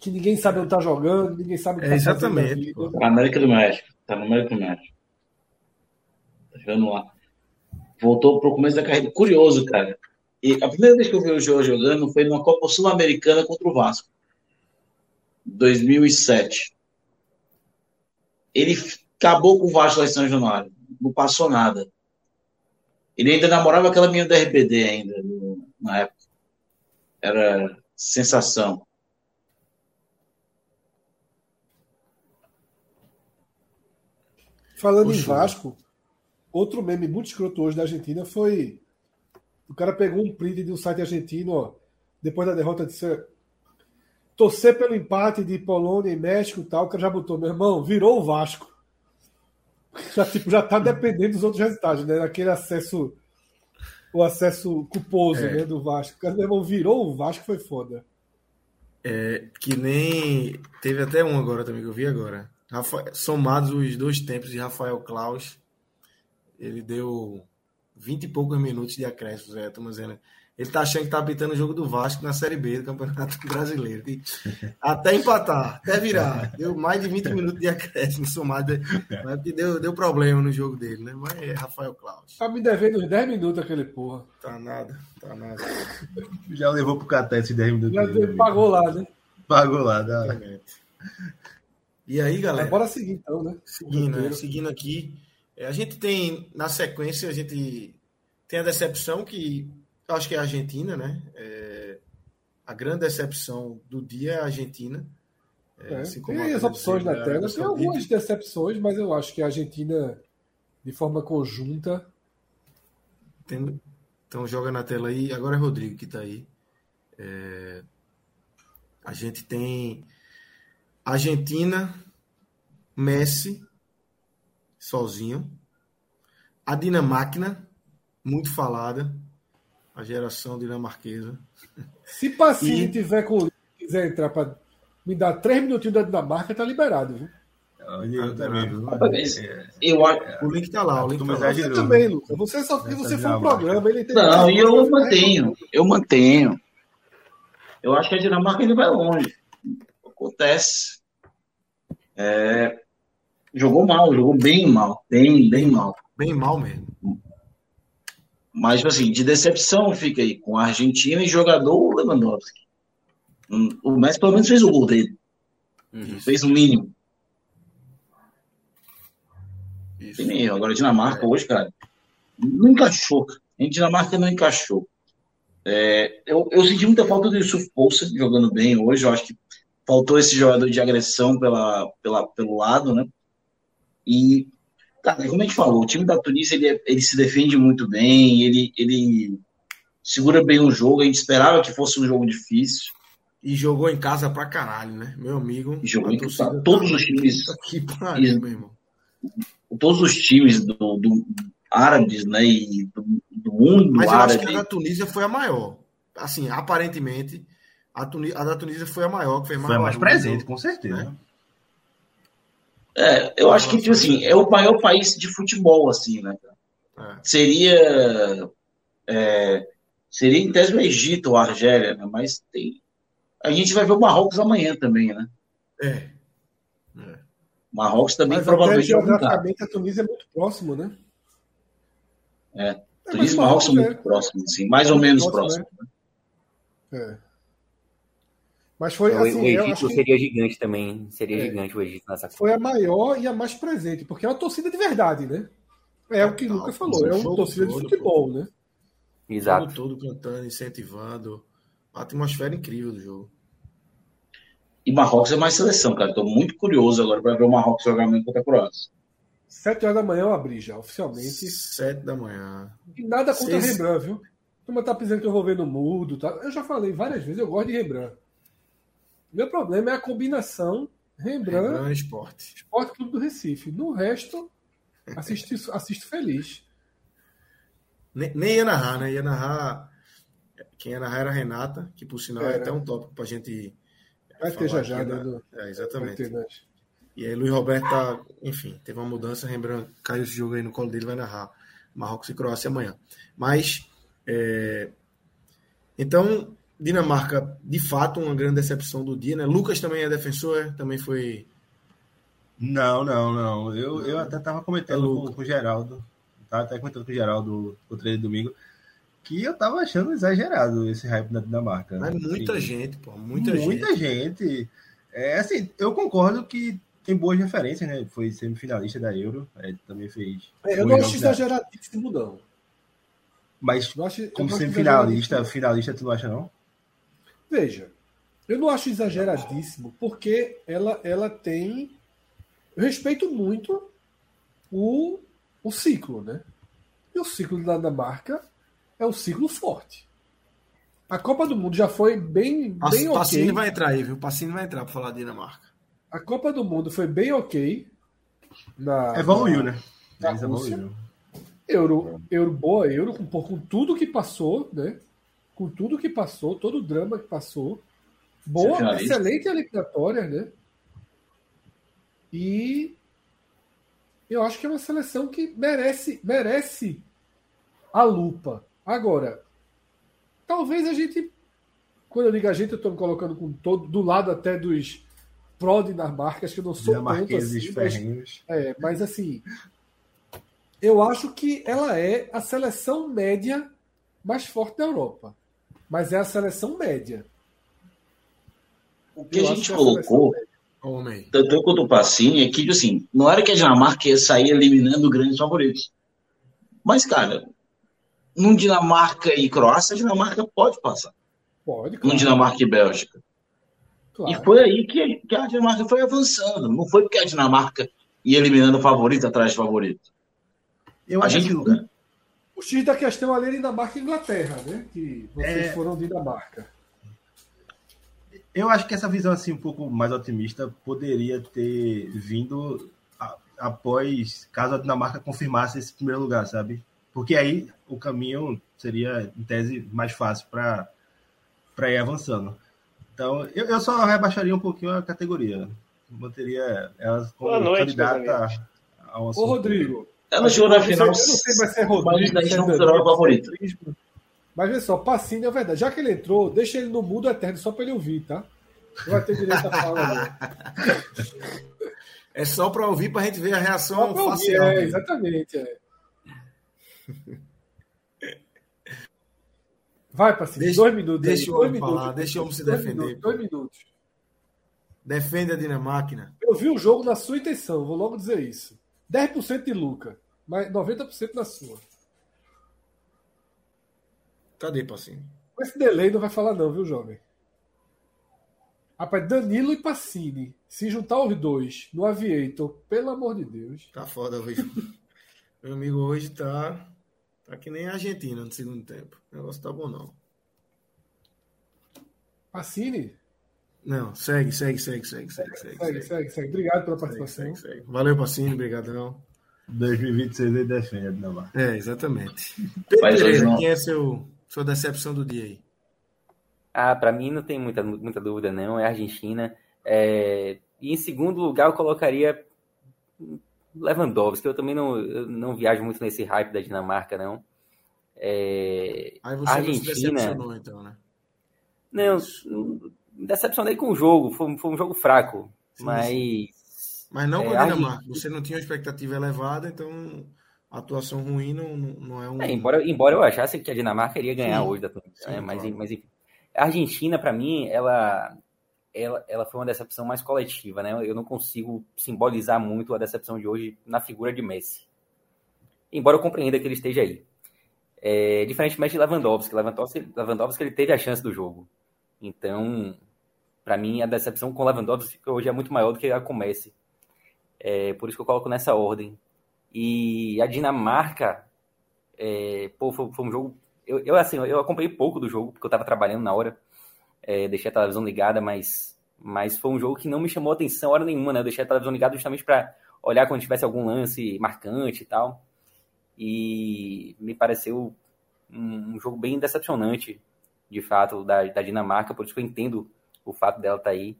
que ninguém sabe onde tá jogando, ninguém sabe o que É, tá na exatamente, pô. Tá na América do México. Tá no América do México. Tá jogando lá. Voltou pro começo da carreira. Curioso, cara. E a primeira vez que eu vi o João jogando foi numa Copa Sul-Americana contra o Vasco. 2007. Ele acabou com o Vasco lá em São Januário. Não passou nada. Ele ainda namorava aquela menina da RBD ainda, no- na época. Era sensação. Falando em. Vasco, outro meme muito escroto hoje da Argentina foi. O cara pegou um print de um site argentino, ó, depois da derrota disse. Torcer pelo empate de Polônia e México e tal, o cara já botou, meu irmão, virou o Vasco. [LAUGHS] Já, tipo, já tá dependendo dos outros resultados, né? Aquele acesso. O acesso culposo É. né, do Vasco. O cara, meu irmão, virou o Vasco, foi foda. É, que nem. Teve até um agora também que eu vi agora. Somados os dois tempos de Rafael Klaus, ele deu 20 e poucos minutos de acréscimo, Zé, dizendo. Ele tá achando que tá apitando o jogo do Vasco na Série B do Campeonato [LAUGHS] Brasileiro. E até empatar, até virar. Deu mais de 20 minutos de acréscimo somado. Mas porque deu, deu problema no jogo dele, né? Mas é Rafael Klaus. Tá me devendo uns 10 minutos aquele porra. Tá nada, tá nada. [LAUGHS] Já levou pro Catar esses 10 minutos. Já amigo. pagou lá, né? Pagou lá. Dá. Exatamente. E aí, galera? Mas bora seguir então, né? Seguindo, né? Seguindo aqui, é, a gente tem, na sequência, a gente tem a decepção que eu acho que é a Argentina, né? É, a grande decepção do dia é a Argentina. É, É, assim tem as opções na tela. Tem algumas decepções, mas eu acho que a Argentina, de forma conjunta, Tem- então joga na tela aí. Agora é Rodrigo que está aí. É, a gente tem Argentina, Messi, sozinho. A Dinamáquina, muito falada. A geração dinamarquesa. se Pacini E- tiver com quiser entrar para me dar três minutinhos da Dinamarca, tá liberado, viu? Eu também, viu? Rapaz, É, Eu acho. O link tá lá, o link tá lá. exagerou. Você também, Lucas. Você só porque você foi um programa, ele tem Não, e eu mantenho. Eu mantenho. Eu acho que a Dinamarca ainda vai longe. Acontece. É, jogou mal, jogou bem mal. Bem, bem mal. Bem mal mesmo. Mas, assim, de decepção fica aí com a Argentina e jogador Lewandowski. Hum, O Messi pelo menos fez o gol dele. Uhum. Fez o mínimo. Isso. Tem nem erro. Agora, a Dinamarca hoje, cara, não encaixou. A Dinamarca não encaixou. É, eu, eu senti muita falta do Yusuf jogando bem hoje. Eu acho que faltou esse jogador de agressão pela, pela, pelo lado, né? E, cara, como a gente falou, o time da Tunísia ele, é- ele se defende muito bem, ele, ele segura bem o jogo. A gente esperava que fosse um jogo difícil. E jogou em casa pra caralho, né? Meu amigo. E jogou em casa. Todos tá- os times- Que pariu, meu irmão. Todos os times do, do árabes, né, e do, do mundo Mas eu acho árabe. que a da Tunísia foi a maior. Assim, aparentemente, a, Tuni- a da Tunísia foi a maior, que fez mais Foi a mais presente, com certeza. Né? É, eu acho que, tipo assim, é o maior país de futebol, assim, né? É. seria é, seria em tese o Egito ou a Argélia, né? Mas tem. A gente vai ver o Marrocos amanhã também, né? É. Marrocos também Mas provavelmente mudar. geograficamente a Tunísia é muito próximo, né? É. É, Tunísia e Marrocos são muito próximos, assim, mais ou menos próximos. É. Mas foi o, assim, o eu Egito que seria gigante também. Seria É. gigante o Egito nessa Copa. foi a maior e a mais presente, porque é uma torcida de verdade, né? É o que Lucas falou, é o uma torcida de todo, futebol, né? Exato. Todo, todo cantando, incentivando. Uma atmosfera incrível do jogo. E Marrocos é mais seleção, cara. Estou muito curioso agora para ver o Marrocos jogar amanhã contra a Croácia. Sete horas da manhã eu abri já, oficialmente. Sete da manhã. E nada contra Seis- Rembrandt, viu? Turma tá pensando que eu vou ver no mudo, tá? Eu já falei várias vezes, eu gosto de Rembrandt. Meu problema é a combinação Rembrandt, Rembrandt Esporte. Esporte Clube do Recife. No resto, assisto, assisto feliz. Nem, nem ia narrar, né? Ia narrar. Quem ia narrar era a Renata, que por sinal é Era. até um tópico pra gente. Vai ter já já, né? do- É, exatamente. E aí Luiz Roberto tá, enfim, teve uma mudança, Rembrandt caiu esse jogo aí no colo dele, vai narrar Marrocos e Croácia amanhã. Mas, é, então, Dinamarca, de fato, uma grande decepção do dia, né? Lucas também é defensor, é? também foi... Não, não, não. Eu, eu até tava É comentando louco. com, com o Geraldo, tava até comentando com o Geraldo o treino de domingo, que eu tava achando exagerado esse hype da Dinamarca. Mas muita Assim, gente, pô, muita, muita gente. gente. É assim, eu concordo que tem boas referências, né? Foi semifinalista da Euro, é, também fez. É, eu não acho jogos da- exageradíssimo, não. Mas acho, como semifinalista, finalista, tu não acha, não? Veja, eu não acho exageradíssimo, porque ela, ela tem. Eu respeito muito o, o ciclo, né? E o ciclo da Dinamarca é um ciclo forte. A Copa do Mundo já foi bem, Pass- bem ok. Pacini vai entrar aí, viu? Pacini vai entrar pra falar de Dinamarca. A Copa do Mundo foi bem ok. Na, Evoluiu, na- né? na Eles Rússia. evoluíram. Euro, euro boa, euro, com, com tudo que passou, né? Com tudo que passou, todo o drama que passou. Boa, Semifinalista. excelente eliminatória, né? E eu acho que é uma seleção que merece, merece a lupa. Agora, talvez a gente, quando eu digo a gente, eu estou me colocando com todo, do lado até dos pró-dinamarcas, que eu não sou tanto assim, mas é, mas assim, eu acho que ela é a seleção média mais forte da Europa. Mas é a seleção média. O que Eu a acho gente que é a seleção colocou, tanto eu quanto o Pacini, é que, assim, não era que a Dinamarca ia sair eliminando grandes favoritos. Mas, cara, num Dinamarca e Croácia, a Dinamarca pode passar. Pode, Num claro. Dinamarca e Bélgica. claro. E foi aí que, que a Dinamarca foi avançando. Não foi porque a Dinamarca ia eliminando favorito atrás de favorito. Eu A acho gente, que O X da questão ali é Dinamarca e Inglaterra, né? Que vocês É. foram Dinamarca. Eu acho que essa visão assim um pouco mais otimista poderia ter vindo a- após caso a Dinamarca confirmasse esse primeiro lugar, sabe? Porque aí o caminho seria, em tese, mais fácil para para ir avançando. Então, eu, eu só rebaixaria um pouquinho a categoria. Manteria elas como Boa noite, meus candidata a uma Ô. Rodrigo. Ela chegou na final. Eu não sei se vai ser mas Rodrigo. a gente se é não Danilo, considerava se é favorito. Mas vê só, Pacini é verdade. Já que ele entrou, deixa ele no mudo eterno só para ele ouvir, tá? Não vai ter direito a fala, não. É só pra ouvir pra gente ver a Só reação ouvir, facial. é, dele. exatamente. É. Vai, Pacini, Deixa- dois minutos. deixa aí, o dois homem minutos. falar, deixa o homem se Dois defender, minutos. Dois minutos. Defende a Dinamarca. Eu vi o jogo na sua intenção, vou logo dizer isso. 10% de Luca, mas 90% na sua. Cadê, Pacini? Com esse delay não vai falar não, viu, jovem? Rapaz, Danilo e Pacini, se juntar os dois no Aviator, pelo amor de Deus. Tá foda hoje. [LAUGHS] Meu amigo hoje tá, tá que nem a Argentina no segundo tempo. O negócio tá bom, não. Pacini? Não, segue, segue, segue, segue, segue, segue. Segue, segue, segue. Obrigado pela participação. segue, segue. Valeu, Pacini, obrigadão. 2026 ele defende a Dinamarca. É, exatamente. [LAUGHS] Pedro Pereira, não. quem é seu, sua decepção do dia aí? Ah, para mim não tem muita, muita dúvida, não. É a Argentina. É, E em segundo lugar, eu colocaria Lewandowski, eu também não, eu não viajo muito nesse hype da Dinamarca, não. É... Aí você Argentina... não se decepcionou, então, né? Não, me decepcionei com o jogo, foi, foi um jogo fraco, sim, mas... Sim. Mas não com a Dinamarca, você não tinha uma expectativa elevada, então atuação ruim não, não é um... É, embora, embora eu achasse que a Dinamarca iria ganhar sim, hoje da Tunísia, né? mas, claro. mas enfim. A Argentina, para mim, ela, ela, ela foi uma decepção mais coletiva, né? Eu não consigo simbolizar muito a decepção de hoje na figura de Messi. Embora eu compreenda que ele esteja aí. É, diferentemente de Lewandowski. Lewandowski, Lewandowski ele teve a chance do jogo. Então, para mim, a decepção com Lewandowski hoje é muito maior do que a com Messi. É, por isso que eu coloco nessa ordem. E a Dinamarca, é, pô, foi, foi, um jogo. Eu, eu, assim, eu acompanhei pouco do jogo, porque eu estava trabalhando na hora. É, deixei a televisão ligada, mas, mas foi um jogo que não me chamou atenção hora nenhuma, né? Eu deixei a televisão ligada justamente para olhar quando tivesse algum lance marcante e tal. E me pareceu um, um jogo bem decepcionante, de fato, da, da Dinamarca. Por isso que eu entendo o fato dela estar tá aí.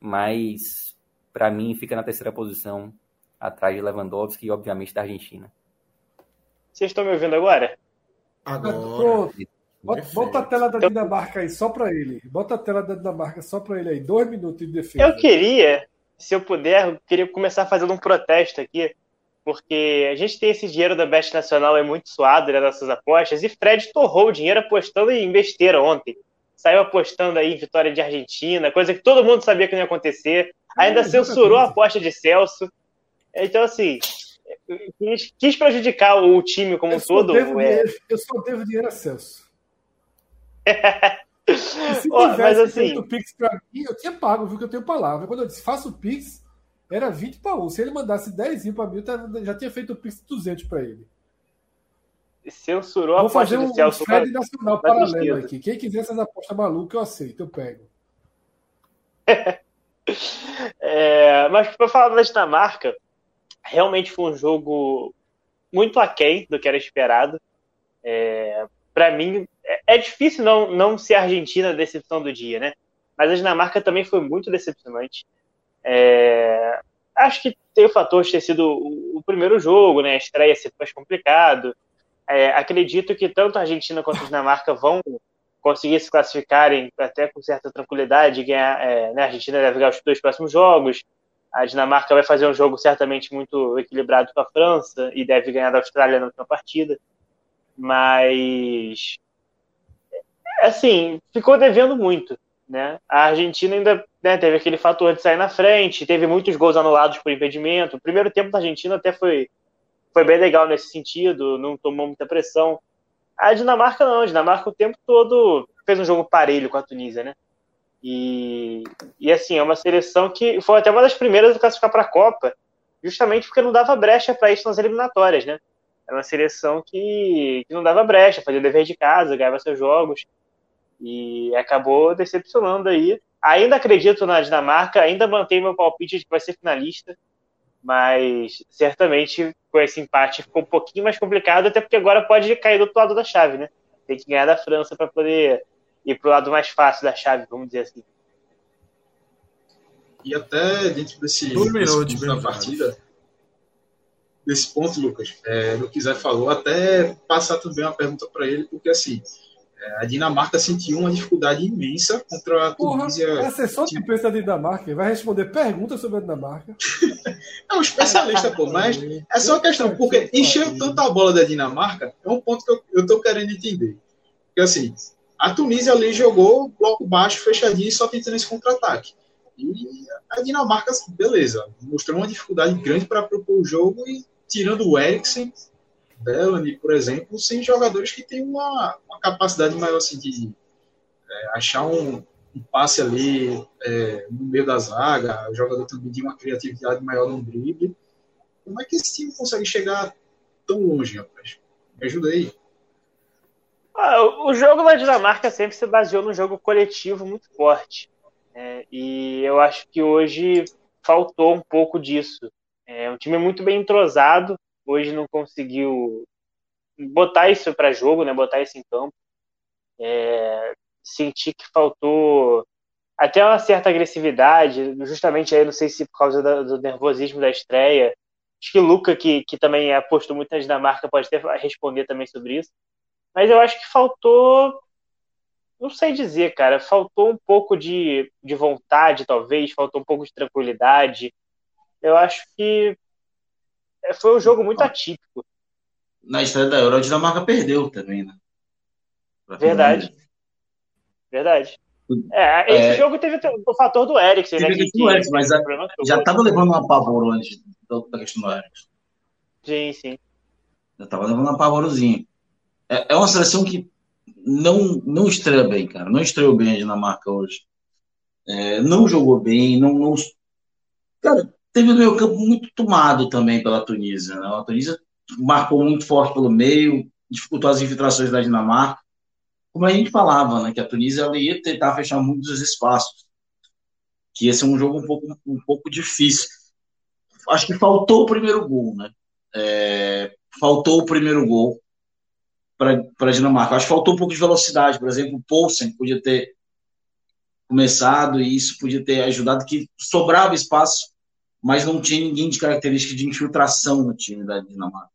Mas, para mim, fica na terceira posição atrás de Lewandowski e, obviamente, da Argentina. Vocês estão me ouvindo agora? Agora. Bota, bota, a tela da então- Dinamarca aí só para ele. Bota a tela da Dinamarca só para ele aí. Dois minutos de defesa. Eu queria, se eu puder, eu queria começar fazendo um protesto aqui, porque a gente tem esse dinheiro da Best Nacional é muito suado né, nessas apostas, e Fred torrou o dinheiro apostando em besteira ontem. Saiu apostando aí em vitória de Argentina, coisa que todo mundo sabia que não ia acontecer. Ainda censurou a aposta de Celso. Então, assim, quis, quis prejudicar o time como um todo. É... eu só devo dinheiro a Celso. [LAUGHS] se oh, mas assim, feito o Pix pra mim, eu tinha pago, viu que eu tenho palavra. Quando eu disse faço o Pix, era 20 para 1. Se ele mandasse 10 para mim, eu já tinha feito o Pix 200 para ele. Censurou a Vou fazer um Celso Fred Nacional paralelo aqui. Quem quiser essas apostas malucas, eu aceito, eu pego. [LAUGHS] é, mas para falar da Dinamarca, realmente foi um jogo muito aquém do que era esperado. É, para mim, é, é difícil não, não ser a Argentina a decepção do dia, né? Mas a Dinamarca também foi muito decepcionante. É, acho que tem o fator de ter sido o, o primeiro jogo, né? A estreia ser mais complicado. É, acredito que tanto a Argentina quanto a Dinamarca vão conseguir se classificarem até com certa tranquilidade. Ganhar, é, né? A Argentina deve ganhar os dois próximos jogos. A Dinamarca vai fazer um jogo certamente muito equilibrado com a França e deve ganhar da Austrália na última partida. Mas, assim, ficou devendo muito. Né? A Argentina ainda né, teve aquele fator de sair na frente, teve muitos gols anulados por impedimento. O primeiro tempo da Argentina até foi, foi bem legal nesse sentido, não tomou muita pressão. A Dinamarca não, a Dinamarca o tempo todo fez um jogo parelho com a Tunísia, né? E, e assim, é uma seleção que foi até uma das primeiras a classificar para a Copa, justamente porque não dava brecha para isso nas eliminatórias, né? Era uma seleção que, que não dava brecha, fazia dever de casa, ganhava seus jogos e acabou decepcionando aí. Ainda acredito na Dinamarca, ainda mantenho meu palpite de que vai ser finalista, mas certamente com esse empate ficou um pouquinho mais complicado, até porque agora pode cair do outro lado da chave, né? Tem que ganhar da França para poder ir para o lado mais fácil da chave, vamos dizer assim. E até dentro desse, Dois minutos, desse da partida, desse ponto, Lucas, é, no quiser falou, até passar também uma pergunta para ele, porque assim, a Dinamarca sentiu uma dificuldade imensa contra a Tunísia. Porra, só que pensa da Dinamarca, vai responder perguntas sobre a Dinamarca. é um especialista, pô, mas é só uma questão, porque encheu tanto a bola da Dinamarca, é um ponto que eu, eu tô querendo entender. Porque assim, a Tunísia ali jogou bloco baixo, fechadinho, e só tentando esse contra-ataque. E a Dinamarca, beleza, mostrou uma dificuldade grande para propor o jogo e tirando o Eriksen, Bellamy, por exemplo, sem jogadores que têm uma, uma capacidade maior assim, de é, achar um, um, passe ali é, no meio da zaga, o jogador também de uma criatividade maior no drible. Como é que esse time consegue chegar tão longe, rapaz? Me ajuda aí. Ah, o jogo da Dinamarca sempre se baseou num jogo coletivo muito forte. É, e eu acho que hoje faltou um pouco disso. É um time muito bem entrosado, hoje não conseguiu botar isso para jogo, né, botar isso em campo. É, senti que faltou até uma certa agressividade, justamente aí, não sei se por causa do nervosismo da estreia, Acho que o Luca, que, que também apostou muito na Dinamarca, pode até responder também sobre isso. Mas eu acho que faltou. Não sei dizer, cara. Faltou um pouco de, de vontade, talvez. Faltou um pouco de tranquilidade. Eu acho que foi um jogo muito atípico. Na estreia da Euro, a Dinamarca perdeu também, né? Verdade. Verdade. É, esse é, jogo teve o fator do Eriksen, né? Que, que, Eriksen, mas a, já estava levando um apavoro antes da questão do Eriksen. Sim, sim. Já estava levando um apavorozinho. É, é uma seleção que não, não estreia bem, cara. Não estreou bem a Dinamarca hoje. É, não jogou bem, não, não. Cara, teve o meio campo muito tomado também pela Tunísia. Né? A Tunísia marcou muito forte pelo meio, dificultou as infiltrações da Dinamarca como a gente falava, né, que a Tunísia ela ia tentar fechar muitos espaços, que ia ser um jogo um pouco, um pouco difícil. Acho que faltou o primeiro gol, né? É, faltou o primeiro gol para a Dinamarca. Acho que faltou um pouco de velocidade. Por exemplo, o Poulsen podia ter começado e isso podia ter ajudado, que sobrava espaço, mas não tinha ninguém de característica de infiltração no time da Dinamarca.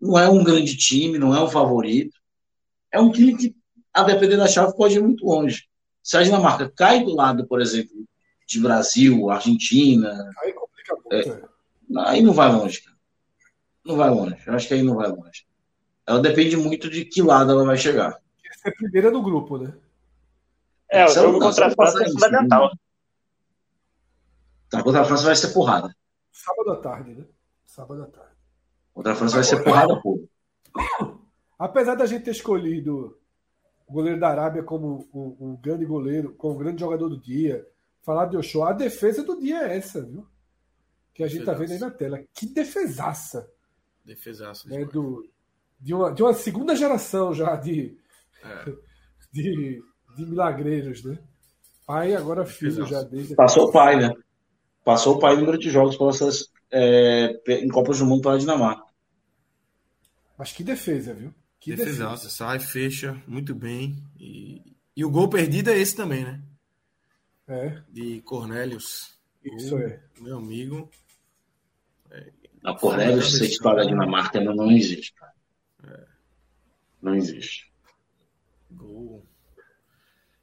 Não é um grande time, não é um favorito é um time que, a depender da chave, pode ir muito longe. Se a Dinamarca cai do lado, por exemplo, de Brasil, Argentina. Aí complica muito. É, é. aí não vai longe, cara. Não vai longe. Eu acho que aí não vai longe. Ela depende muito de que lado ela vai chegar. Essa é a primeira do grupo, né? É, o jogo contra a França é fundamental. Tá, contra a França vai ser porrada. Sábado à tarde, né? Sábado à tarde. Contra a França vai ser porrada, pô. [COUGHS] Apesar da gente ter escolhido o goleiro da Arábia como um, um grande goleiro, como um grande jogador do dia, falar de Ochoa, a defesa do dia é essa, viu? Que a gente tá vendo aí na tela. Que defesaça! Defesaça. Né, do, de, uma, de uma segunda geração já de, é. [LAUGHS] de, de milagreiros, né? Pai agora filho já desde. Passou o pai, né? Passou o pai no número de jogos pelas, é, em Copas do Mundo para a Dinamarca. Mas que defesa, viu? Que defesa. defesa. Sai, fecha muito bem. E, e o gol perdido é esse também, né? É. De Cornélios. Isso o, é. Meu amigo. É, a Cornélios ser titular da Dinamarca ainda não existe, cara. É. Não existe. Gol.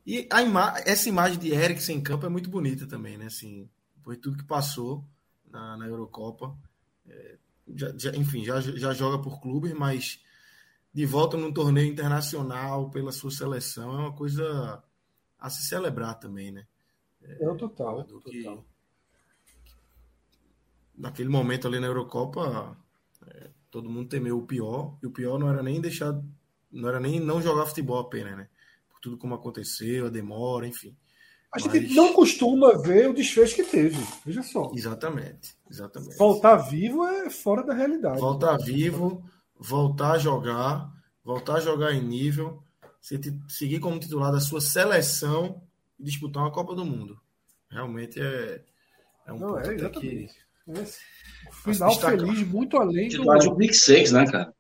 E a ima essa imagem de Eriksen em campo é muito bonita também, né? Assim, foi tudo que passou na, na Eurocopa. É, já, já, enfim, já, já joga por clubes, mas de volta num torneio internacional pela sua seleção é uma coisa a se celebrar também, né? É, é total. Do que, total. naquele momento ali na Eurocopa, é, todo mundo temeu o pior, e o pior não era nem deixar, não era nem não jogar futebol apenas, né? Por tudo como aconteceu, a demora, enfim. A gente Mas... não costuma ver o desfecho que teve. Veja só. Exatamente. Exatamente. Voltar vivo é fora da realidade. Voltar vivo, voltar a jogar, voltar a jogar em nível, seguir como titular da sua seleção e disputar uma Copa do Mundo. Realmente é, é um não, ponto é, que. É. Final feliz, muito além do. Titular do Big Six, né, cara?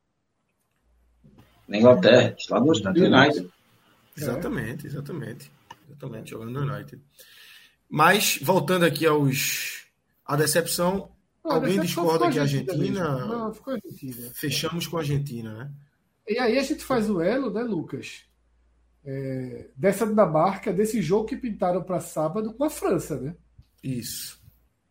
Na Inglaterra, titular do United. Exatamente, exatamente. Exatamente, jogando no United. Mas, voltando aqui aos. A decepção. Não, alguém a decepção discorda que a Argentina. Não, ficou Argentina. Fechamos com a Argentina, né? E aí a gente faz o elo, né, Lucas? É, dessa Dinamarca, desse jogo que pintaram para sábado com a França, né? Isso.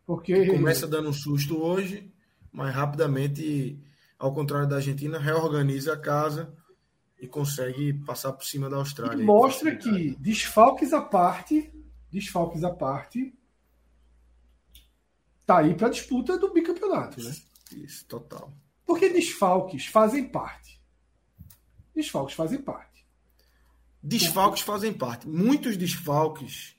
Porque. Começa dando um susto hoje, mas rapidamente, ao contrário da Argentina, reorganiza a casa e consegue passar por cima da Austrália. E mostra que, desfalques à parte, desfalques à parte, tá aí para disputa do bicampeonato, né? Isso, total. Porque desfalques fazem parte. Desfalques fazem parte. Desfalques fazem parte. Muitos desfalques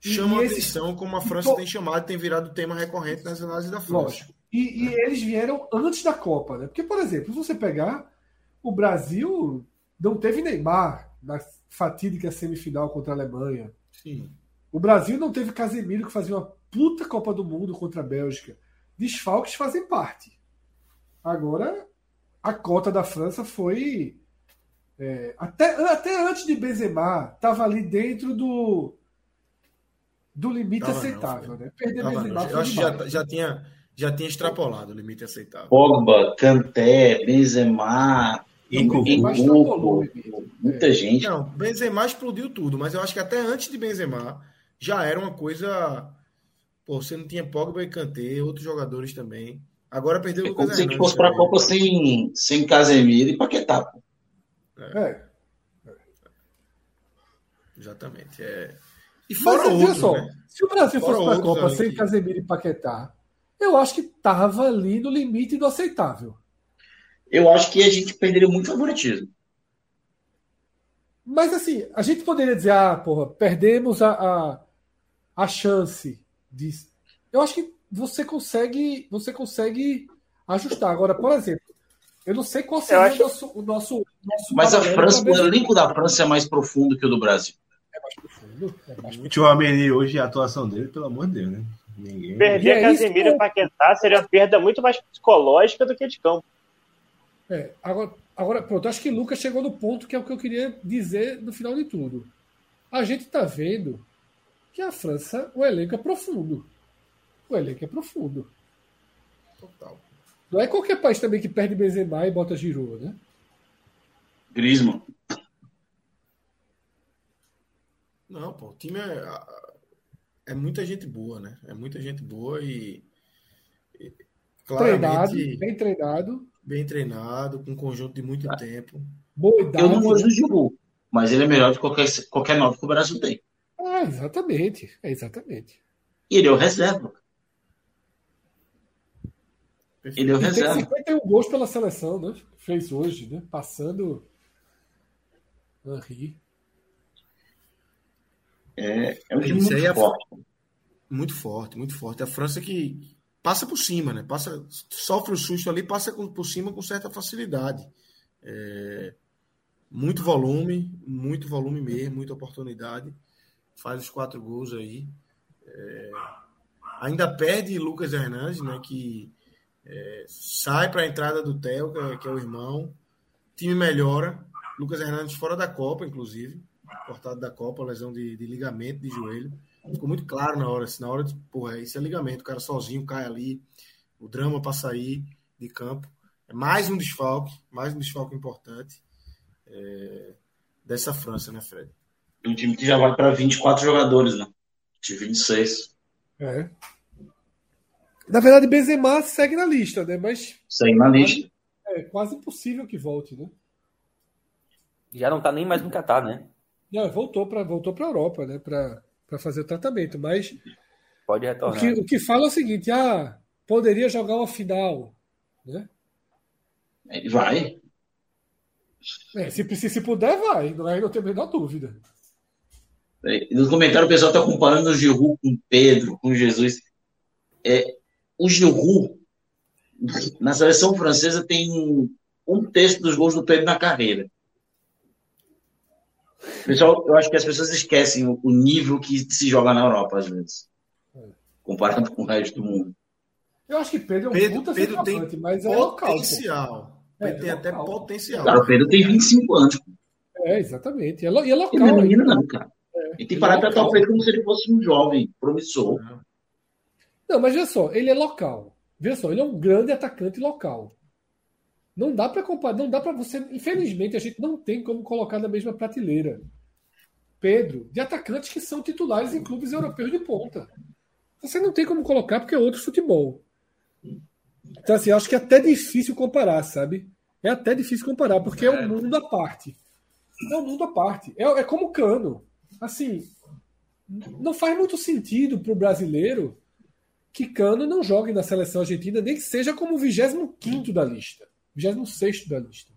chamam a atenção, como a França tem chamado, tem virado tema recorrente nas análises da França. Lógico. E, e eles vieram antes da Copa, né? Porque, por exemplo, se você pegar o Brasil não teve Neymar na fatídica semifinal contra a Alemanha. Sim. O Brasil não teve Casemiro que fazia uma puta Copa do Mundo contra a Bélgica. Desfalques fazem parte. Agora, a cota da França foi. É, até, até antes de Benzema, estava ali dentro do, do limite tava aceitável. Não, né? Perder tava Benzema. Eu acho que já, já, tinha, já tinha extrapolado o limite aceitável. Pogba, Kanté, Benzema, Muita gente. Não, Benzema explodiu tudo, mas eu acho que até antes de Benzema já era uma coisa. Pô, você não tinha Pogba e Kanté, outros jogadores também. Agora perdeu o É como Lucas se a fosse para a. Copa sem, sem Casemiro e Paquetá. pô. É. Exatamente. É... E Mas fora veja outro, só, né? se o Brasil Fora fosse para a Copa sem que- Casemiro e Paquetá, eu acho que tava ali no limite do aceitável. Eu acho que a gente perderia muito favoritismo. Mas assim, a gente poderia dizer, ah, porra, perdemos a, a, a chance disso. Eu acho que você consegue, você consegue ajustar. Agora, por exemplo, eu não sei qual seria acho- o nosso, o nosso, nosso Mas a França, o elenco da França é mais profundo que o do Brasil. É mais profundo, é mais O Tchouameni hoje, a atuação dele, pelo amor de Deus, né? Ninguém. Perder é Casemiro que- e Paquetá seria uma perda muito mais psicológica do que de campo. É, agora, agora, pronto, acho que Lucas chegou no ponto que é o que eu queria dizer no final de tudo. A gente está vendo que a França, o elenco é profundo. O elenco é profundo. Total. Não é qualquer país também que perde Benzema e bota Giroud, né? Griezmann. Não, pô, o time é, é muita gente boa, né? É muita gente boa e, e Treinado, claramente bem treinado, bem treinado, com um conjunto de muito tempo. boa idade. Eu não gosto do Giroud, mas ele é melhor do que qualquer, qualquer nove que o Brasil tem. Ah, exatamente. É exatamente. E ele é o reserva. Ele é o E tem reserva. 51 gols pela seleção, né? Fez hoje, né? Passando Henri. É, é um time muito é- forte. Muito forte, muito forte. A França que passa por cima, né? Passa, sofre o susto ali, passa por cima com certa facilidade. É, muito volume, muito volume mesmo, muita oportunidade. Faz os quatro gols aí. É, ainda perde Lucas Hernandes, né? Que é, sai para a entrada do Theo, que é, o irmão. Time melhora. Lucas Hernandes fora da Copa, inclusive. Cortado da Copa, lesão de, de ligamento de joelho. Ficou muito claro na hora, assim, na hora de, porra, isso é ligamento, o cara sozinho cai ali, o drama para sair de campo. É mais um desfalque, mais um desfalque importante é, dessa França, né, Fred? Um time que já vai para 24 jogadores, né? De 26. É. Na verdade, Benzema segue na lista, né? Mas Segue na lista. é quase impossível que volte, né? Já não tá nem mais no Catar, né? Não, voltou para voltou para Europa, né? Para fazer o tratamento. Mas Pode o retornar. que, o que fala é o seguinte: ah, poderia jogar uma final, né? Ele vai. É, se, se, se puder, vai. Não, aí não tenho a menor dúvida. E No comentário o pessoal está comparando o Giroud com o Pedro, com o Jesus. É, o Giroud, na seleção francesa, tem um terço dos gols do Pedro na carreira. Pessoal, eu acho que as pessoas esquecem o, o nível que se joga na Europa, às vezes. Comparando com o resto do mundo. Eu acho que Pedro é um Pedro, puta Pedro tem mas é local. potencial. É, Pedro tem é até local. potencial. Cara, o Pedro tem 25 anos. É, exatamente. É lo- E é local. Ele não é menino, não, cara. Ele tem que parar de tratar o Pedro como se ele fosse um jovem, promissor. Não, mas veja só, ele é local. Veja só, ele é um grande atacante local. Não dá para comparar, não dá para você. Infelizmente, a gente não tem como colocar na mesma prateleira. Pedro, de atacantes que são titulares em clubes europeus de ponta. Você não tem como colocar porque é outro futebol. Então, assim, acho que é até difícil comparar, sabe? É até difícil comparar, porque é um mundo à parte. É um mundo à parte. É, é como cano. Assim, não faz muito sentido para o brasileiro que Cano não jogue na seleção argentina, nem que seja como o 25 da lista, 26 da lista.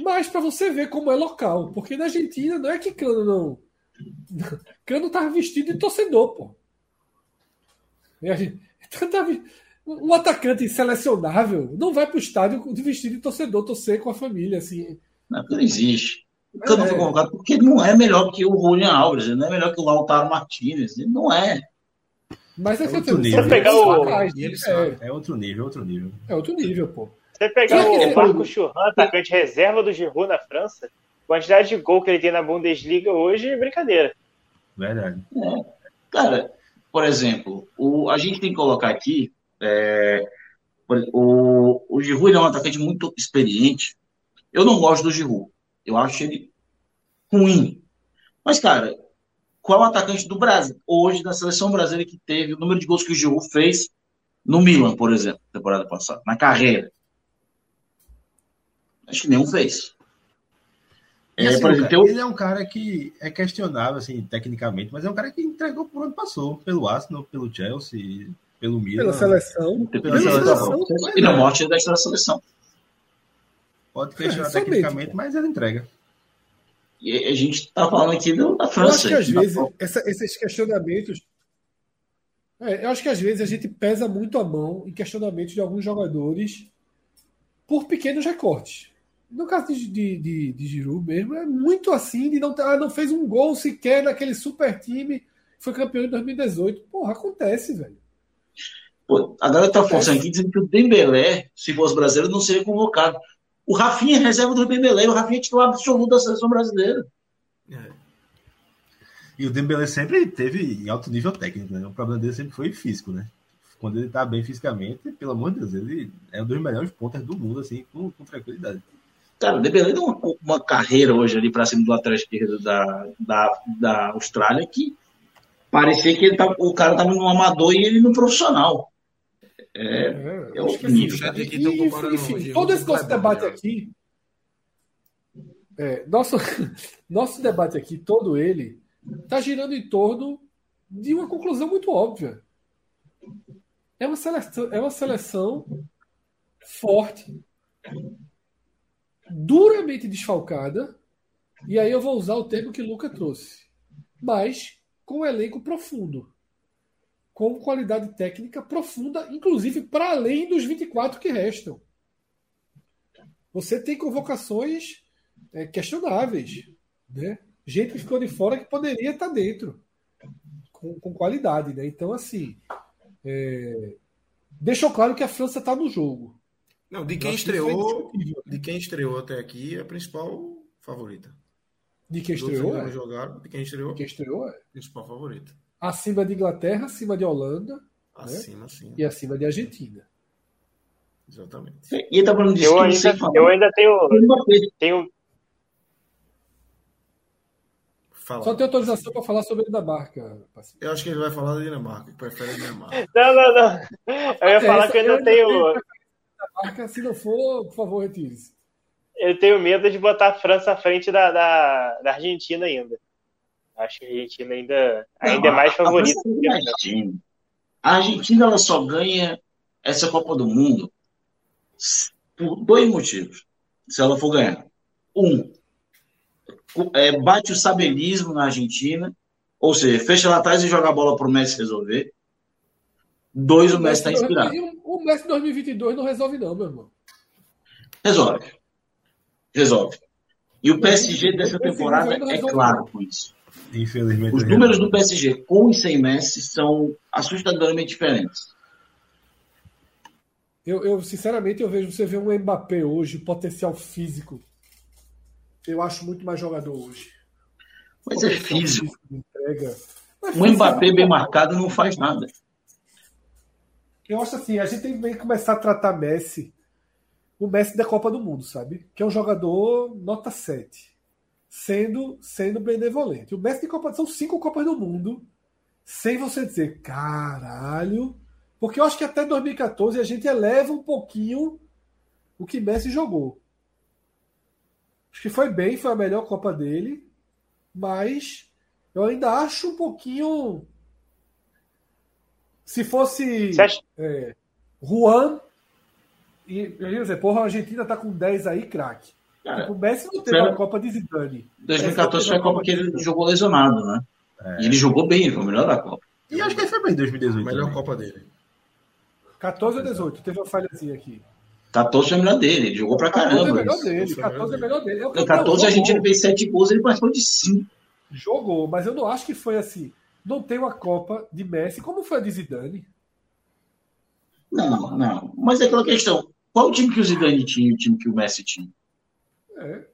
Mas para você ver como é local, porque na Argentina não é que Cano não. [LAUGHS] Cano tava vestido de torcedor, pô. [LAUGHS] Um atacante selecionável não vai pro estádio de vestido de torcedor, torcer com a família, assim. Não, não existe. O Cano É. foi convocado porque ele não é melhor que o Julian Alves, ele não é melhor que o Lautaro Martinez, ele não é. Mas é, É outro nível. Pegar o- locais, E ele é. É outro nível, outro nível. é outro nível, pô. Você pegar é o você- Marco Churran, atacante reserva do Giroud na França, quantidade de gol que ele tem na Bundesliga hoje é brincadeira. Verdade. Cara, por exemplo, o, a gente tem que colocar aqui. É, o, o Giroud é um atacante muito experiente. Eu não gosto do Giroud. Eu acho ele ruim. Mas, cara, qual é o atacante do Brasil, hoje, da seleção brasileira, que teve o número de gols que o Giroud fez no Milan, por exemplo, temporada passada, na carreira? Acho que nenhum fez. E, É, assim, exemplo, cara, Ele é um cara que é questionável, assim, tecnicamente, mas é um cara que entregou por onde passou. Pelo Arsenal, pelo Chelsea, pelo Milan. Pela seleção. Pela Pela seleção. seleção. Ele é o morte da seleção. Pode questionar É, tecnicamente, mas ele entrega. E a gente tá falando aqui da Eu França. acho que às tá vezes falando- essa- esses questionamentos. É, eu acho que às vezes a gente pesa muito a mão em questionamentos de alguns jogadores por pequenos recortes. No caso de, de, de, de Giroud mesmo, é muito assim de não ah, não fez um gol sequer naquele super time foi campeão em 2018. Porra, acontece, velho. Pô, a galera tá forçando aqui dizendo que o Dembélé, se fosse brasileiro, não seria convocado. O Rafinha é reserva do Dembélé, o Rafinha é titular absoluto da seleção brasileira. E o Dembélé sempre teve em alto nível técnico, né? O problema dele sempre foi físico, né? Quando ele tá bem fisicamente, pelo amor de Deus, ele é um dos melhores pontas do mundo, assim, com, com tranquilidade. Cara, o Dembélé deu uma, uma carreira hoje ali pra cima do lateral esquerdo da, da, da Austrália que parecia que ele tá, o cara tava no amador e ele no profissional. É, É, é acho que nível. Aqui E, comparando o enfim, todo esse nosso debate né? aqui. é, nosso, [LAUGHS] nosso debate aqui, todo ele, está girando em torno de uma conclusão muito óbvia. É uma seleção, é uma seleção forte, duramente desfalcada, e aí eu vou usar o termo que o Luca trouxe, mas com um elenco profundo com qualidade técnica profunda, inclusive para além dos 24 que restam. Você tem convocações é, questionáveis, né? Gente que ficou de fora que poderia estar dentro, com, com qualidade, né? Então, assim, é, deixou claro que a França está no jogo. Não, de quem estreou, indiscutível. de quem estreou até aqui, é a principal favorita. De quem estreou, é. jogaram, de quem estreou, Quem estreou é. principal favorita. Acima de Inglaterra, acima de Holanda Acima, sim. e acima de Argentina. Exatamente. E ele tá falando disso Eu ainda, eu ainda tenho, tenho. Fala. Só tem autorização para falar sobre a Dinamarca. Eu acho que ele vai falar da Dinamarca, que prefere a Dinamarca. [LAUGHS] Não, não, não. Eu ia falar que eu ainda tenho. Dinamarca, se não for, por favor, retire-se. Eu tenho medo de botar a França à frente da, da, da Argentina ainda. Acho que a Argentina ainda, ainda é Não, mais a- a favorita. É a Argentina. A Argentina ela só ganha essa Copa do Mundo por dois motivos. Se ela for ganhar. Um, é, bate o sabelismo na Argentina, ou seja, fecha lá atrás e joga a bola para o Messi resolver. Dois, o Messi está inspirado. O Messi 2022 não resolve, não, meu irmão. Resolve. Resolve. E o PSG dessa temporada é claro com isso. Infelizmente. Os ele números do PSG com e sem Messi são assustadoramente diferentes. Eu, eu, sinceramente, eu vejo você ver um Mbappé hoje, potencial físico. Eu acho muito mais jogador hoje. Mas é Potencial físico. de entrega. Mas Um físico é Mbappé muito bem marcado não faz nada. Eu acho assim, a gente tem que começar a tratar Messi, o Messi da Copa do Mundo, sabe? Que é um jogador nota 7. Sendo, sendo benevolente. O Messi de Copa são cinco Copas do Mundo, sem você dizer, caralho. Porque eu acho que até 2014 a gente eleva um pouquinho o que Messi jogou. Acho que foi bem, foi a melhor Copa dele, mas eu ainda acho um pouquinho. Se fosse é, Juan, e eu ia dizer, porra, a Argentina tá com 10 aí, craque. Cara, Tipo, o Messi não teve a Copa de Zidane. 2014 foi a Copa que ele jogou lesionado, né? E ele jogou bem, ele foi o melhor da Copa. E acho que ele foi bem em 2018. Melhor também. Copa dele. 14 ou 18, teve uma falhazinha aqui. 14 foi o melhor dele, ele jogou pra 14 é caramba. melhor isso. dele, Foi 14 é melhor dele. É o que No eu falo, 14 a. Argentina fez 7 gols, ele participou de 5. Jogou, mas eu não acho que foi assim. Não tem uma Copa de Messi, como foi a de Zidane. Não, não. Mas é aquela questão. Qual o time que o Zidane tinha e o time que o Messi tinha? É.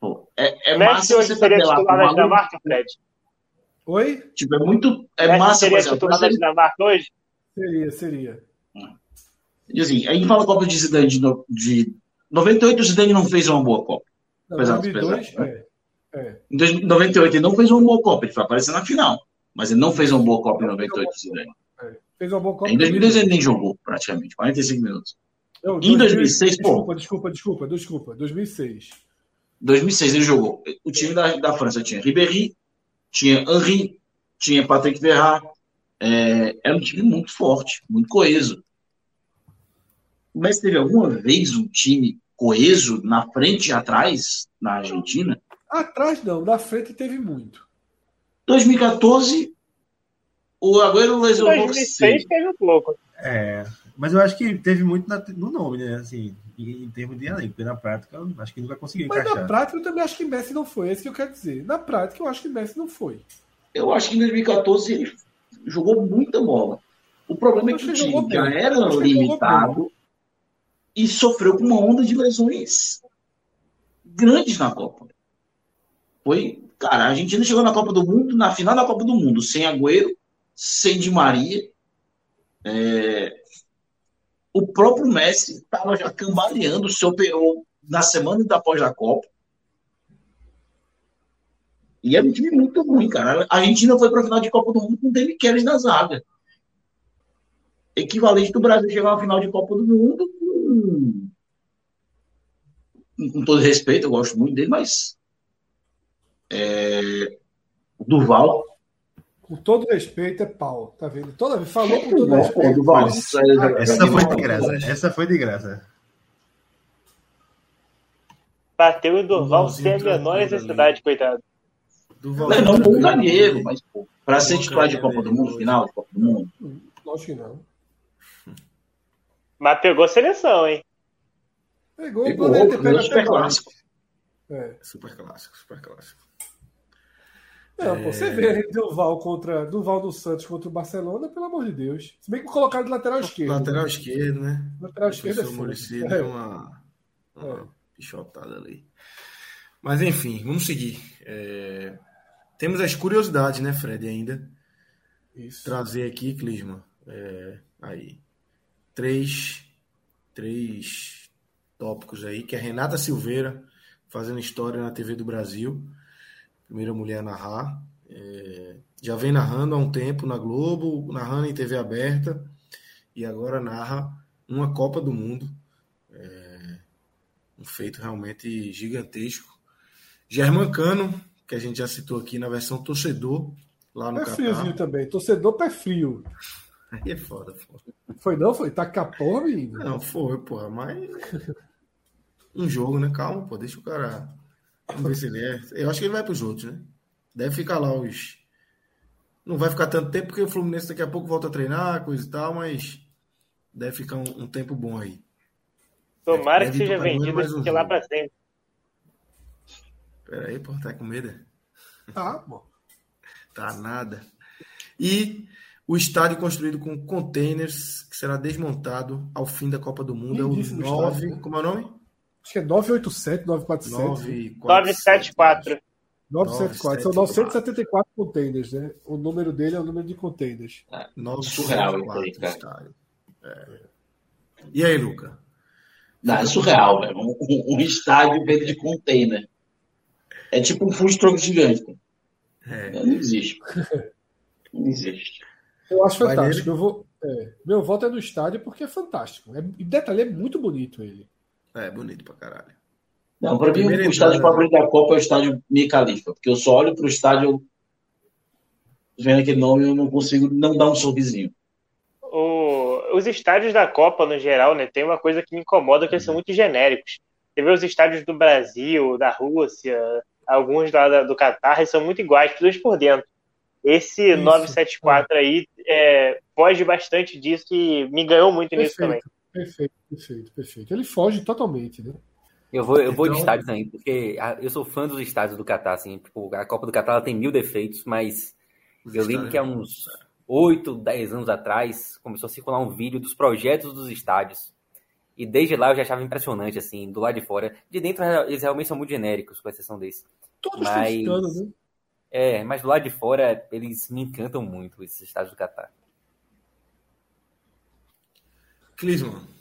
Pô, é, é massa hoje você tabelar com da o maluco. Dinamarca, Fred? Oi? Tipo, é muito. É Messi massa, seria titular da Dinamarca hoje? Seria, seria. E assim, a gente fala Copa de Zidane de, no- de 98, o Zidane não fez uma boa Copa. Pesado, 2002, pesado. é. é. Em 2000 98 ele não fez uma boa Copa, ele foi aparecer na final. Mas ele não fez uma boa Copa em 98, o Zidane. Fez uma boa Copa. Em 2002 ele nem jogou, praticamente, 45 minutos. Não, Em 2006, pô. Desculpa, desculpa, desculpa, desculpa. 2006. 2006 ele jogou. O time da, da França tinha Ribéry, tinha Henry, tinha Patrick Verrat. É, era um time muito forte, muito coeso. Mas teve alguma vez um time coeso na frente e atrás na Argentina? Atrás não, na frente teve muito. 2014, o Agüero lesionou 2006 teve um pouco. É, mas eu acho que teve muito na- no nome, né? Assim, em, em termos de elenco, porque na prática eu acho que nunca conseguiu Mas na encaixar. prática eu também acho que Messi não foi. É isso que eu quero dizer. Na prática eu acho que Messi não foi. Eu acho que em 2014 ele jogou muita bola. O problema é que o time já era limitado e sofreu com uma onda de lesões grandes na Copa. Foi, cara, a Argentina chegou na Copa do Mundo, na final da Copa do Mundo, sem Agüero, sem Di Maria. É, O próprio Messi estava já cambaleando, se operou na semana da após a Copa. E era um time muito ruim, cara. A Argentina foi para a final de Copa do Mundo com o David Kelly na zaga. Equivalente do Brasil chegar à final de Copa do Mundo com, com todo respeito, eu gosto muito dele, mas é, Duval. Com todo respeito, é pau. Tá vendo? Toda vez falou com todo respeito. Essa foi de graça. Essa foi de graça. Bateu em Durval sem a menor necessidade, coitado. Duval. Não, não bom zagueiro, mas para ser titular de Copa do Mundo, final de Copa do Mundo, Lógico que não. Mas pegou seleção, hein? Pegou, pegou, poderia ter pego até super clássico. É. Super clássico, super clássico. Não, pô, você vê aí Duval contra Duval do Santos contra o Barcelona, pelo amor de Deus. Se bem que colocaram de lateral esquerdo. Lateral esquerdo, né? Lateral esquerdo é Professor foda. Muricy É. deu uma, uma pichotada ali. Mas enfim, vamos seguir. É, Temos as curiosidades, né, Fred, ainda. Isso. Trazer aqui, Clisma. é, aí. Três, três tópicos aí, que é Renata Silveira, fazendo história na TV do Brasil. Primeira mulher a narrar. É, já vem narrando há um tempo na Globo, narrando em TV aberta. E agora narra uma Copa do Mundo. É, um feito realmente gigantesco. Germancano, que a gente já citou aqui na versão torcedor, lá no Pé Catar. friozinho também. Torcedor pé frio. Aí é foda, foda. Foi não? Foi? Tá com a porra, menino? Não, foi, porra, mas. Um jogo, né? Calma, pô, deixa o cara. Vamos ver se ele é. Eu acho que ele vai pros outros, né? Deve ficar lá os. Não vai ficar tanto tempo, porque o Fluminense daqui a pouco volta a treinar, coisa e tal, mas deve ficar um, um tempo bom aí. Tomara que Deve ir seja vendido mais um lá pra sempre. Pera aí, pô, tá com medo? é? Tá, pô. [LAUGHS] Tá nada. E o estádio construído com containers, que será desmontado ao fim da Copa do Mundo, é o Lindíssimo 9. estádio, né? Como é o nome? Acho que é 987, 947. 974. 974. São 974 containers, né? O número dele é o número de containers. Aí, 974 cara. estádio. É. E aí, Luca? Não, é surreal, velho. Um, um- um estádio feito de container. É tipo um food truck gigante. É. Não existe. Não existe. Eu acho fantástico. Eu vou, é, meu voto é no estádio porque é fantástico. É, e detalhe, é muito bonito ele. É, bonito pra caralho. Não, para mim, Primeira o estádio entrada. favorito da Copa é o estádio Mia Khalifa, porque eu só olho pro estádio, vendo aquele nome, eu não consigo não dar um sorrisinho. O- os estádios da Copa, no geral, né, tem uma coisa que me incomoda, que eles são muito genéricos. Você vê os estádios do Brasil, da Rússia, alguns lá do Catar, eles são muito iguais, todos por dentro. Esse Isso. 974 aí é, foge bastante disso e me ganhou muito nisso também. Perfeito, perfeito, perfeito. Ele foge totalmente, né? Eu vou, eu vou de Então- estádio também, porque a- eu sou fã dos estádios do Catar, assim, tipo, a Copa do Catar tem mil defeitos, mas Os eu lembro estádios- que há uns 8, 10 anos atrás começou a circular um vídeo dos projetos dos estádios. E desde lá eu já achava impressionante, assim, do lado de fora. De dentro eles realmente são muito genéricos, com exceção desse. Todos Mas- criticanos, né? É, mas do lado de fora, eles me encantam muito, esses estádios do Catar. Clisman.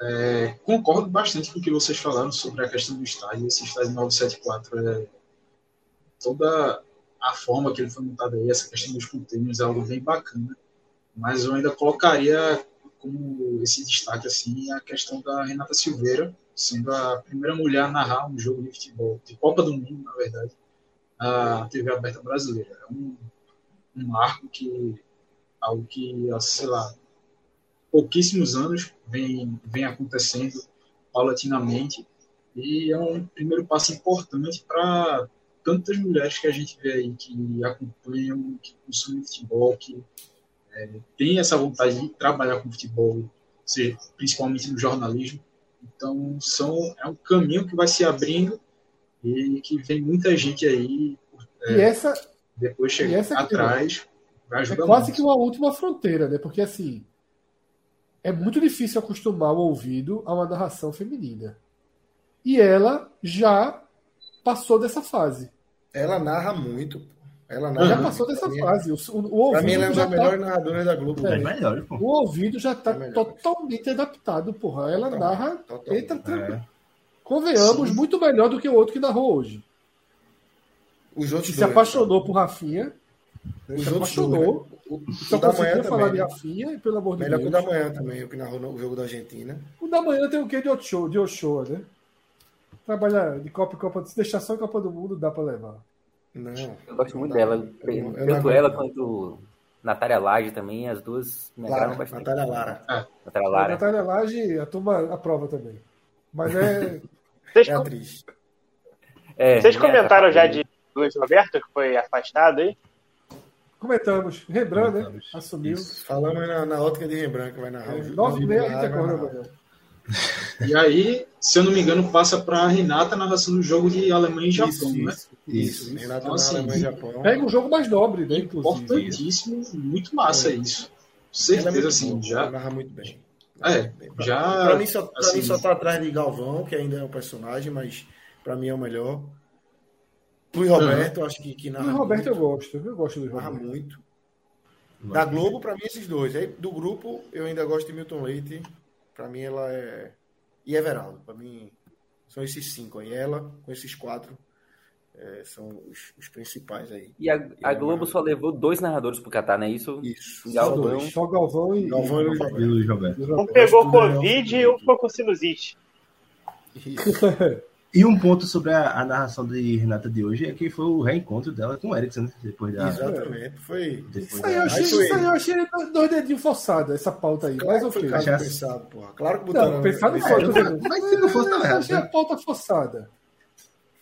É, concordo bastante com o que vocês falaram sobre a questão do estádio. Esse estádio 974 é toda a forma que ele foi montado aí, essa questão dos containers é algo bem bacana. Mas eu ainda colocaria como esse destaque assim a questão da Renata Silveira, sendo a primeira mulher a narrar um jogo de futebol, de Copa do Mundo, na verdade, na TV aberta brasileira. É um, um marco que algo que, sei lá, pouquíssimos anos vem, vem acontecendo paulatinamente e é um primeiro passo importante para tantas mulheres que a gente vê aí que acompanham, que consomem futebol, que é, tem essa vontade de trabalhar com futebol, seja, principalmente no jornalismo. Então, são, é um caminho que vai se abrindo e que vem muita gente aí é, e essa, depois chega atrás. É quase muito. que uma última fronteira, né? Porque assim é muito difícil acostumar o ouvido a uma narração feminina. E ela já passou dessa fase. Ela narra muito. Ela narra já passou dessa fase. O, o, o ouvido mim, ela é uma das melhores tá... narradoras da Globo. É, é melhor, o ouvido já está é totalmente adaptado, porra. Ela Total, narra. Total. Entra, é. Convenhamos, Sim. muito melhor do que o outro que narrou hoje. Os outros que se apaixonou por Rafinha. Os se apaixonou. Né? O, Só da manhã falar também. de Rafinha e pelo amor de Melhor Deus. Melhor que o da manhã também, o que narrou o jogo da Argentina. O da manhã tem o quê de Ochoa, de Ochoa né? Trabalhar de Copa e Copa, se deixar só em Copa do Mundo, dá pra levar. Não. Eu gosto muito dela. Eu, tanto ela quanto Natália Laje também, as duas me Lara, bastante. Natália Lara. Ah. Natália Lara. A Natália Laje, a turma aprova também. Mas é. [LAUGHS] Vocês, é atriz. É, Vocês comentaram já de Luiz Roberto, que foi afastado aí? Comentamos. Rembrandt, né? Assumiu. Isso. Falamos na, na ótica de Rembrandt, que vai narrar é. Nove e meia a gente. E aí, se eu não me engano, passa para a Renata a narração do jogo de Alemanha e Japão, isso, né? Isso, isso. Renata então, assim, Alemanha e Japão. Pega um jogo mais nobre, né? Inclusive. Importantíssimo, muito massa é. isso. Certeza, assim, já. Narra muito bem. É, já. Para mim, só, assim, mim só tá atrás de Galvão, que ainda é um personagem, mas para mim é o melhor. Luiz Roberto, uhum. acho que, que narra. Luiz Roberto muito. eu gosto, eu gosto do Luiz Narra muito. Da Globo, para mim, esses dois. Aí, do grupo, eu ainda gosto de Milton Leite. Para mim, ela é. E Everaldo. Para mim, são esses cinco aí. Ela, com esses quatro, é, são os, os, principais aí. E a, a Globo só levou dois narradores pro Catar, não é isso? Isso. Galvão. Só Galvão e, Galvão e, e Luiz Roberto. Um pegou Covid e um ficou com sinusite. Isso. [LAUGHS] E um ponto sobre a, a, narração de Renata de hoje é que foi o reencontro dela com o Erickson, né? Depois da. Exatamente, foi. Depois isso, aí eu achei, foi... isso aí eu achei dois dedinhos forçados, essa pauta aí. Claro mas ok. Foi caso pensado, porra. Claro que botaram. Não, pensado foi. Mas se não fosse, errado. achei a pauta forçada.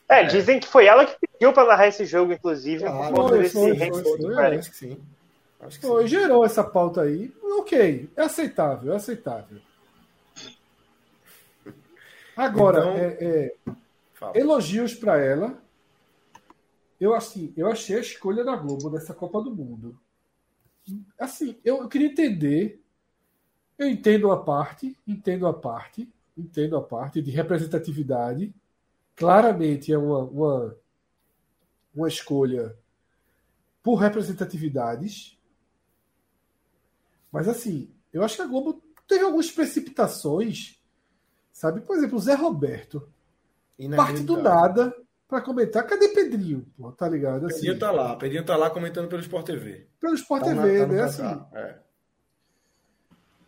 É, dizem que foi ela que pediu para narrar esse jogo, inclusive. Claro, por foi, foi, foi, foi, acho que sim. Acho que foi, sim. gerou essa pauta aí. Ok, é aceitável, é aceitável. Agora, então... é, é Fala. Elogios para ela. Eu assim, eu achei a escolha da Globo nessa Copa do Mundo. Assim, eu, eu queria entender. Eu entendo a parte, entendo a parte, entendo a parte de representatividade. Claramente é uma, uma, uma escolha por representatividades. Mas assim, eu acho que a Globo teve algumas precipitações. Sabe, por exemplo, o Zé Roberto parte do nada para comentar. Cadê Pedrinho? Pô, tá ligado? Assim, Pedrinho tá lá. Pedrinho tá lá comentando pelo Sport TV. Pelo Sport tá TV, na, tá né? Assim. É.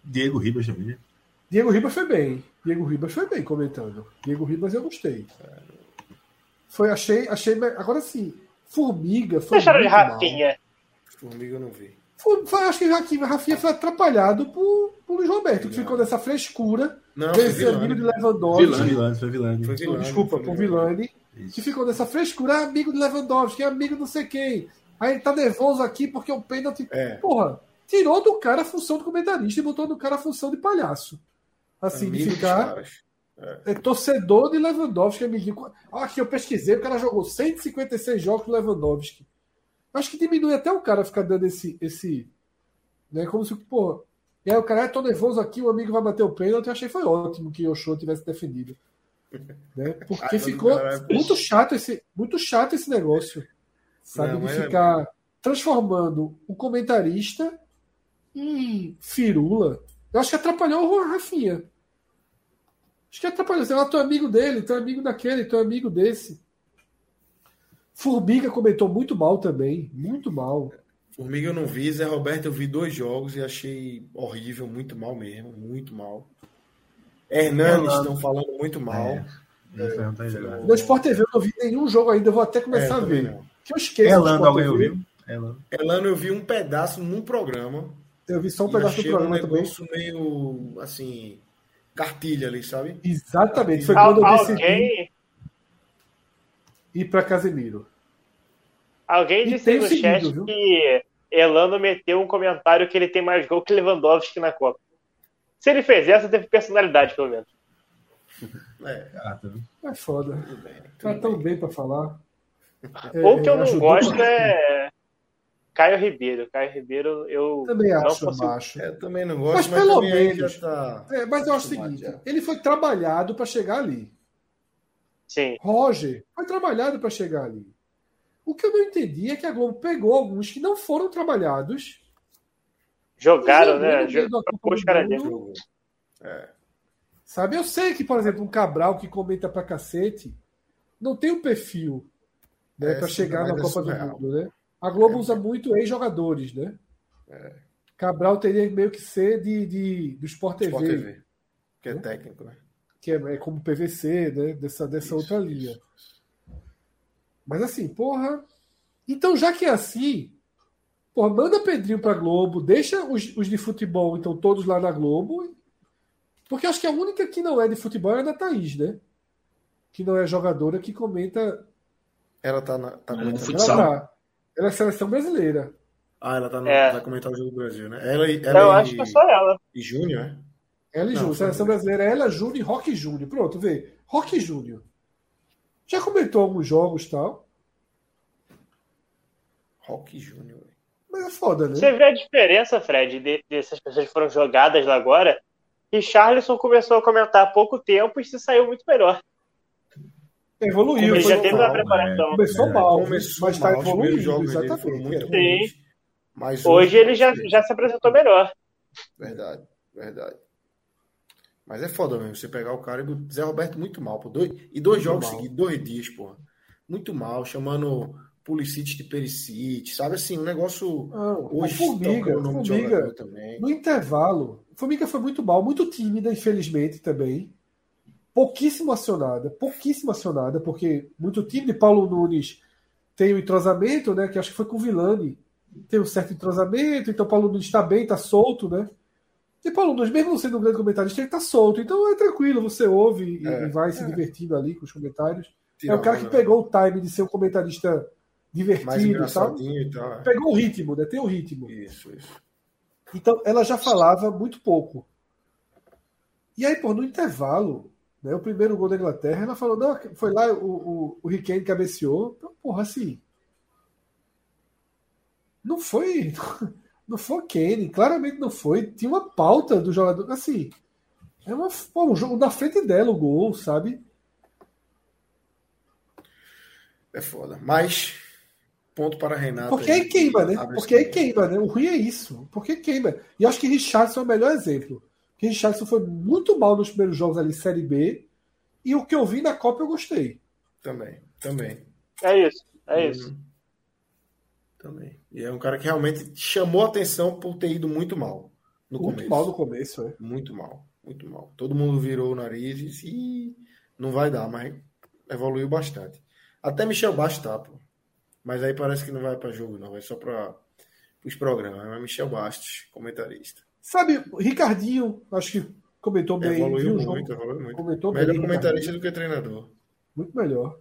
Diego Ribas também. Né? Diego Ribas foi bem. Diego Ribas foi bem comentando. Diego Ribas eu gostei. Foi, achei, achei. Agora sim, Formiga foi. Deixaram de Rafinha. Formiga eu não vi. Foi, foi, acho que Rafinha, Rafinha foi atrapalhado por, por Luiz Roberto, que ficou nessa frescura desse amigo de Lewandowski. Vilani, Vilani, foi Vilani. Foi Vilani Desculpa, por Vilani. Que ficou nessa frescura, é amigo de Lewandowski, é amigo não sei quem. Aí ele tá nervoso aqui porque o pênalti. É. Porra, tirou do cara a função de comentarista e botou do cara a função de palhaço. Assim, amigo de ficar. É. é. torcedor de Lewandowski, amiguinho. Aqui eu pesquisei, o cara jogou 156 jogos com Lewandowski. Acho que diminui até o cara ficar dando esse. esse né, como se, pô, e aí o cara, é tô nervoso aqui, o amigo vai bater o pênalti. Eu achei que foi ótimo que o show tivesse defendido. [LAUGHS] Né? Porque ficou muito chato, esse, muito chato esse negócio. Sabe? Não, de é- ficar transformando o comentarista em firula. Eu acho que atrapalhou o Rafinha. Acho que atrapalhou. Você é teu amigo dele, teu amigo daquele, teu amigo desse. Formiga comentou muito mal também. Muito mal. Formiga eu não vi, Zé Roberto eu vi dois jogos e achei horrível, muito mal mesmo, muito mal. Hernanes estão falando muito mal. É. Jogando. No Sport TV eu não vi nenhum jogo ainda. Eu vou até É, começar a também ver. não. Que eu esqueço. Elano, alguém ouviu? Elano. Elano eu vi um pedaço num programa. Eu vi só um pedaço do programa um também. negócio meio assim, cartilha ali, sabe? Exatamente. Foi Al- quando eu decidi alguém, ir para Casemiro. alguém E disse no seguinte, chat viu? que Elano meteu um comentário que ele tem mais gol que Lewandowski na Copa. Se ele fez essa, teve personalidade, pelo menos. [LAUGHS] É, Ah, tá? É foda. tudo bem. Tá tudo tão bem. bem pra falar. [LAUGHS] É, Ou que eu não gosto é Caio Ribeiro. Caio Ribeiro, eu Também não acho, consigo. macho. É, eu também não gosto, Mas mas, pelo menos- já tá. É, mas eu acho o seguinte: ele foi trabalhado para chegar ali. Sim. Roger foi trabalhado para chegar ali. O que eu não entendi é que a Globo pegou alguns que não foram trabalhados. Jogaram, né? jogou os caras dentro. Sabe? Eu sei que, por exemplo, um Cabral que comenta pra cacete não tem o perfil né, É, para chegar na é Copa do. Mundo. Né? A Globo É. usa muito ex-jogadores, né? Cabral teria meio que ser de, de, do Sport TV, Sport TV, que é técnico, né? Que é, é como PVC, né? Dessa, dessa outra linha. Mas assim, porra. Então, já que é assim, porra, manda Pedrinho pra Globo, deixa os, os de futebol, então, todos lá na Globo. Porque acho que a única que não é de futebol é a da Thaís, né? Que não é jogadora que comenta. Ela tá, na, tá É, comentando. no futsal. Ela, tá- ela é seleção brasileira. Ah, ela tá no, É. vai comentar o jogo do Brasil, né? Ela, e- Eu ela acho e, que é só ela. e Júnior, né? Ela e Não, Júnior. Seleção brasileira, ela, Júnior e Rock Júnior. Pronto, vê. Rock Júnior. Já comentou alguns jogos e tal. Rock Júnior. Mas é foda, né? Você vê a diferença, Fred, de- dessas pessoas que foram jogadas lá agora? E Charleston começou a comentar há pouco tempo e se saiu muito melhor. Evoluiu. Ele já teve uma preparação. Começou É, mal, Começou mas tá primeiros evoluindo, jogos foram exatamente. muito Sim. ruins. Mas Hoje ele já, já se apresentou melhor. Verdade, verdade. Mas é foda mesmo, você pegar o cara e o Zé Roberto muito mal, pô. Dois, e dois Muito jogos mal. seguidos, dois dias, porra. Muito mal, chamando Pulicite de Pericite, sabe assim, um negócio. O Hoje Formiga, tocando o nome de Formiga, também. no intervalo, Formiga foi muito mal, muito tímida, infelizmente, também. Pouquíssimo acionada, pouquíssimo acionada, porque muito tímida. E Paulo Nunes tem o entrosamento, né? Que acho que foi com o Vilani. Tem um certo entrosamento, então Paulo Nunes está bem, está solto, né? E Paulo Nunes, mesmo sendo um grande comentarista, ele está solto. Então é tranquilo, você ouve e, É, e vai se é. divertindo ali com os comentários. Tira é o cara que onda, pegou o time de ser um comentarista divertido, sabe? e tal. é. Pegou o ritmo, né? Tem o ritmo. Isso, isso. Então, ela já falava muito pouco. E aí, pô, no intervalo, né, o primeiro gol da Inglaterra, ela falou, não, foi lá, o, o, o Kane cabeceou. Então, porra, assim. Não foi. Não foi Kane, claramente não foi. Tinha uma pauta do jogador. Assim. É uma, pô, um jogo na frente dela, o gol, sabe? É foda. Mas, ponto para Renato. Porque aí queima, né? Porque aí queima, né? O ruim é isso. Porque queima. E acho que Richardson é o melhor exemplo. Porque Richardson foi muito mal nos primeiros jogos ali, Série B. E o que eu vi na Copa eu gostei. Também, também. É isso, é isso. Também. E é um cara que realmente chamou a atenção por ter ido muito mal no muito começo. mal no começo, é. Muito mal, muito mal. Todo mundo virou o nariz e disse, "Ih, não vai dar, mas evoluiu bastante. Até Michel Bastos tá, pô. Mas aí parece que não vai para jogo, não. Vai só para os programas. Mas Michel Bastos, comentarista. Sabe, Ricardinho, acho que comentou bem. evoluiu o jogo, muito, evoluiu muito. Comentou Melhor bem. comentarista Ricardinho. do que treinador. Muito melhor.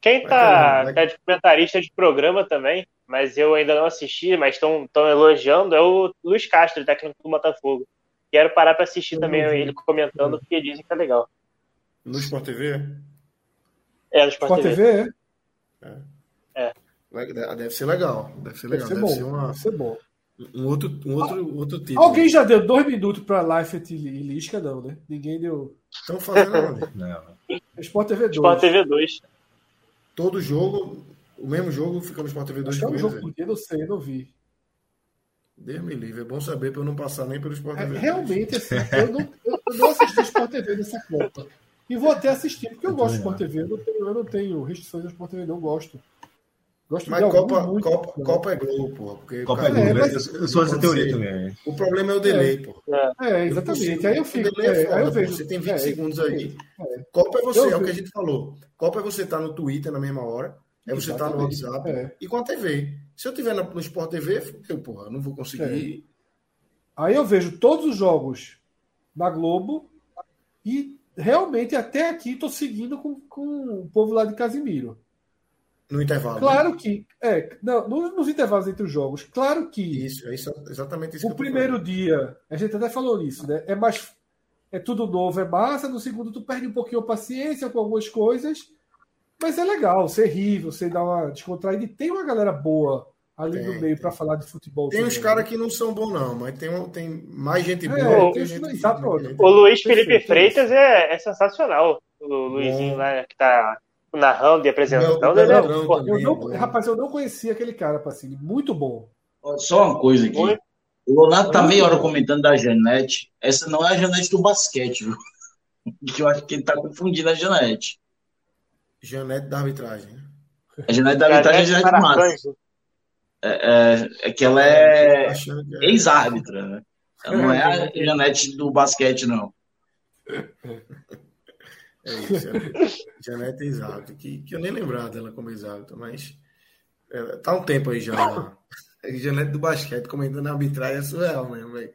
Quem tá, tá de comentarista de programa também, mas eu ainda não assisti, mas estão elogiando, é o Luiz Castro, técnico do Botafogo. Quero parar pra assistir Eu também ele comentando, porque dizem que é legal. No Sport TV? É, no Sport, Sport TV. TV é? le- Deve ser legal. Deve ser legal. Deve Deve ser ser, bom. uma, Deve ser bom. um outro, um outro, outro tipo. Alguém já deu dois minutos pra Leifert e Lisca, não, né? Ninguém deu. Estão fazendo onde? Não. Sport TV 2. Sport TV 2. Todo jogo O mesmo jogo fica no Sport TV 2 Acho que é um jogo por dia, não sei, não vi. Deus me livre. É bom saber para eu não passar nem pelo Sport É, TV. realmente, assim, eu não, eu, eu não assisti Sport TV nessa Copa. E vou até assistir, porque eu, Eu gosto de Sport TV. Eu não tenho, eu não tenho restrições ao Sport TV, não gosto. Gosto Mas Copa, muito, Copa, né? Copa é Globo, porra. Porque Copa é cara- Globo, mas- eu, eu sou dessa pode teoria ser. também. O problema é o delay, pô. É, exatamente. Aí eu fico. É é, foda, aí eu vejo. Você tem 20 é, segundos aí. é. Copa é você, Eu é o que a gente falou. Copa é você estar no Twitter na mesma hora, é você estar no Exatamente. WhatsApp É. e com a TV. Se eu tiver no, no Sport TV, eu, porra, eu não vou conseguir. Aí eu vejo todos os jogos na Globo e realmente até aqui estou seguindo com, com o povo lá de Casimiro. No intervalo. né? Claro que. É, não, nos, nos intervalos entre os jogos, claro que Isso, é isso, exatamente isso. o primeiro falando. dia, a gente até falou nisso, né? É mais. É tudo novo, é massa. No segundo, tu perde um pouquinho a paciência com algumas coisas. Mas é legal, você ri, você dá uma descontraída. E tem uma galera boa ali Tem, no meio para falar de futebol. Tem uns também, caras né? que não são bons, não, mas tem, tem mais gente É, boa. tem tem uns- gente pronto. O Luiz Felipe Perfeito, Freitas é, é sensacional. O Luizinho lá que tá narrando e apresentando. Não, Ele é, não, pô, também. Eu não, bom. rapaz, eu não conhecia aquele cara, Pacini. Muito bom. Só uma coisa aqui. Oi? O Leonardo tá meia hora comentando da Janete. Essa não é a Janete do basquete, viu? [LAUGHS] Que eu acho que ele tá confundindo a Janete. Janete da arbitragem. né? A Janete da arbitragem é a Janete Massa. É, é, é que ela é é- ex-árbitra, né? Ela não é a [LAUGHS] Janete do basquete, não. [LAUGHS] É isso. é. Janete é exato. Que, que eu nem lembrava dela como exato, mas é, tá um tempo aí já. [LAUGHS] É, Janete do basquete comentando a arbitragem é surreal mesmo, velho.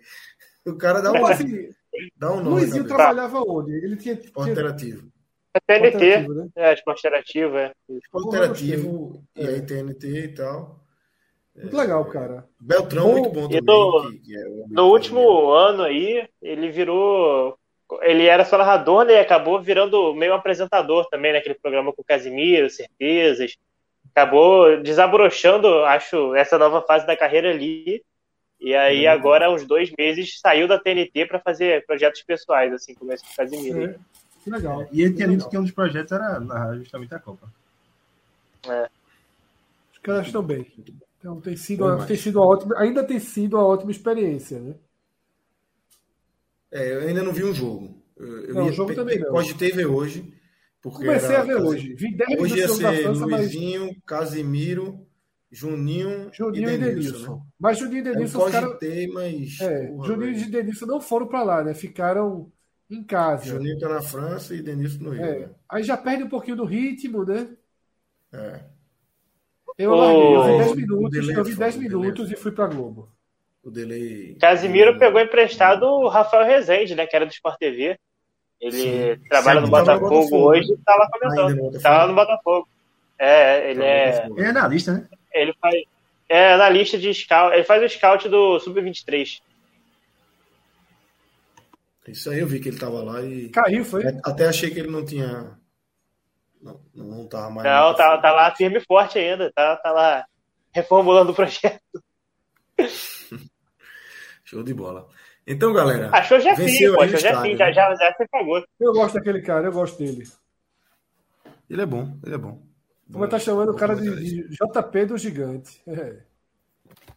O cara dá um, Então, assim, dá um nome. Luizinho trabalhava onde? Ele tinha. Esporte interativo. É TNT. interativo, né? É, esporte interativo, é. Esporte e aí TNT e tal. Muito legal, cara. Beltrão, Bom, muito bom também. no- que- que é No último ano aí, ele virou. Ele era só narrador, né? E acabou virando meio apresentador também naquele programa com o Casimiro, Certezas. Acabou desabrochando, acho, essa nova fase da carreira ali. E aí, Uhum. agora, há uns dois meses, saiu da TNT para fazer projetos pessoais, assim, como esse do Casimiro. É, que legal. E ele tinha dito que um dos projetos era narrar justamente a Copa. Os caras estão bem. Então tem sido, uma, tem sido uma ótima, ainda tem sido uma ótima experiência, né? É, eu ainda não vi um jogo. Eu, eu Não, o jogo pe- também não. Cogitei ver hoje. Porque Comecei era a ver hoje. Vi 10 Hoje ia ser França, mas Luizinho, Casimiro, Juninho, Juninho e Denilson. né? Mas Juninho e Eu Denilson, caras. cogitei, mas. É, porra, Juninho velho. e Denilson não foram pra lá, né? Ficaram em casa. Juninho tá na França e Denilson no Rio. É, né? aí já perde um pouquinho do ritmo, né? É. Eu O- larguei, eu vi o 10 minutos, eu é vi foda, 10 o delay é minutos e fui pra Globo. O delay. Casimiro pegou emprestado o Rafael Rezende, né? Que era do Sport TV. Ele Sim. trabalha no tava no Botafogo Botafogo, hoje e tá lá no comentando. Botafogo. Tá lá no Botafogo. É, ele é. Ele é analista, né? Ele faz. É analista de scout. Ele faz o scout do Sub-23. Isso aí eu vi que ele tava lá e. Caiu, foi? Até achei que ele não tinha. Não, não tava mais. Não, tá, afim. tá lá firme e forte ainda. Tá, tá lá reformulando o projeto. [LAUGHS] Show de bola. Então, galera. Achou já fim, venceu pô. o Achou já estádio, fim. Já, né? já, já se pagou. Eu gosto daquele cara, eu gosto dele. Ele é bom, ele é bom. Como tá chamando o cara de, de JP do Gigante. É.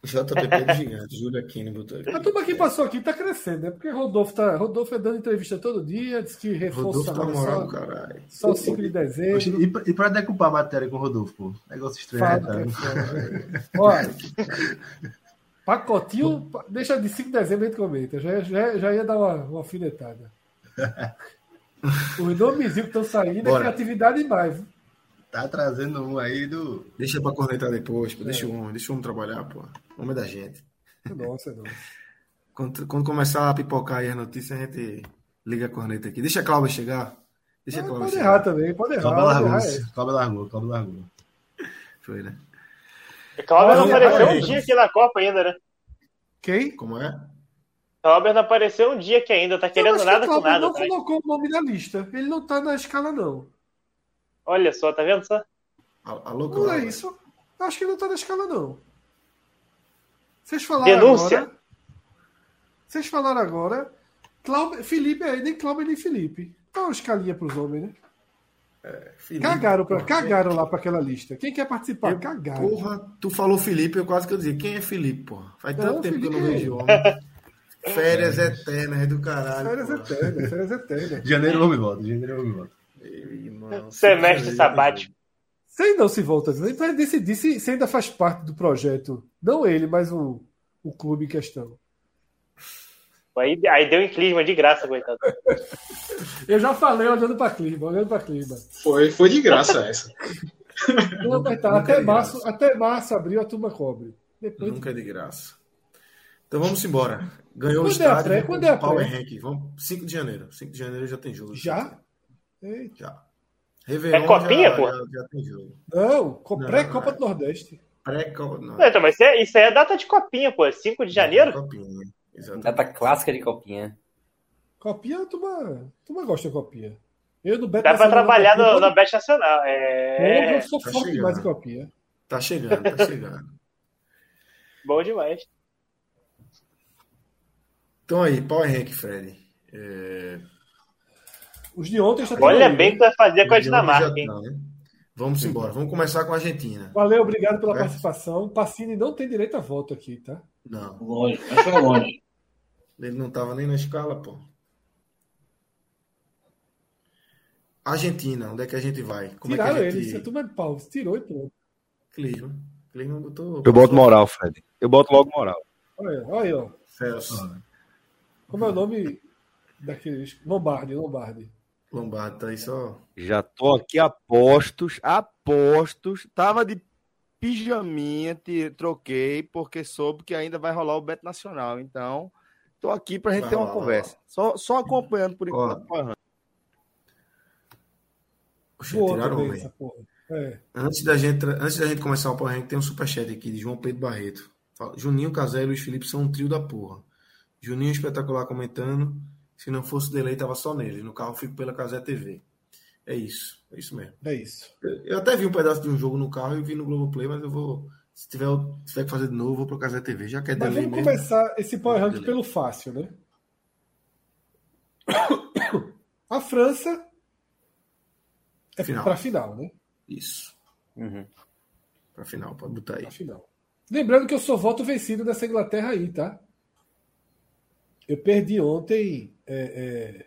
JPP do Gigante, [LAUGHS] Júlio Aquino botou aqui. A turma que passou aqui tá crescendo, né? Porque Rodolfo tá. Rodolfo é dando entrevista todo dia, diz que reforço Rodolfo tá moral só, caralho. só 5 de dezembro. E pra, e pra decupar a matéria com o Rodolfo, pô? Negócio estranho, Fala, né, é. Olha, pacotinho, pa- deixa de 5 de dezembro a gente comenta. Já, já, já ia dar uma, uma alfinetada. [LAUGHS] Os nomezinhos que estão saindo é Bora. criatividade demais. Tá trazendo um aí do. Deixa pra cornetar depois, pô. Deixa o homem, deixa o homem trabalhar, pô. O homem é da gente. Nossa, não. [LAUGHS] Quando, quando começar a pipocar aí as notícias, a gente liga a corneta aqui. Deixa a Cláudia chegar. Deixa a Ah, Cláudia pode chegar. errar também, pode errar. Pode largou, é. Cobra largou, Cobra largou. Foi, né? Cláudio não apareceu um dia aqui na Copa ainda, né? Quem? Como é? Cláudio não apareceu um dia aqui ainda. Tá querendo que nada o com Cláudio nada. não tá? colocou o nome na lista. Ele não tá na escala, não. Olha só, tá vendo só? Alô, Não é isso. Eu Acho que ele não tá na escala, não. Vocês falaram Denúncia. agora. Vocês falaram agora. Cláudio, Felipe aí, nem Cláudio nem Felipe. Dá uma escalinha pros homens, né? Felipe, Cagaram, pra, cagaram lá para aquela lista. Quem quer participar? Eu- Cagaram. Porra, tu falou Felipe, eu quase que eu dizia, quem é Felipe, porra? Faz tanto Não, tempo que eu não Felipe é vejo o homem. Férias eternas do caralho. Férias porra. eternas, férias eternas. Janeiro eu me volto, janeiro eu me volto. Meu irmão, [LAUGHS] Semestre cinco sabático. Você não se volta, nem para decidir se, se ainda faz parte do projeto. Não ele, mas o, o clube em questão. Aí, aí deu em clima de graça, coitado. [LAUGHS] Eu já falei olhando para clima, olhando para clima. Foi, foi de graça essa. [LAUGHS] Não, tá, Nunca até é março, graça. até março, abril, a turma cobre. Depois, Nunca é de graça. Então vamos embora. Ganhou o Quando é a estádio. pré? Quando é a Power pré? Rank. Vamos, 5 de janeiro. 5 de janeiro já tem jogo. Já? Eita. Já. Réveillon É copinha, já, pô? Já, já tem jogo. Não, co- Não, pré-Copa é. do Nordeste. Pré-Copa. Não. Não, então, mas isso é, isso aí é data de copinha, pô. 5 de janeiro? Copinha. Exatamente. Data clássica de copinha. Copinha, a turma, gosta de copinha. Eu no Beto Dá pra Nacional trabalhar Copinha, no, na Bet Nacional. É. Eu sou tá forte demais em chegando. copinha. Tá chegando, tá chegando. Bom demais. Então aí, Power Rank, Fred. É... Os de ontem já estão Olha bem o que vai fazer com a Dinamarca, hein? estão, né? Vamos embora. Vamos começar com a Argentina. Valeu, obrigado pela É. participação. Passini não tem direito a voto aqui, tá? Não, Longe, longe. Ele não tava nem na escala, pô. Argentina, onde é que a gente vai? Como Tiraram é que a ele, gente... isso é turma de pau. Tirou e pronto. Clisman. Clisman botou... Eu boto moral, Fred. Eu boto logo moral. Olha, olha aí, ó. Celso. Como é o nome daqueles. Lombardi, Lombardi. Lombardi tá aí só... Já tô aqui a postos, a postos. Tava de pijaminha, te- troquei, porque soube que ainda vai rolar o Beto Nacional. Então, tô aqui pra gente Vai ter uma conversa. Só, só acompanhando por Ó. enquanto. Porra. Oxe, Boa tiraram porra. É. Antes da gente, antes da gente começar o Power Rank, tem um superchat aqui de João Pedro Barreto. Fala, Juninho, Casé e Luiz Felipe são um trio da porra. Juninho espetacular comentando. Se não fosse o delay, tava só nele. No carro fico pela Casé TV. É isso. É isso mesmo. É isso. Eu, eu até vi um pedaço de um jogo no carro e vi no Globoplay, mas eu vou. Se tiver, se tiver que fazer de novo, vou pro Casé TV. Já que é Mas vamos mesmo. começar esse Power Rank pelo fácil, né? [COUGHS] A França é Final. pra final, né? Isso. Uhum. Pra final, pode botar aí. Pra final. Lembrando que eu sou voto vencido dessa Inglaterra aí, tá? Eu perdi ontem. é, é,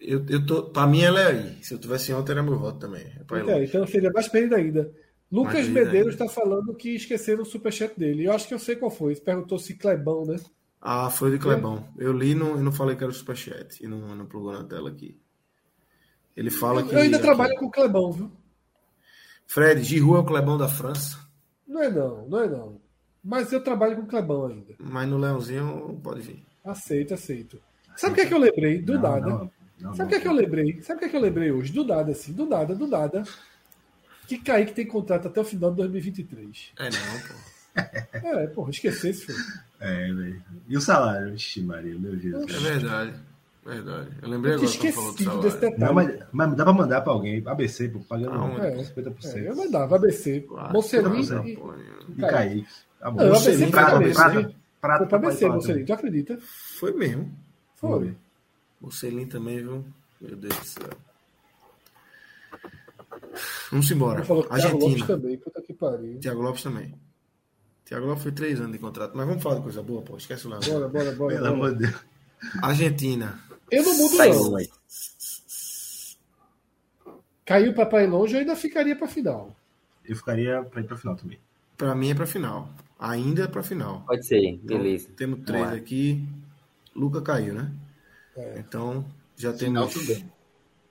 Eu, eu tô, pra mim, ela é aí. Se eu tivesse ontem, era meu voto também. É Então, então seria mais perdido ainda. Lucas Medeiros está falando que esqueceram o superchat dele. Eu acho que eu sei qual foi. Ele perguntou se Clebão, né? Ah, foi de Clebão. Eu li e não falei que era o superchat. E não, não plugou na tela aqui. Ele fala que. eu ainda aqui- trabalho com o Clebão, viu? Fred, Giroud é o Clebão da França. Não é não, não é não. Mas eu trabalho com o Clebão ainda. Mas no Leãozinho pode vir. Aceito, aceito. Sabe o que é que eu lembrei? Do Não, nada. não, não, Sabe o que é que eu lembrei? Sabe o que é que eu lembrei hoje? Do nada, assim. Do nada, do nada. Que Kaique tem contrato até o final de 2023. É não, pô. É, porra, esquecesse, foi. É, velho. E o salário? Ixi, Maria, meu Jesus. É verdade. Verdade. Eu lembrei Eu agora quando falou do esquecido desse detalhe. Não, mas, mas dá pra mandar pra alguém. ABC, pô, pagando Ah, É, 50%. É, eu mandava ABC. Ah, Mocelin não, e. pô, nenhuma. E Kaique. Tá bom. Não, ABC prata, ABC. prata, prata Foi pra ABC, falar Mocelin. também. Tu acredita? Foi mesmo. Foi. O Celim também, viu? Meu Deus do céu. Vamos embora. Falou que Thiago Lopes Argentina. também. Puta que pariu. Tiago Lopes também. Tiago Lopes foi três anos de contrato. Mas vamos falar de coisa boa, pô. Esquece o. Bora, bora, bora. Pelo amor de Deus. Argentina. Eu não mudo, Sai, não. mãe. Caiu pra pra ir longe, eu ainda ficaria pra final. Eu ficaria pra ir pra final também. Pra mim é pra final. Ainda é pra final. Pode ser, Então, beleza. temos três aqui. Luca caiu, né? É. Então já Final temos também.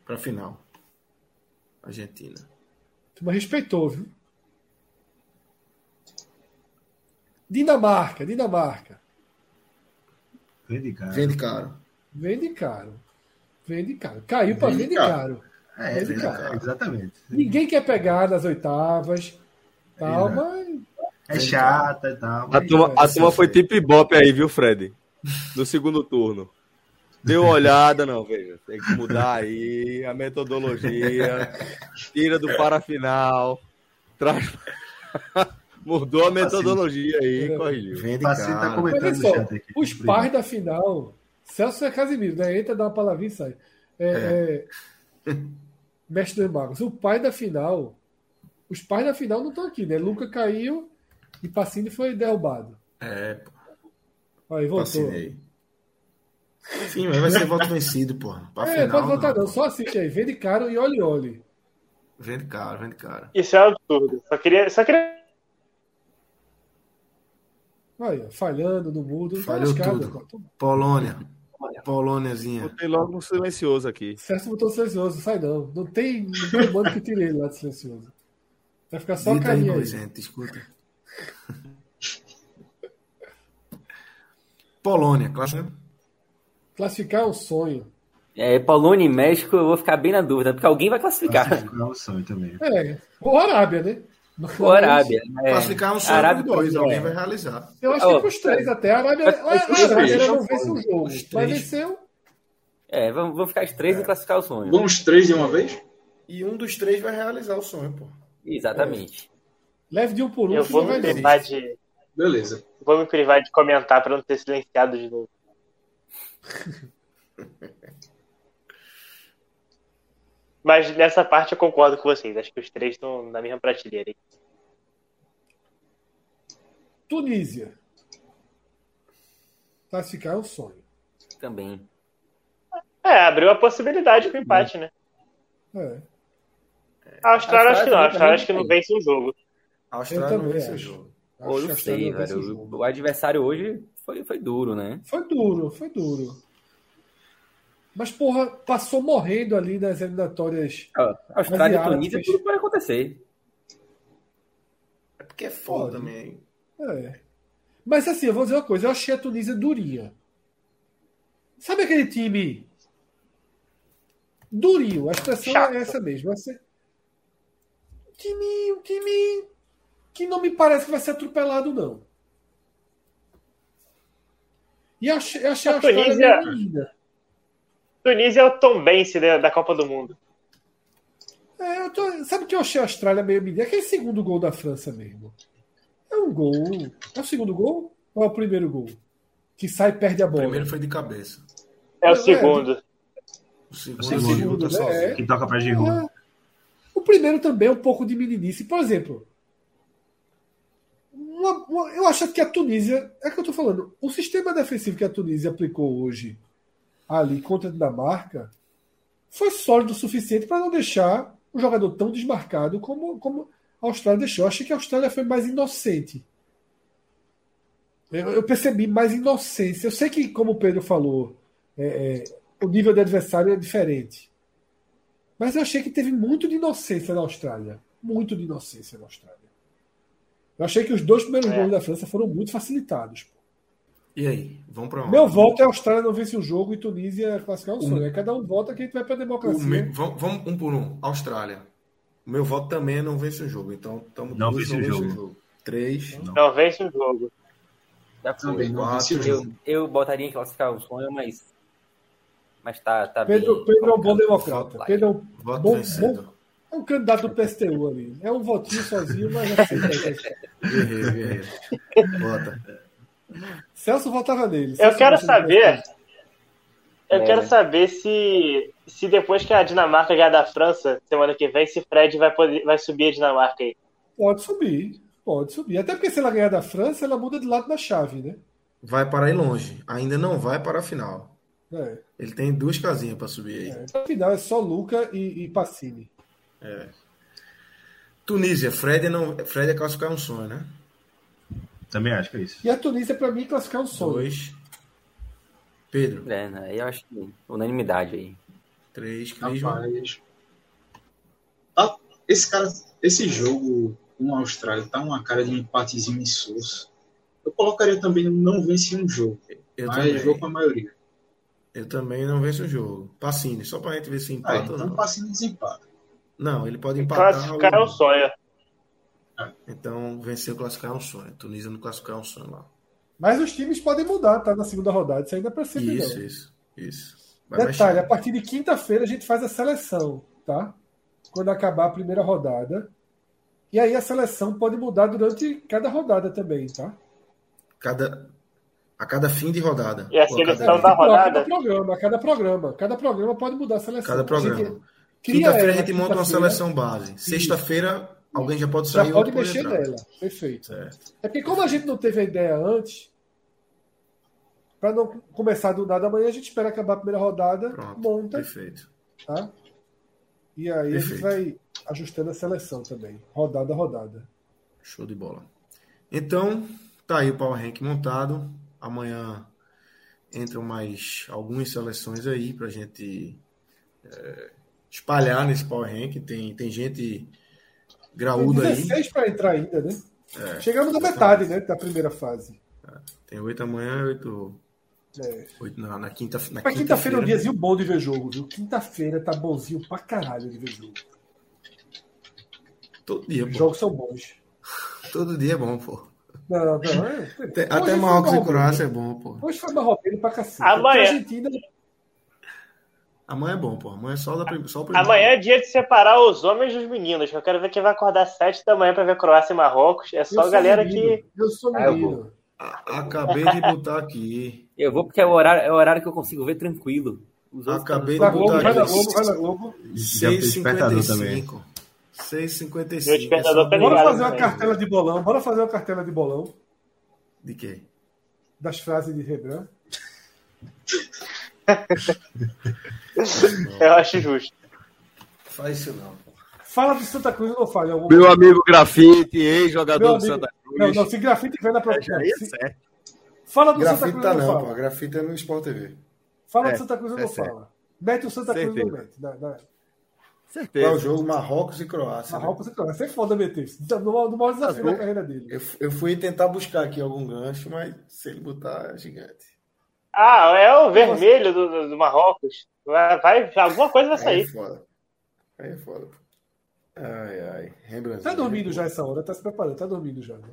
pra final. Argentina. Tu me respeitou, viu? Dinamarca, Dinamarca. Vende, cara. Vende caro. Vende caro. Vende caro. Caiu pra Vende vende caro. caro. É, Vende vende, caro. cara. Exatamente. Ninguém quer pegar nas oitavas. Tal, Exato. mas. É chata e tal. A mas- turma, a é, turma foi tipo Ibope aí, viu, Fred? No segundo turno. Deu uma olhada, não, veja. Tem que mudar aí a metodologia. Tira do parafinal. Traz. [LAUGHS] Mudou a metodologia aí, corrigiu. Vende Passinho tá comentando só, os pais da final. Celso é Casimiro, né? Entra, dá uma palavrinha e sai. É, é, Mestre dos Magos. O pai da final. Os pais da final não estão aqui, né? Luca caiu e Pacini foi derrubado. É. Aí voltou. Vacinei. Enfim, mas vai ser voto vencido, porra. Pra É, final, pode voltar não. não. Só assiste aí. Vende caro e olhe, olhe. Vende caro, vende caro. Isso é um absurdo. Só queria, só queria Aí, ó, falhando no mudo. tá Falhou lascado, tudo. pô. Polônia. Polôniazinha. Botei logo um silencioso aqui. Celso botou silencioso, sai não. Não tem, não tem mano que tirei ele lá de silencioso. Vai ficar só carinha aí. gente, escuta. [LAUGHS] Polônia, classe. Classificar é um sonho. É, Polônia e México, eu vou ficar bem na dúvida, porque alguém vai classificar. Classificar é um sonho também. É, ou Arábia, né? Ou Arábia. É, Classificar um sonho Arábia dois, é. alguém vai realizar. Eu acho Ó, que pros três até. A Arábia, a, a Arábia não vence um jogo, Os mas venceu. É, vamos, vamos ficar os três e classificar o sonho. Vamos três de uma vez? E um dos três vai realizar o sonho, pô. Exatamente. Leve de um por um, Eu vou me privar de. Beleza. Vou me privar de comentar pra não ter silenciado de novo. [LAUGHS] Mas nessa parte eu concordo com vocês. Acho que os três estão na mesma prateleira. aí. Tunísia. Classificar é um sonho. Também. É, abriu a possibilidade pro empate, né? É. A Austrália A acho que não. A Austrália Austrália acho que não vence um jogo. A Austrália Eu não também vence o jogo. Ou não Austrália sei, o velho. O adversário hoje foi, foi duro, né? Foi duro, foi duro. Mas, porra, passou morrendo ali nas eliminatórias. Ó, Austrália e. Tunísia, tudo pode acontecer. É porque é foda Pode. também. É. Mas assim, eu vou dizer uma coisa, eu achei a Tunísia durinha. Sabe aquele time durinho? A expressão Chato. é essa mesmo. Ser um time, um time que não me parece que vai ser atropelado, não. E achei, achei a, A Austrália Tunísia- linda. Tunísia é o Tom Bense da, da Copa do Mundo. É, eu tô- sabe que eu achei a Austrália meio medida? Aquele segundo gol da França mesmo. É um gol. É o segundo gol ou é o primeiro gol? Que sai e perde a O bola. primeiro foi de cabeça. É o É, segundo. O segundo, O o segundo, segundo né? sozinho. É. Quem toca pra Giroud. É. O primeiro também é um pouco de meninice. Por exemplo, uma- uma- eu acho que a Tunísia. É que eu tô falando. O sistema defensivo que a Tunísia aplicou hoje ali contra a Dinamarca foi sólido o suficiente para não deixar um jogador tão desmarcado como, como a Austrália deixou. Eu achei que a Austrália foi mais inocente. Eu, eu percebi mais inocência. Eu sei que, como o Pedro falou, é, é, o nível de adversário é diferente. Mas eu achei que teve muito de inocência na Austrália. Muito de inocência na Austrália. Eu achei que os dois primeiros É. gols da França foram muito facilitados. pô. E aí? Vamos pra onde? Meu voto é a Austrália não vence o jogo e Tunísia classificar o sonho. É cada um vota que a gente vai pra O democracia. meu- vamos, vamos um por um. Austrália. O meu voto também é não vence o jogo. Então, estamos Não vence o jogo. Três. Não vence o jogo. Já Também não vence o jogo. Eu botaria em classificar o sonho, mas. Mas tá, tá Pedro, bem. Pedro é um bom democrata. Pedro é um, Voto Bom- vencedor. É um candidato do PSTU ali. É um votinho sozinho, mas [LAUGHS] aceita. Guerreiro, guerreiro. Bota. Celso votava nele. Eu quero saber. Eu É. quero saber se, se depois que a Dinamarca ganhar da França, semana que vem, se Fred vai, poder, vai subir a Dinamarca aí. Pode subir. Pode subir. Até porque se ela ganhar da França, ela muda de lado na chave, né? Vai para ir longe. Ainda não vai para a final. É. Ele tem duas casinhas para subir aí. É. Final é só Luca e, e Pacini. Tunísia. Fred é, não, Fred é classificar um sonho, né? Também acho que é isso. E a Tunísia, pra mim, classificar um sonho. Dois. Pedro. É, né? Eu acho que unanimidade aí. Três. Rapaz. Tá- esse cara, esse jogo com a Austrália tá uma cara de um empatezinho insosso. Eu colocaria também no não vence um jogo, Eu mas também. jogo com a maioria. Eu também não venço o jogo. Pacine, só pra gente ver se Ah, empata ou então não. passe no desempate. Não, ele pode empatar. Classificar é um sonho. Então, vencer o classificar é um sonho. Tunísia não classificar é um sonho lá. Mas os times podem mudar, tá? Na segunda rodada. Isso ainda é pra sempre Isso, isso, isso. Vai Detalhe, mexer. a partir de quinta-feira a gente faz a seleção, tá? Quando acabar a primeira rodada. E aí a seleção pode mudar durante cada rodada também, tá? Cada, a cada fim de rodada. E a seleção cada, da Tipo, a rodada? Cada programa, a cada programa. Cada programa pode mudar a seleção. cada programa. A Quinta-feira a gente monta uma seleção base. Sexta-feira alguém já pode Já sair pode outro mexer entrar. nela. Perfeito. Certo. É porque como a gente não teve a ideia antes, para não começar do nada amanhã, a gente espera acabar a primeira rodada, Pronto. monta, Perfeito. tá? E aí a gente Perfeito. vai ajustando a seleção também, rodada a rodada. Show de bola. Então, tá aí o Power Rank montado. Amanhã entram mais algumas seleções aí pra gente é, espalhar nesse Power Rank. Tem, tem gente Tem graúda aí. 16 para entrar ainda, né? É, Chegamos na metade, né, da primeira fase. Tem oito amanhã, oito, É. oito na, na quinta na Mas quinta-feira é um quinta-feira. diazinho bom de ver jogo, viu? Quinta-feira tá bonzinho pra caralho de ver jogo. Todo dia, Os pô. jogos são bons. Todo dia é bom, pô. Não, não, é. Até, até Marrocos e. Croácia é bom, pô. Hoje foi marroquino pra cacete. Amanhã. Argentina Amanhã é bom, pô. Amanhã é só, da, só o primeiro. Amanhã é dia de separar os homens dos meninos. Eu quero ver quem vai acordar às 7 da manhã pra ver Croácia e Marrocos. É só a galera menino, que. Eu sou Ah, eu menino. Acabei de botar aqui. Eu vou porque é o horário, é o horário que eu consigo ver tranquilo. Acabei Na Globo, botar vai na aqui. Globo, vai na Globo. Tem despertador também. 6,55. 6,55. Meu despertador É tá só- Bora fazer uma cartela de bolão. Bora fazer uma cartela de bolão De quê? das frases de Rebran. [LAUGHS] [LAUGHS] Eu acho justo. Faz isso não. Fala do Santa Cruz, eu não falo. algum Meu amigo Grafite, ex-jogador do Santa Cruz. Não, não, se grafite tiver na É, próxima. já ia se-. Fala do Santa Grafite Cruz, tá não não, falo. pô. Grafite é no Sport TV. Fala É, do Santa Cruz, eu é não certo. falo. Mete o Santa Cruz no Certeza. mete. Na, Qual é o Certeza. jogo? Marrocos e Croácia. né? Marrocos e Croácia. É foda meter isso. No, no maior desafio da carreira dele. Eu, eu fui tentar buscar aqui algum gancho, mas se ele botar é gigante. Ah, é o vermelho do, do- do Marrocos. Vai, vai- alguma coisa vai Aí sair. é foda. Aí é foda. Ai, ai. Rembrandt. Tá dormindo já essa hora, tá se preparando, tá dormindo já. Né?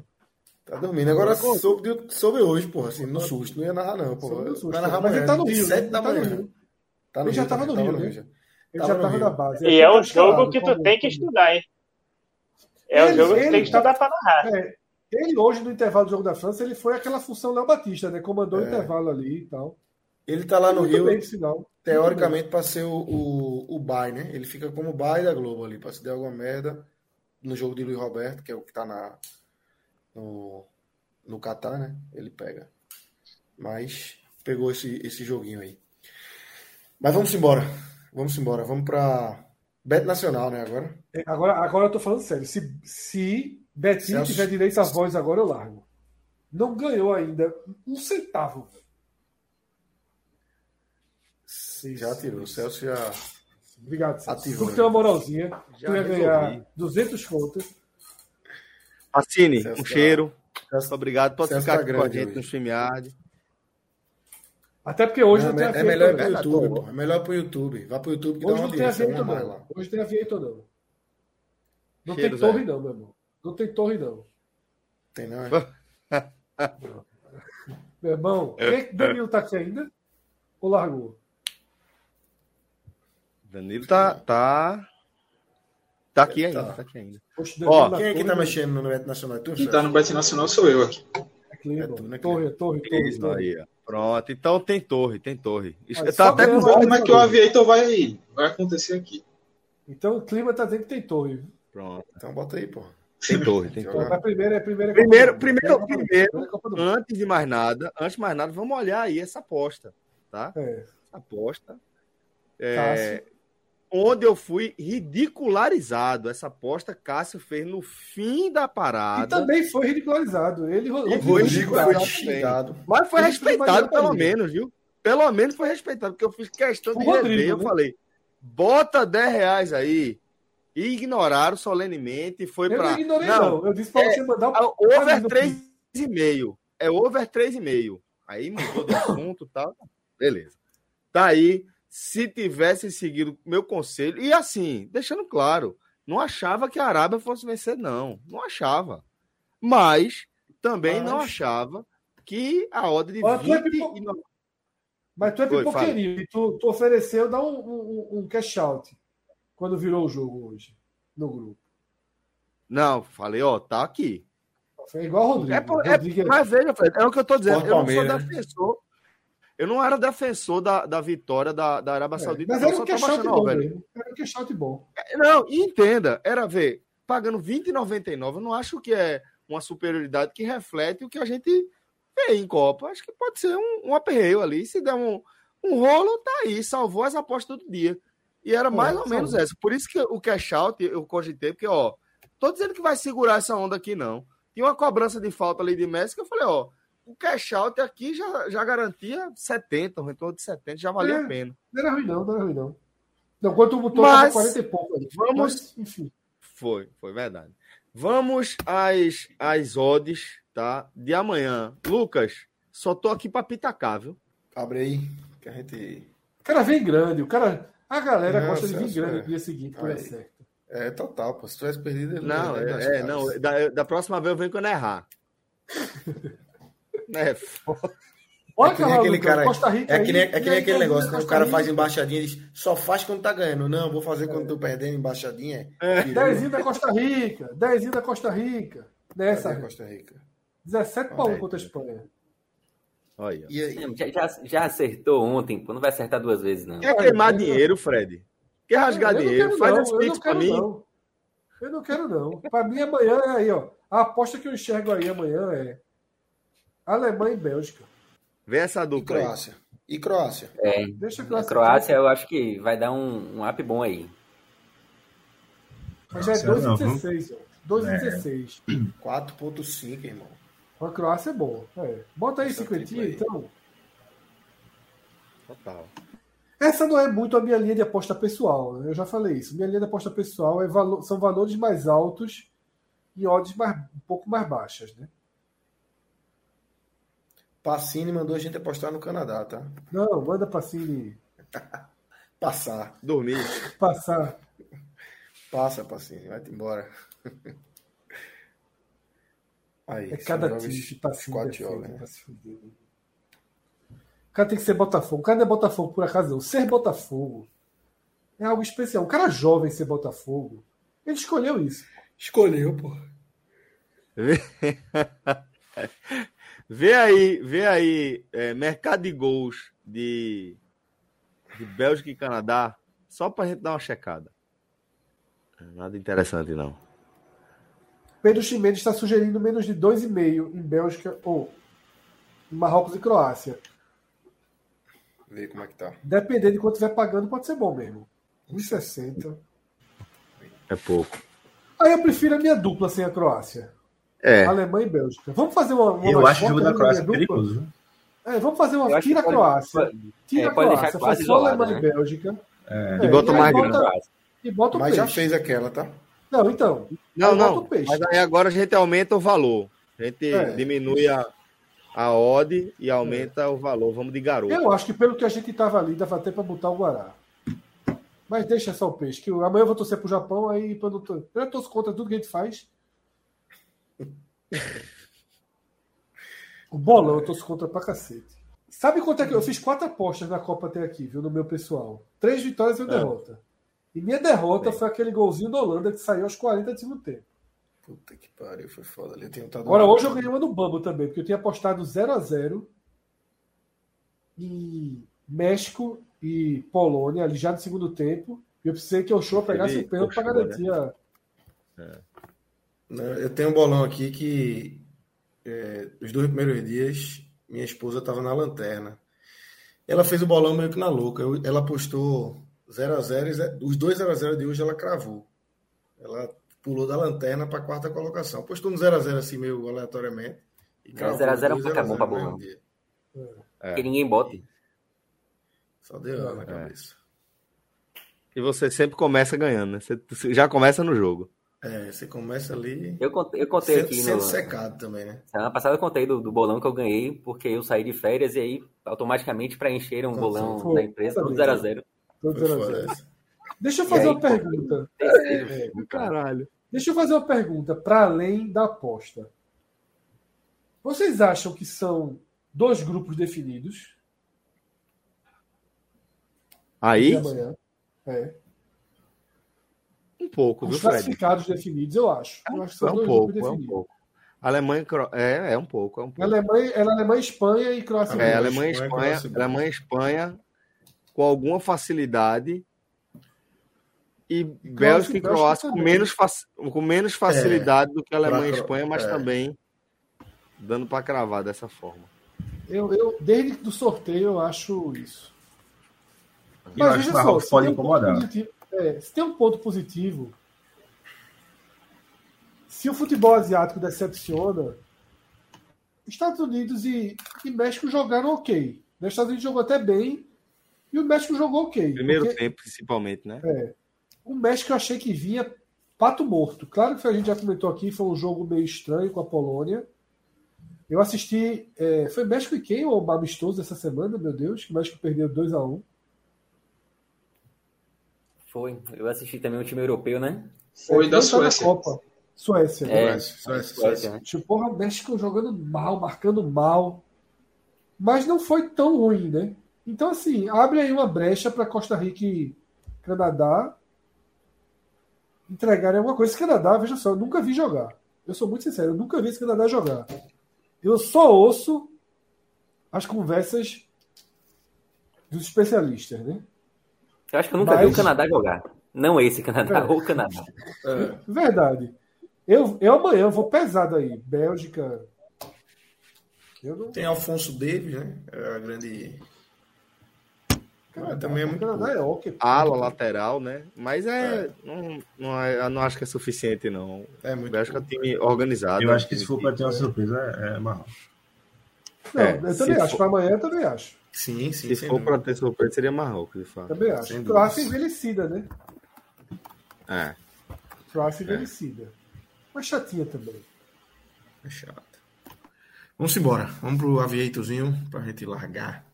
Tá dormindo. Agora soube, de- soube hoje, porra, assim, no susto. Não ia narrar, não, porra. Soube no susto. Vai narrar Mas ele tá no Rio, sete né? da Ele tá no manhã. Rio. Tá no Ele já Rio, tava no Rio, né? já. Ele Tava já no tava Rio. na base. E é tá um jogo que tu como- tem que estudar, hein? É um jogo que tu tem que tá- estudar pra narrar. É, ele hoje, no intervalo do jogo da França, ele foi aquela função Léo Batista, né? Comandou o É. intervalo ali e tal. Ele tá lá no Muito Rio, bem, teoricamente, pra ser o, o, o bye, né? Ele fica como bye da Globo ali, pra se der alguma merda no jogo de Luiz Roberto, que é o que tá na, no, no Catar, né? Ele pega. Mas pegou esse, esse joguinho aí. Mas vamos embora. Vamos embora. Vamos pra Bet Nacional, né? Agora. É, Agora, agora eu tô falando sério. Se, se Betinho Celso- tiver direito à voz agora, eu largo. Não ganhou ainda um centavo. Já tirou. O Celso já. Obrigado, Celso. Ativou, Tu que tem uma moralzinha, Já tu ia resolvi. ganhar 200 contas. Pacini, Celso um tá- cheiro. Celso- Obrigado. Pode Celso ficar tá aqui com a gente hoje. no StreamYard. Até porque hoje Não, não, tem é, a é melhor Tá YouTube, pô. É melhor pro YouTube. Vá pro YouTube que dá Hoje uma não tem a mais não. Hoje tem a Vieitor, não. Não Cheiro, tem Zé. torre, não, meu irmão. Não tem torre, não. Tem não, é? [LAUGHS] Meu irmão, quem- Danilo tá aqui ainda? Ou largou? Danilo tá. Tá, tá aqui ainda. Tá. Tá aqui ainda. Oxe, Ó, Quem é que tá torre, mexendo no Bet Nacional? É tu, Quem tá no Bet Nacional sou eu aqui. é Cleber. É tu, né, Torre, torre, torre, Isso torre. aí. Pronto. Então tem torre, tem torre. Mas tá até com Como é que o Aviator vai, vai acontecer aqui? Então o clima tá dizendo que tem torre. Pronto. Então bota aí, pô. Tem torre, [LAUGHS] tem torre. Mas primeiro é primeiro é Primeiro- primeiro- É primeiro-. Antes de mais nada, antes de mais nada, vamos olhar aí essa aposta, tá? É. Essa aposta. É, onde eu fui ridicularizado. Essa aposta Cássio fez no fim da E parada. também foi ridicularizado. Ele E ele foi ridicularizado Foi. Mas foi Ele respeitado, pelo menos, viu? Pelo menos foi respeitado, porque eu fiz questão de O Rodrigo, rever. Eu né? falei, bota 10 reais aí. E ignoraram solenemente foi Eu pra. não ignorei, não. Eu disse pra É, você mandar Ah, o. Over 3,5. É over 3,5. Aí mudou de assunto e tal. Beleza. Tá aí. Se tivesse seguido meu conselho. E assim, deixando claro, não achava que a Arábia fosse vencer, não. Não achava. Mas também não Mas- achava que a odd de Olha, tu é 20 pipo- e Mas tu é pipoqueirinho. Tu, tu ofereceu dar um, um, um cash out quando virou o jogo hoje no grupo. Não, falei, ó, tá aqui. Foi igual o Rodrigo. É, por- é- Rodrigo é- mas veja, é o que eu tô dizendo. Eu não sou né? defensor. eu não era defensor da, da vitória da, da Arábia É, Saudita. mas era um achando, ó, bom velho. Era um out bom. Não, e entenda, era ver, pagando R$20,99, eu não acho que é uma superioridade que reflete o que a gente vê em Copa. Acho que pode ser um, um aperreio ali. Se der um, um rolo, tá aí, salvou as apostas do dia. E era mais ou salvou. menos essa. Por isso que o cash out eu cogitei, porque, ó, tô dizendo que vai segurar essa onda aqui, não. Tinha uma cobrança de falta ali de Messi que eu falei, ó, o cash out aqui já, já garantia 70, um retorno de 70, já valia É. a pena. Não era ruim, não, não era ruim, não. Não, quando tu botou, Mas- tava 40 e pouco ali. Vamos- Mas, enfim. Foi, foi verdade. Vamos às, às odds, tá? De amanhã. Lucas, só tô aqui pra pitacar, viu? Abre aí, que a gente. O cara vem grande, o cara. A galera Não, gosta de vir grande é. no dia seguinte, por Aí. certo. É total, pô. Se tivesse perdido, ele Não, as é, é, não da, da próxima vez eu venho quando errar. [LAUGHS] É, foda. Olha, É que nem aquele cara. Costa Rica É que nem, é que nem aquele negócio, né? O cara faz embaixadinha e diz, só faz quando tá ganhando. Não, vou fazer quando tô perdendo embaixadinha. É. Tirou. Dezinho da Costa Rica. Dezinho da Costa Rica. Cadê Costa Rica. 17 para 1 Olha aí. contra a Espanha. Olha. E aí? Já, já, já acertou ontem, pô. Não vai acertar duas vezes, não. Quer queimar dinheiro, Fred? Quer rasgar Eu dinheiro? Faz não, esse pix pra mim. não. Eu não quero não. Para mim amanhã é aí, ó. A aposta que eu enxergo aí amanhã é Alemanha e Bélgica. Vê essa E dupla aí. Croácia. E Croácia. É. Deixa a A Croácia. Croácia, eu acho que vai dar um, um up bom aí. Mas já é Croácia 2 e não, 16, ó. 2 e É. 16. 4.5, irmão. A Croácia é bom. É. Bota aí Essa 50, tripla aí. então. Total. Essa não é muito a minha linha de aposta pessoal, né? eu já falei isso. Minha linha de aposta pessoal é valo- são valores mais altos e odds mais, um pouco mais baixas, né? Pacini mandou a gente apostar no Canadá, tá? Não, manda assim [LAUGHS] Passar. Dormir. passar. Passa, Pacini. Vai-te embora. [LAUGHS] Aí, É cada time que tá né? pra se fuder, né? O cara tem que ser Botafogo. O cara não é Botafogo por acaso, não. Ser Botafogo é algo especial. Um cara jovem ser Botafogo, ele escolheu isso. Escolheu, pô. [LAUGHS] Vê aí, vê aí, é, mercado de gols de, de Bélgica e Canadá, só pra gente dar uma checada. Nada interessante, não. Pedro Ximenes está sugerindo menos de 2,5 em Bélgica ou em Marrocos e Croácia. Vê como é que tá. Dependendo de quanto estiver pagando, pode ser bom mesmo. 1,60. É pouco. Aí eu prefiro a minha dupla sem a Croácia. É, Alemanha e Bélgica. Vamos fazer uma. uma Eu acho o jogo da Croácia perigoso. viu? É, vamos fazer uma. Tira a Croácia. Tira é, a Croácia. Faz só Alemanha né? e Bélgica. É. E bota mais grana. E bota o Mas já fez aquela, tá? Não, então. não, não. o. Mas aí agora a gente aumenta o valor. A gente É. diminui a, a odd e aumenta o valor. Vamos de garoto. Eu acho que pelo que a gente tava ali, dava até pra botar o Guará. Mas deixa só o peixe, que eu- amanhã eu vou torcer pro Japão, aí não to- eu já torço contra tudo que a gente faz. [LAUGHS] O bolão eu torço contra pra cacete. Sabe quanto é que eu fiz quatro apostas na Copa até aqui, viu, no meu pessoal? Três vitórias e uma É. derrota. E minha derrota Bem. foi aquele golzinho da Holanda que saiu aos 40 do segundo tempo. Puta que pariu, foi foda ali. Agora, hoje eu ganhei uma no Bambo também, porque eu tinha apostado 0 a 0 em México e Polônia, ali já no segundo tempo. E eu precisei que o show pegasse o pênalti para puxou, garantir a. Né, Eu tenho um bolão aqui que é, os dois primeiros dias minha esposa estava na lanterna. Ela fez o bolão meio que na louca. Eu- ela postou 0x0, os dois 0x0 de hoje ela cravou. Ela pulou da lanterna para a quarta colocação. Postou um 0x0 assim meio aleatoriamente. E cravou 0x0 é um placar bom pra 0x0 no bolão. É. Que ninguém bote. Só deu ela na É. cabeça. E você sempre começa ganhando, né? Você já começa no jogo. É, você começa ali Eu contei, eu contei sendo, aqui sendo no. secado também, né? Semana passada eu contei do, do bolão que eu ganhei, porque eu saí de férias e aí automaticamente preencheram um Sim, bolão da empresa, tudo 0x0. Todo Foi 0 a foda 0. essa. Deixa eu fazer aí, uma pergunta. Caralho. Deixa eu fazer uma pergunta para além da aposta. Vocês acham que são dois grupos definidos Aí? É. um pouco, viu, Os Fred? classificados definidos, eu acho. Eu acho que É são um dois pouco, grupos é um pouco. Alemanha, Cro- é, é um pouco, é um pouco. Alemanha, era Alemanha, Espanha e Croácia. É. Alemanha, Espanha, Espanha, Croácia, Bélgica. Alemanha, Espanha, com alguma facilidade. E Bélgica e Bélgica Croácia com menos, com menos facilidade do que Alemanha e Espanha, mas é. também dando para cravar dessa forma. Eu, eu, desde do sorteio, eu acho isso. Eu acho que o Marrocos se pode tem um ponto incomodar. positivo- é, se tem um ponto positivo, se o futebol asiático decepciona, Estados Unidos e, e México jogaram ok. Os Estados Unidos jogou até bem e o México jogou ok. Primeiro porque tempo, principalmente, né? o México eu achei que vinha pato morto. Claro que a gente já comentou aqui, foi um jogo meio estranho com a Polônia. Eu assisti. é, foi México e quem? O amistoso dessa semana, meu Deus, que o México perdeu 2 a 1 Foi. Eu assisti também o time europeu, né? Foi da Não tá na Suécia. Copa. Suécia. É, né? Suécia, Suécia, Suécia, né? Tipo, porra, o México jogando mal, marcando mal. Mas não foi tão ruim, né? Então, assim, abre aí uma brecha para Costa Rica e Canadá entregarem alguma coisa. Esse Canadá, veja só, eu nunca vi jogar. Eu sou muito sincero, eu nunca vi esse Canadá jogar. Eu só ouço as conversas dos especialistas, né? Eu acho que eu nunca vi Mas- o Canadá jogar. Não esse Canadá, É. o Canadá. Verdade. Eu, eu amanhã vou pesado aí. Bélgica. Eu não. Tem Alfonso Davis, né? É a grande. Canadá, também é muito Canadá é ok. Ala, lateral, né? Mas é. Não, não, é- eu não acho que é suficiente, não. É muito. Bélgica é um time organizado. Eu é um acho que se for para ter uma surpresa, é, é Marrocos. Não, É, eu também acho. for- Para amanhã eu também acho. Sim, sim. Se for para ter surpresa, seria Marrocos, de fato. Também acho. Croácia envelhecida, né? É. Croácia envelhecida. Mas chatinha também. É chato. Vamos embora. Vamos pro aviatorzinho pra gente largar.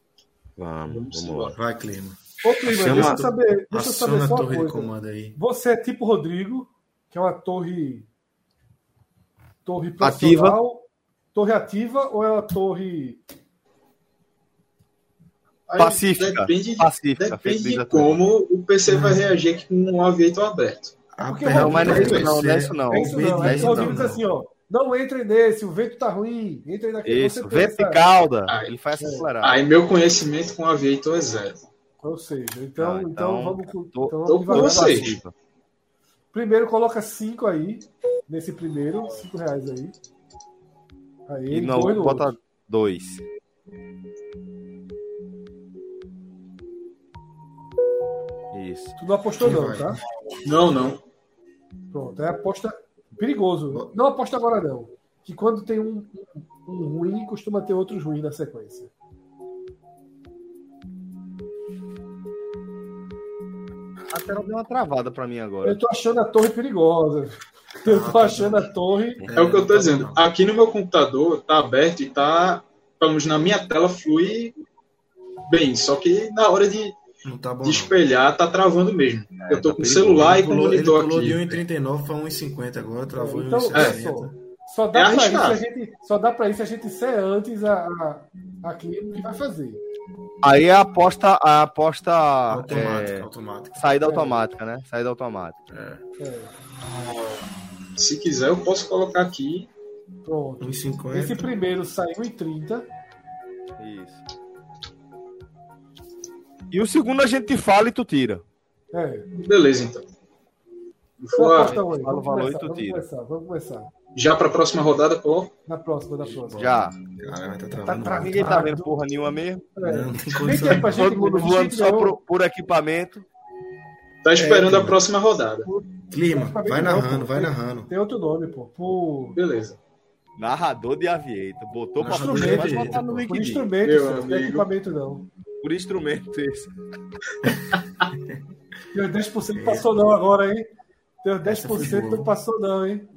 Vamos, vamos lá. Vai, Clima. Ô, Clima, Chama- deixa eu saber, deixa eu saber a só uma torre de coisa. comando aí. Você é tipo Rodrigo, que é uma torre. Torre Ativa. profissional. Torre ativa ou é uma torre. Pacífica. Depende, Pacífica. depende de como o PC vai reagir aqui com um aviator aberto. porque Não, mas não é isso não, não é isso não. É isso não. Não é É isso Rodrigo não. diz assim, ó. Não entrem nesse, o vento tá ruim. Entrem naquele. Isso, vento e cauda. Ah, Ele faz acelerar. Aí meu conhecimento com aviator é zero. Ou seja, então, Ah, então, então, vamos com. tô- então, tô devagar. com você. Passiva. Primeiro coloca 5 aí. Nesse primeiro, 5 reais aí. Aí, E não, bota outro. dois. Isso. Tu não apostou, não, tá? Não, não. Pronto, é aposta perigoso. Não aposta agora, não. Que quando tem um, um ruim, costuma ter outros ruins na sequência. A tela deu uma travada pra mim agora. Eu tô achando a torre perigosa. [LAUGHS] Eu tô achando a torre. É, o que eu tô dizendo. Aqui no meu computador tá aberto e tá, pelo menos na minha tela, flui bem. Só que na hora de, Não tá bom. de não. espelhar, tá travando mesmo. eu tô tá com o celular e Ele com o pulou, ele monitor pulou de aqui. 1,39 para 1,50 agora, travou em Então, olha 1,60. só. Só dá, É pra isso a gente, só dá pra isso a gente ser antes a, a, a clima que vai fazer. Aí a aposta, a aposta Automática, é, automática. saída automática, né? Saída automática. É. É, Se quiser, eu posso colocar aqui. pronto. 1,50. Esse primeiro saiu em 30. Isso. E o segundo a gente fala e tu tira. É. Beleza, então. Fala o Vamos valor começar, e tu vamos tira. começar, vamos começar. já para a próxima rodada, coloco. Na próxima, na próxima. Já. Tá Tá travando. Ninguém tá vendo porra nenhuma mesmo. É. Não, não é pra Todo mundo voando só por, por equipamento. Tá esperando É, a próxima rodada. Clima, vai narrando, pô, vai narrando. Tem outro nome, pô. Por, Beleza. Narrador de aviator. Botou pra Narrador vai aviator, botar no pô. por LinkedIn. instrumento, não é equipamento não. Por instrumento esse. Teu 10% não passou não agora, hein? Teu Essa foi 10% boa. não passou não, hein?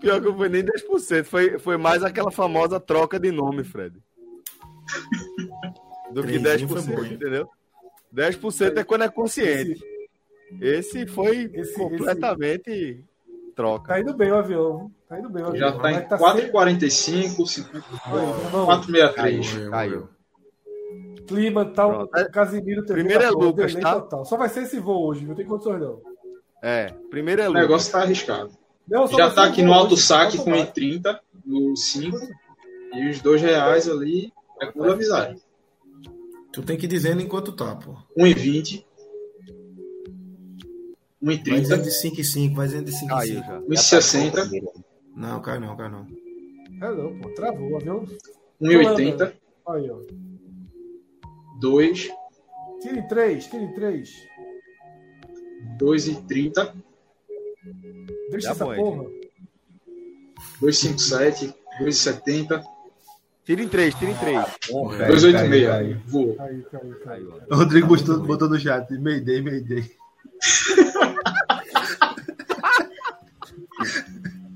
Pior que não foi nem 10%. Foi, foi mais aquela famosa troca de nome, Fred. Do que Trenzinho 10%, foi bom, entendeu? 10% é quando é consciente. Esse foiEsse- completamente troca. Tá indo bem o avião. Tá indo bem o avião. Já tá em Mas tá 4,45, 50, Aí, irmão, 4,63. Morreu, Caiu. Clima, tal. Pronto. Casimiro TV. Primeiro é tá pronto, Lucas, tá? Total. Só vai ser esse voo hoje, não tem condições não. É, primeiro é O Lucas. negócio tá arriscado. Já vai está ser aqui no alto saque com automático. 1,30 no 5. E os dois reais ali é o avisar. Tu tem que ir dizendo enquanto tá, pô. 1,20. Vai dizendo 1,30. de 5 e 5, vai dizendo de 5 e Caiu 5. já. 1,60. Não, cai não, cai não. É não, pô, travou, viu? 1,80. Aí, ó. 2. Tire três, tire três. 2,30. Deixa Já essa foi. porra. 2,57. 2,70. Tira em três, tira em três. Caiu, 2,86. caiu. Voou. Caiu, caiu, caiu. O Rodrigo botou, botou no chat. Mayday, Mayday.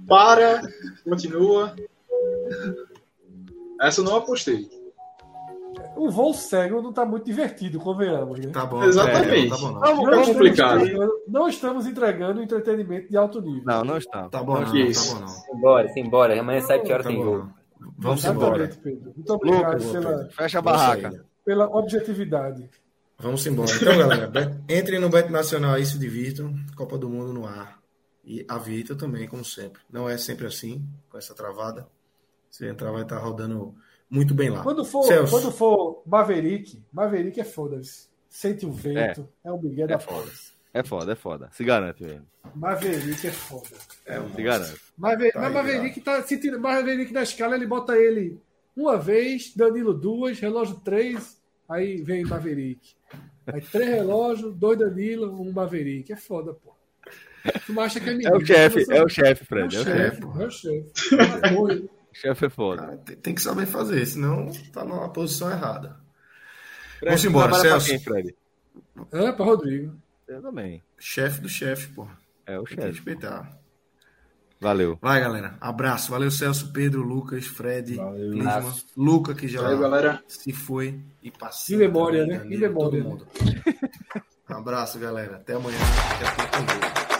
Para. Continua. Essa eu não apostei. O voo cego não tá muito divertido, convenhamos, né? Tá bom. Exatamente. É, tá bom, não. Não estamos complicado. entregando- Não estamos entregando entretenimento de alto nível. Não, não está. Tá bom, não. Isso. Tá bom, não. Simbora, simbora. Amanhã às 7 horas Tá tem bom, jogo. não. Vamos embora. Pedro. Muito obrigado Lucas, pela, Fecha a barraca. pela objetividade. Vamos embora. Então, galera, entrem no Bet Nacional aí, se divirtam. Copa do Mundo no ar. E a Vita também, como sempre. Não é sempre assim, com essa travada. Se entrar, vai estar rodando muito bem lá. Quando for, Celso. quando for Maverick, Maverick é foda-se. Sente o vento, é, o Miguel da É foda. É foda, é foda. Se garante mesmo. Maverick é foda. Se garante. Maver... Tá Mas aí, Maverick tá. Se tira Maverick na escala, ele bota ele uma vez, Danilo duas, relógio três, aí vem Maverick. Aí três relógios, dois Danilo, um Maverick. É foda, pô. Tu acha que é É menino? o chefe, é o chefe, É o Fred. É o chefe. chefe, é o chefe. Chefe é foda. Cara, tem, tem que saber fazer, senão tá numa posição errada. Fred, Vamos embora, pra Celso. quem, Fred? É, pra Rodrigo. Eu também. Chefe do chefe, pô. É o Tem que chefe. respeitar. Valeu. Vai, galera. Abraço. Valeu, Celso, Pedro, Lucas, Fred, Abraço. Luca, que já Valeu, galera. se foi. E passou. Em memória, né? Em memória, Todo mundo. Um [LAUGHS] abraço, galera. Até amanhã. Daqui